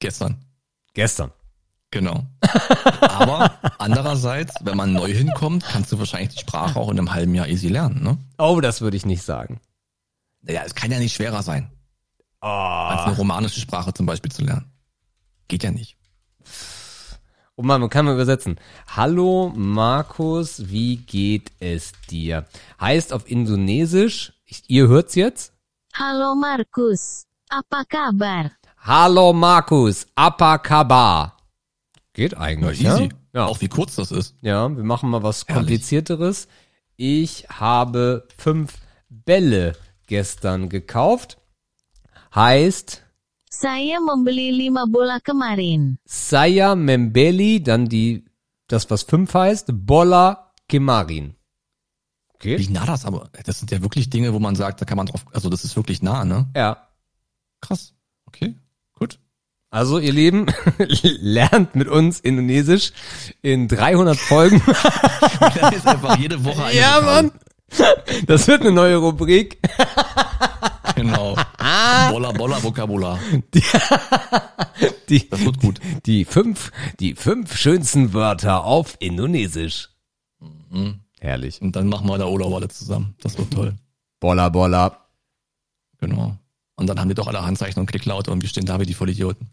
Gestern. Gestern. Genau. Aber andererseits, wenn man neu hinkommt, kannst du wahrscheinlich die Sprache auch in einem halben Jahr easy lernen, ne? Oh, das würde ich nicht sagen. Naja, es kann ja nicht schwerer sein, Oh. als eine romanische Sprache zum Beispiel zu lernen. Geht ja nicht. Oh Mann, man kann mal übersetzen. Hallo Markus, wie geht es dir? Heißt auf Indonesisch, ich, ihr hört's jetzt? Halo Markus, apa kabar? Hallo Markus, apa kabar? Geht eigentlich, ja? easy. Ja. Auch wie kurz das ist. ja, wir machen mal was Herrlich. komplizierteres. Ich habe fünf Bälle gestern gekauft. Heißt Saya membeli lima bola kemarin. Saya Membeli, dann die, das was fünf heißt, Bola Kemarin. Geht? Wie nah das aber, das sind ja wirklich Dinge, wo man sagt, da kann man drauf, also das ist wirklich nah, ne? Ja. Krass. Okay. Also, ihr Lieben, lernt mit uns Indonesisch in 300 Folgen. Das ist einfach jede Woche eine ja. Mann. Das wird eine neue Rubrik. Genau. Bolla, Bolla, Vokabular. Die, Das wird gut. die fünf, die fünf schönsten Wörter auf Indonesisch. Mhm. Herrlich. Und dann machen wir da Urlaub alle zusammen. Das wird toll. Bolla, bolla. Genau. Und dann haben die doch alle Handzeichen und Klicklaute und wir stehen da wie die Vollidioten.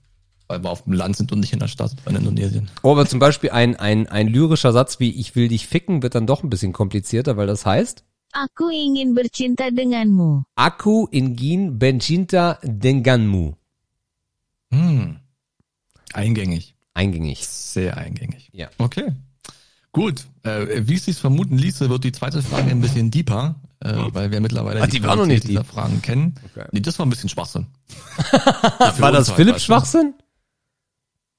Weil wir auf dem Land sind und nicht in der Stadt, in Indonesien. Oh, aber zum Beispiel ein, ein, ein lyrischer Satz wie ich will dich ficken wird dann doch ein bisschen komplizierter, weil das heißt Aku ingin bercinta denganmu. Aku ingin bencinta denganmu. Hm. Eingängig. Eingängig. Sehr eingängig. Ja. Okay. Gut. Äh, wie es sich vermuten ließe, wird die zweite Frage ein bisschen deeper, äh, weil wir mittlerweile Ah, die noch Qualität nicht dieser deep. Fragen kennen. Okay. Nee, das war ein bisschen Schwachsinn. War das Philipp Schwachsinn?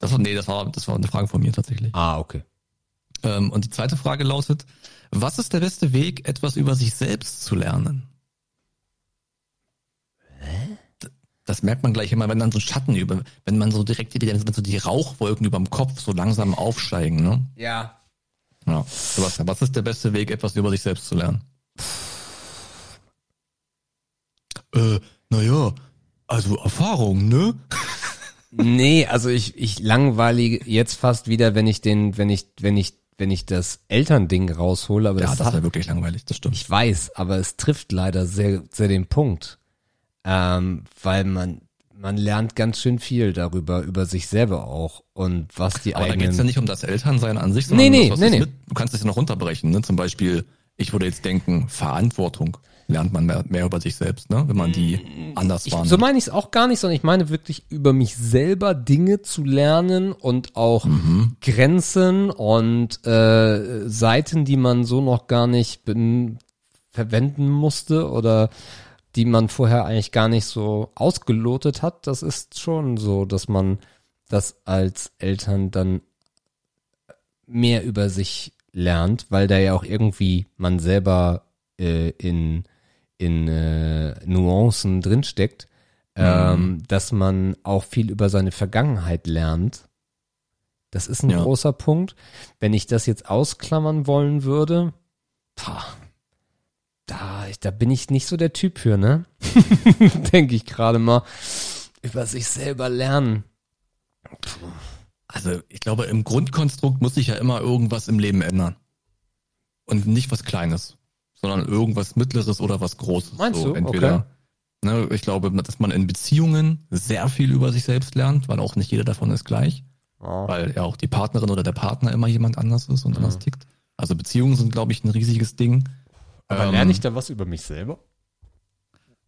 Das war, nee, das war, das war eine Frage von mir tatsächlich. Ah, okay. Ähm, und die zweite Frage lautet, was ist der beste Weg, etwas über sich selbst zu lernen? Das merkt man gleich immer, wenn dann so Schatten über, wenn man so direkt, wenn so die Rauchwolken über dem Kopf so langsam aufsteigen, ne? Ja. Ja. Sebastian, was ist der beste Weg, etwas über sich selbst zu lernen? Äh, naja, also Erfahrung, ne? Nee, also ich, ich langweilige jetzt fast wieder, wenn ich den, wenn ich, wenn ich, wenn ich das Elternding raushole, aber Ja, das, das wäre wirklich langweilig, das stimmt. ich weiß, aber es trifft leider sehr, sehr den Punkt. Ähm, weil man, man lernt ganz schön viel darüber, über sich selber auch und was die Aber da eigenen. geht's ja nicht um das Elternsein an sich, sondern Nee, nee, um das, was nee, nee. Mit, du kannst es ja noch runterbrechen, ne? Zum Beispiel, ich würde jetzt denken, Verantwortung lernt man mehr, mehr über sich selbst, ne? Wenn man die anders ich, wahrnimmt. so meine ich es auch gar nicht, sondern ich meine wirklich über mich selber Dinge zu lernen und auch Mhm. Grenzen und äh, Seiten, die man so noch gar nicht verwenden musste oder die man vorher eigentlich gar nicht so ausgelotet hat. Das ist schon so, dass man das als Eltern dann mehr über sich lernt, weil da ja auch irgendwie man selber äh, in in äh, Nuancen drinsteckt, ähm, dass man auch viel über seine Vergangenheit lernt. Das ist ein Ja. großer Punkt. Wenn ich das jetzt ausklammern wollen würde, pah, da, da bin ich nicht so der Typ für, ne? Denke ich gerade mal. Über sich selber lernen. Also ich glaube, im Grundkonstrukt muss sich ja immer irgendwas im Leben ändern. Und nicht was Kleines, sondern irgendwas Mittleres oder was Großes. Meinst so, du? Entweder, ne, ich glaube, dass man in Beziehungen sehr viel über sich selbst lernt, weil auch nicht jeder davon ist gleich. Oh. Weil ja auch die Partnerin oder der Partner immer jemand anders ist und anders tickt. Also Beziehungen sind, glaube ich, ein riesiges Ding. Aber Ähm, lerne ich da was über mich selber?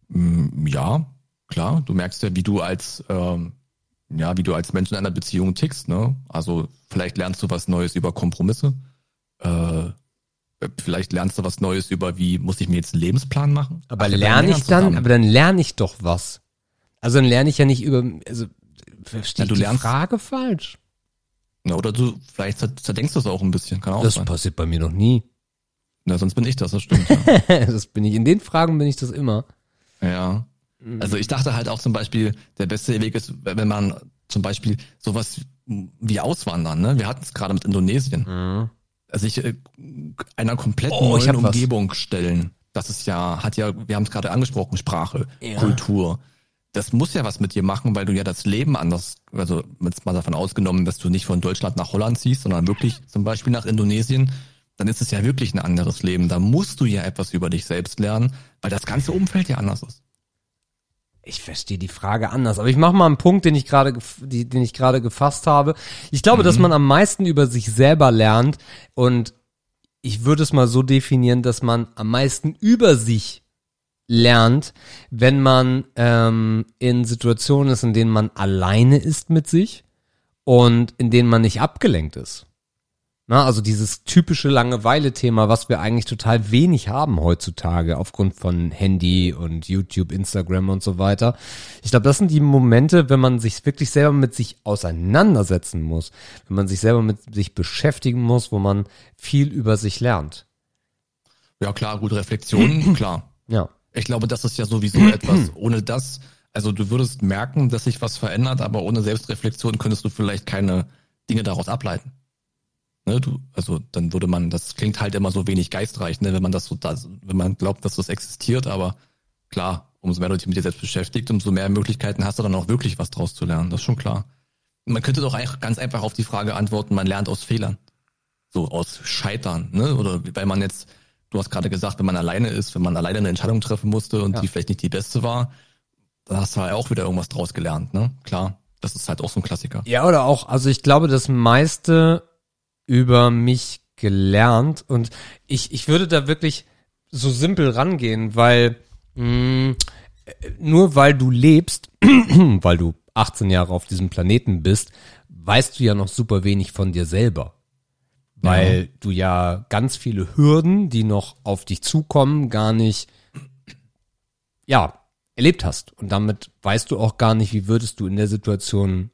Mm, Ja, klar. Du merkst ja, wie du als ähm, ja, wie du als Mensch in einer Beziehung tickst. Ne? Also vielleicht lernst du was Neues über Kompromisse. Äh, vielleicht lernst du was Neues über, wie muss ich mir jetzt einen Lebensplan machen. Aber Ach, lerne ich dann, zusammen. aber dann lerne ich doch was. Also dann lerne ich ja nicht über, also verstehe Ja, du die lernst- Frage falsch. Ja, oder du, vielleicht zer- zerdenkst du es auch ein bisschen, kann auch Das sein. passiert bei mir noch nie. Ja, sonst bin ich das, das stimmt. Ja. das bin ich, in den Fragen bin ich das immer. ja. Also ich dachte halt auch zum Beispiel, der beste Weg ist, wenn man zum Beispiel sowas wie Auswandern, ne? Wir hatten es gerade mit Indonesien. Also ich äh, einer komplett Oh, neuen hab was. Umgebung stellen. Das ist ja, hat ja, wir haben es gerade angesprochen, Sprache, Ja. Kultur. Das muss ja was mit dir machen, weil du ja das Leben anders, also jetzt mal davon ausgenommen, dass du nicht von Deutschland nach Holland ziehst, sondern wirklich zum Beispiel nach Indonesien, dann ist es ja wirklich ein anderes Leben. Da musst du ja etwas über dich selbst lernen, weil das ganze Umfeld ja anders ist. Ich verstehe die Frage anders, aber ich mache mal einen Punkt, den ich gerade, den ich gerade gefasst habe. Ich glaube, dass man am meisten über sich selber lernt und ich würde es mal so definieren, dass man am meisten über sich lernt, wenn man ähm, in Situationen ist, in denen man alleine ist mit sich und in denen man nicht abgelenkt ist. Na, also dieses typische Langeweile-Thema, was wir eigentlich total wenig haben heutzutage aufgrund von Handy und YouTube, Instagram und so weiter. Ich glaube, das sind die Momente, wenn man sich wirklich selber mit sich auseinandersetzen muss, wenn man sich selber mit sich beschäftigen muss, wo man viel über sich lernt. Ja klar, gut, Reflexion, klar. Ja. Ich glaube, das ist ja sowieso etwas. Ohne das, also du würdest merken, dass sich was verändert, aber ohne Selbstreflexion könntest du vielleicht keine Dinge daraus ableiten. Ne, du, also dann würde man, das klingt halt immer so wenig geistreich, ne, wenn man das so, das, wenn man glaubt, dass das existiert, aber klar, umso mehr du dich mit dir selbst beschäftigt, umso mehr Möglichkeiten hast du dann auch wirklich was draus zu lernen. Das ist schon klar. Man könnte doch eigentlich ganz einfach auf die Frage antworten, man lernt aus Fehlern. So aus Scheitern, ne? Oder weil man jetzt, du hast gerade gesagt, wenn man alleine ist, wenn man alleine eine Entscheidung treffen musste und Ja. die vielleicht nicht die beste war, da hast du ja auch wieder irgendwas draus gelernt, ne? Klar. Das ist halt auch so ein Klassiker. Ja, oder auch, also ich glaube, das meiste über mich gelernt und ich, ich würde da wirklich so simpel rangehen, weil mh, nur weil du lebst, weil du 18 Jahre auf diesem Planeten bist, weißt du ja noch super wenig von dir selber. Weil du ja ganz viele Hürden, die noch auf dich zukommen, gar nicht, ja, erlebt hast. Und damit weißt du auch gar nicht, wie würdest du in der Situation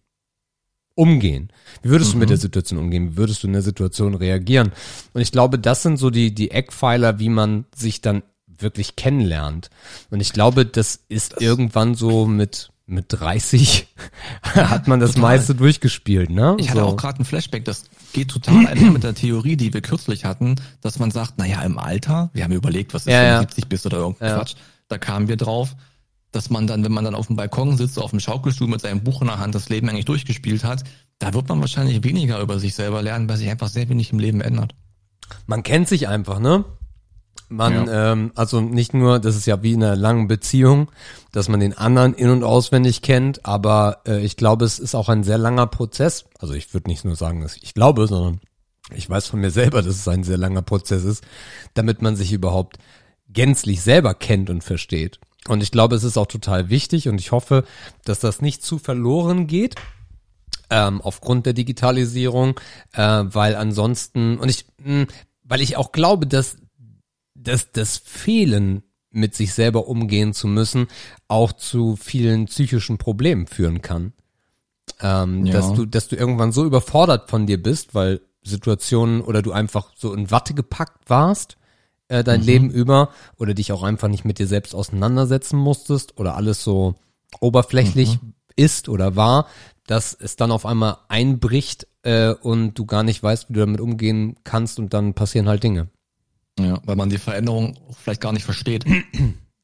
umgehen? Wie würdest du mit der Situation umgehen? Wie würdest du in der Situation reagieren? Und ich glaube, das sind so die, die Eckpfeiler, wie man sich dann wirklich kennenlernt. Und ich glaube, das ist irgendwann so mit, mit 30 hat man das Total. meiste durchgespielt, ne? Ich hatte so. auch gerade ein Flashback, das geht total einher mit der Theorie, die wir kürzlich hatten, dass man sagt, naja, im Alter, wir haben überlegt, was ist, Ja, wenn du ja. 70 bist oder irgendein Ja. Quatsch, da kamen wir drauf, dass man dann, wenn man dann auf dem Balkon sitzt, auf dem Schaukelstuhl mit seinem Buch in der Hand das Leben eigentlich durchgespielt hat, da wird man wahrscheinlich weniger über sich selber lernen, weil sich einfach sehr wenig im Leben ändert. Man kennt sich einfach, ne? Man, ähm, also nicht nur, das ist ja wie in einer langen Beziehung, dass man den anderen in- und auswendig kennt, aber äh, ich glaube, es ist auch ein sehr langer Prozess. Also ich würde nicht nur sagen, dass ich glaube, sondern ich weiß von mir selber, dass es ein sehr langer Prozess ist, damit man sich überhaupt gänzlich selber kennt und versteht. Und ich glaube, es ist auch total wichtig und ich hoffe, dass das nicht zu verloren geht ähm, aufgrund der Digitalisierung, äh, weil ansonsten und ich, mh, weil ich auch glaube, dass dass das Fehlen mit sich selber umgehen zu müssen auch zu vielen psychischen Problemen führen kann. Ähm, Ja. Dass du, dass du irgendwann so überfordert von dir bist, weil Situationen oder du einfach so in Watte gepackt warst, äh, dein Leben über, oder dich auch einfach nicht mit dir selbst auseinandersetzen musstest oder alles so oberflächlich ist oder war, dass es dann auf einmal einbricht äh, und du gar nicht weißt, wie du damit umgehen kannst und dann passieren halt Dinge. Ja, weil man die Veränderung vielleicht gar nicht versteht.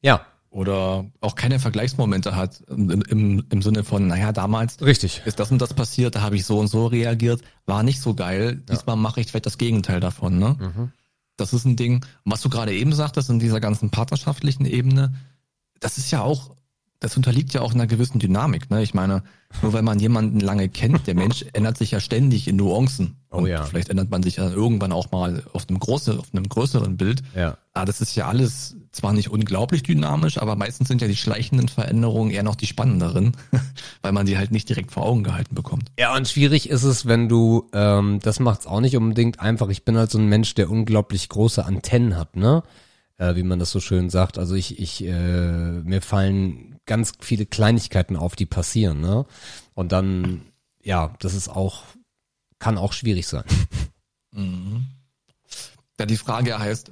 Ja, Oder auch keine Vergleichsmomente hat im, im, im Sinne von, naja, damals richtig. ist das und das passiert, da habe ich so und so reagiert, war nicht so geil. Diesmal mache ich vielleicht das Gegenteil davon. Ne? Mhm. Das ist ein Ding. Was du gerade eben sagtest, in dieser ganzen partnerschaftlichen Ebene, das ist ja auch, das unterliegt ja auch einer gewissen Dynamik. Ne? Ich meine, nur weil man jemanden lange kennt, der Mensch ändert sich ja ständig in Nuancen. Oh Und ja. Vielleicht ändert man sich ja irgendwann auch mal auf einem, großen, auf einem größeren Bild. Ja. Ah, das ist ja alles zwar nicht unglaublich dynamisch, aber meistens sind ja die schleichenden Veränderungen eher noch die spannenderen, weil man die halt nicht direkt vor Augen gehalten bekommt. Ja, und schwierig ist es, wenn du, ähm, das macht's auch nicht unbedingt einfach. Ich bin halt so ein Mensch, der unglaublich große Antennen hat, ne? Äh, wie man das so schön sagt. Also ich, ich, äh, mir fallen ganz viele Kleinigkeiten auf, die passieren, ne? Und dann, ja, das ist auch kann auch schwierig sein. Mhm. Ja, die Frage heißt,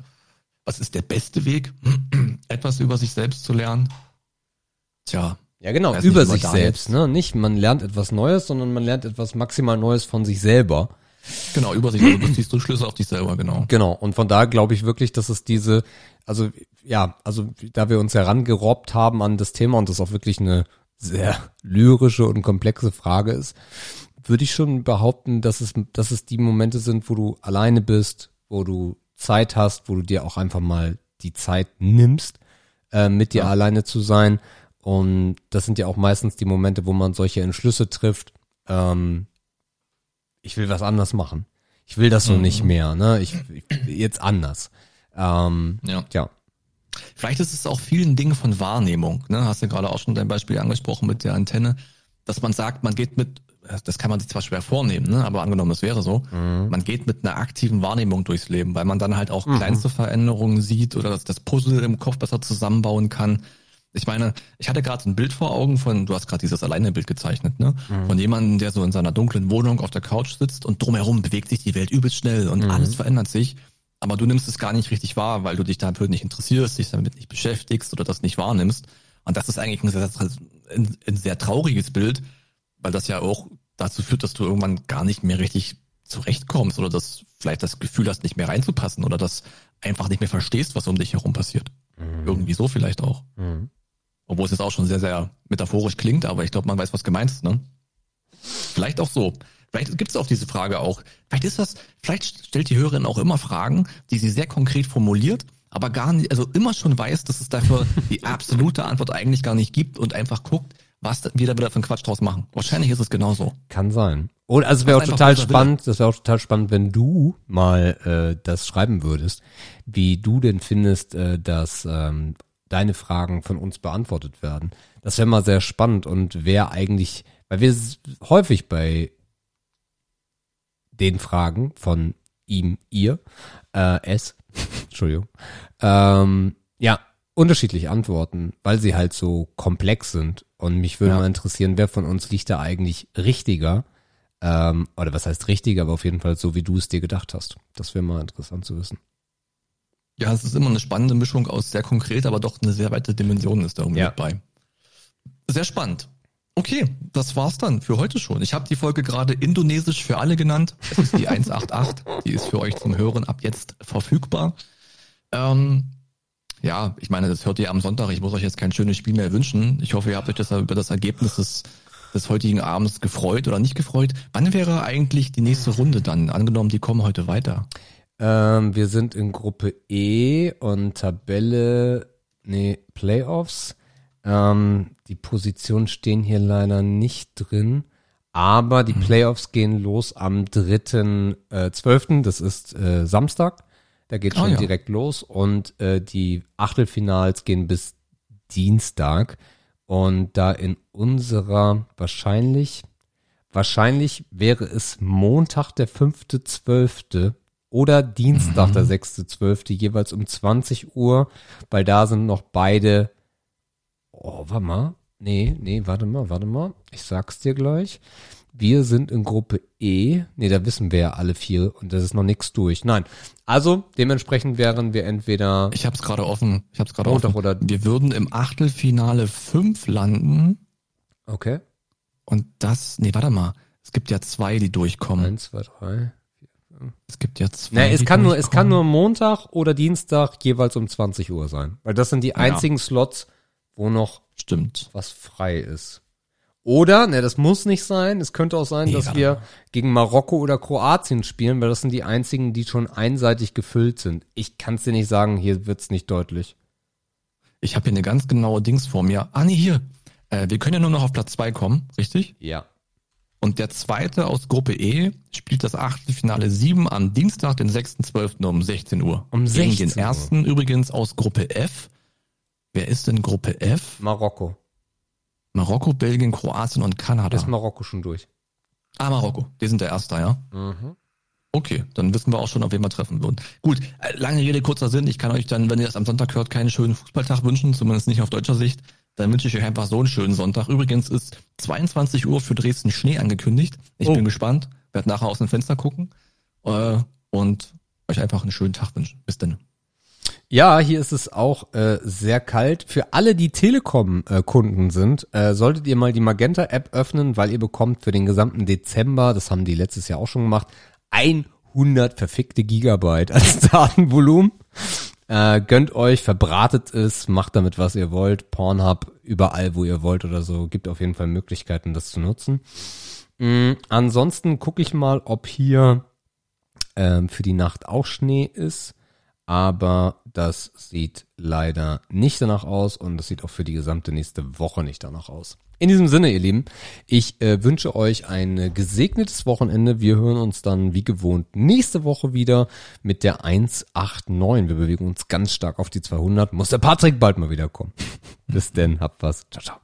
was ist der beste Weg, etwas über sich selbst zu lernen? Tja. Ja, genau, über sich selbst, ne? Nicht, man lernt etwas Neues, sondern man lernt etwas maximal Neues von sich selber. Genau, über sich, also du ziehst du Schlüsse auf dich selber, genau. Genau. Und von da glaube ich wirklich, dass es diese, also ja, also da wir uns herangerobbt haben an das Thema und das auch wirklich eine sehr lyrische und komplexe Frage ist, würde ich schon behaupten, dass es, dass es die Momente sind, wo du alleine bist, wo du Zeit hast, wo du dir auch einfach mal die Zeit nimmst, äh, mit dir Ja. alleine zu sein. Und das sind ja auch meistens die Momente, wo man solche Entschlüsse trifft. Ähm, ich will was anders machen. Ich will das so Mhm. nicht mehr, ne? Ich, ich jetzt anders. Ähm, Ja. ja. Vielleicht ist es auch vielen Dingen von Wahrnehmung. Ne? Hast du gerade auch schon dein Beispiel angesprochen mit der Antenne, dass man sagt, man geht mit, das kann man sich zwar schwer vornehmen, ne? aber angenommen, es wäre so, man geht mit einer aktiven Wahrnehmung durchs Leben, weil man dann halt auch kleinste Veränderungen sieht oder das, das Puzzle im Kopf besser zusammenbauen kann. Ich meine, ich hatte gerade ein Bild vor Augen von, du hast gerade dieses Alleinebild gezeichnet, ne? Von jemandem, der so in seiner dunklen Wohnung auf der Couch sitzt und drumherum bewegt sich die Welt übelst schnell und alles verändert sich. Aber du nimmst es gar nicht richtig wahr, weil du dich dafür nicht interessierst, dich damit nicht beschäftigst oder das nicht wahrnimmst. Und das ist eigentlich ein sehr, ein, ein sehr trauriges Bild, weil das ja auch dazu führt, dass du irgendwann gar nicht mehr richtig zurechtkommst oder das vielleicht das Gefühl hast, nicht mehr reinzupassen oder das einfach nicht mehr verstehst, was um dich herum passiert. Irgendwie so vielleicht auch. Mhm. Obwohl es jetzt auch schon sehr, sehr metaphorisch klingt, aber ich glaube, man weiß, was gemeint ist, ne? Vielleicht auch so. Vielleicht gibt es auch diese Frage auch. Vielleicht ist das, vielleicht stellt die Hörerin auch immer Fragen, die sie sehr konkret formuliert, aber gar nicht, also immer schon weiß, dass es dafür die absolute Antwort eigentlich gar nicht gibt und einfach guckt, was wir da wieder für einen Quatsch draus machen. Wahrscheinlich ist es genauso. Kann sein. Und also es wäre auch total spannend, das wäre auch total spannend, wenn du mal äh, das schreiben würdest, wie du denn findest, äh, dass ähm, deine Fragen von uns beantwortet werden. Das wäre mal sehr spannend und wer eigentlich, weil wir häufig bei den Fragen von ihm, ihr, äh, es, Entschuldigung, ähm, ja, unterschiedlich antworten, weil sie halt so komplex sind. Und mich würde Ja. mal interessieren, wer von uns liegt da eigentlich richtiger? Ähm, oder was heißt richtiger, aber auf jeden Fall so, wie du es dir gedacht hast. Das wäre mal interessant zu wissen. Ja, es ist immer eine spannende Mischung aus sehr konkret, aber doch eine sehr weite Dimension ist da irgendwie Ja. mit bei. Sehr spannend. Okay, das war's dann für heute schon. Ich habe die Folge gerade Indonesisch für alle genannt. Es ist die 188. Die ist für euch zum Hören ab jetzt verfügbar. Ähm, ja, ich meine, das hört ihr am Sonntag. Ich muss euch jetzt kein schönes Spiel mehr wünschen. Ich hoffe, ihr habt euch das über das Ergebnis des, des heutigen Abends gefreut oder nicht gefreut. Wann wäre eigentlich die nächste Runde dann? Angenommen, die kommen heute weiter. Ähm, wir sind in Gruppe E und Tabelle, nee, Playoffs. Ähm, die Positionen stehen hier leider nicht drin. Aber Mhm. die Playoffs gehen los am 3.12., äh, 12., das ist äh, Samstag. Da geht Ah, schon ja. direkt los. Und äh, die Achtelfinals gehen bis Dienstag. Und da in unserer wahrscheinlich, wahrscheinlich wäre es Montag der 5.12. oder Dienstag der 6.12. jeweils um 20 Uhr, weil da sind noch beide, oh, warte mal, nee, nee, warte mal, warte mal, ich sag's dir gleich. Wir sind in Gruppe E. Nee, da wissen wir ja alle vier und das ist noch nichts durch. Nein. Also, dementsprechend wären wir entweder Ich habe es gerade offen. Ich habe es gerade offen. oder- wir würden im Achtelfinale 5 landen Okay. und das, nee, warte mal. Es gibt ja zwei, die durchkommen. Eins, zwei, drei. Es gibt ja zwei. Nee, es kann nur, es kann nur Montag oder Dienstag jeweils um 20 Uhr sein. Weil das sind die einzigen Slots, wo noch Stimmt. was frei ist. Oder, ne, das muss nicht sein. Es könnte auch sein, Nee, dass wir gegen Marokko oder Kroatien spielen, weil das sind die einzigen, die schon einseitig gefüllt sind. Ich kann es dir nicht sagen, hier wird's nicht deutlich. Ich habe hier eine ganz genaue Dings vor mir. Ah, nee, hier. Äh, wir können ja nur noch auf Platz zwei kommen, richtig? Ja. Und der zweite aus Gruppe E spielt das Achtelfinale 7 am Dienstag, den 6.12. um 16 Uhr. Um Gegen 16 den Uhr. ersten übrigens aus Gruppe F. Wer ist denn Gruppe F? Marokko. Marokko, Belgien, Kroatien und Kanada. Ist Marokko schon durch. ah, Marokko. Die sind der Erste, ja? Mhm. Okay, dann wissen wir auch schon, auf wen wir treffen würden. Gut, äh, lange Rede, kurzer Sinn. Ich kann euch dann, wenn ihr das am Sonntag hört, keinen schönen Fußballtag wünschen, zumindest nicht auf deutscher Sicht. Dann wünsche ich euch einfach so einen schönen Sonntag. Übrigens ist 22 Uhr für Dresden Schnee angekündigt. Ich Oh. bin gespannt, werde nachher aus dem Fenster gucken äh, und euch einfach einen schönen Tag wünschen. Bis dann. Ja, hier ist es auch äh, sehr kalt. Für alle, die Telekom-Kunden sind, äh, solltet ihr mal die Magenta-App öffnen, weil ihr bekommt für den gesamten Dezember, das haben die letztes Jahr auch schon gemacht, 100 verfickte Gigabyte als Datenvolumen. Äh, gönnt euch, verbratet es, macht damit, was ihr wollt. Pornhub, überall, wo ihr wollt oder so. Gibt auf jeden Fall Möglichkeiten, das zu nutzen. Mhm, ansonsten gucke ich mal, ob hier ähm, für die Nacht auch Schnee ist aber das sieht leider nicht danach aus und das sieht auch für die gesamte nächste Woche nicht danach aus. In diesem Sinne, ihr Lieben, ich äh, wünsche euch ein gesegnetes Wochenende. Wir hören uns dann wie gewohnt nächste Woche wieder mit der 189. Wir bewegen uns ganz stark auf die 200. Muss der Patrick bald mal wiederkommen. Bis denn, habt was. Ciao, ciao.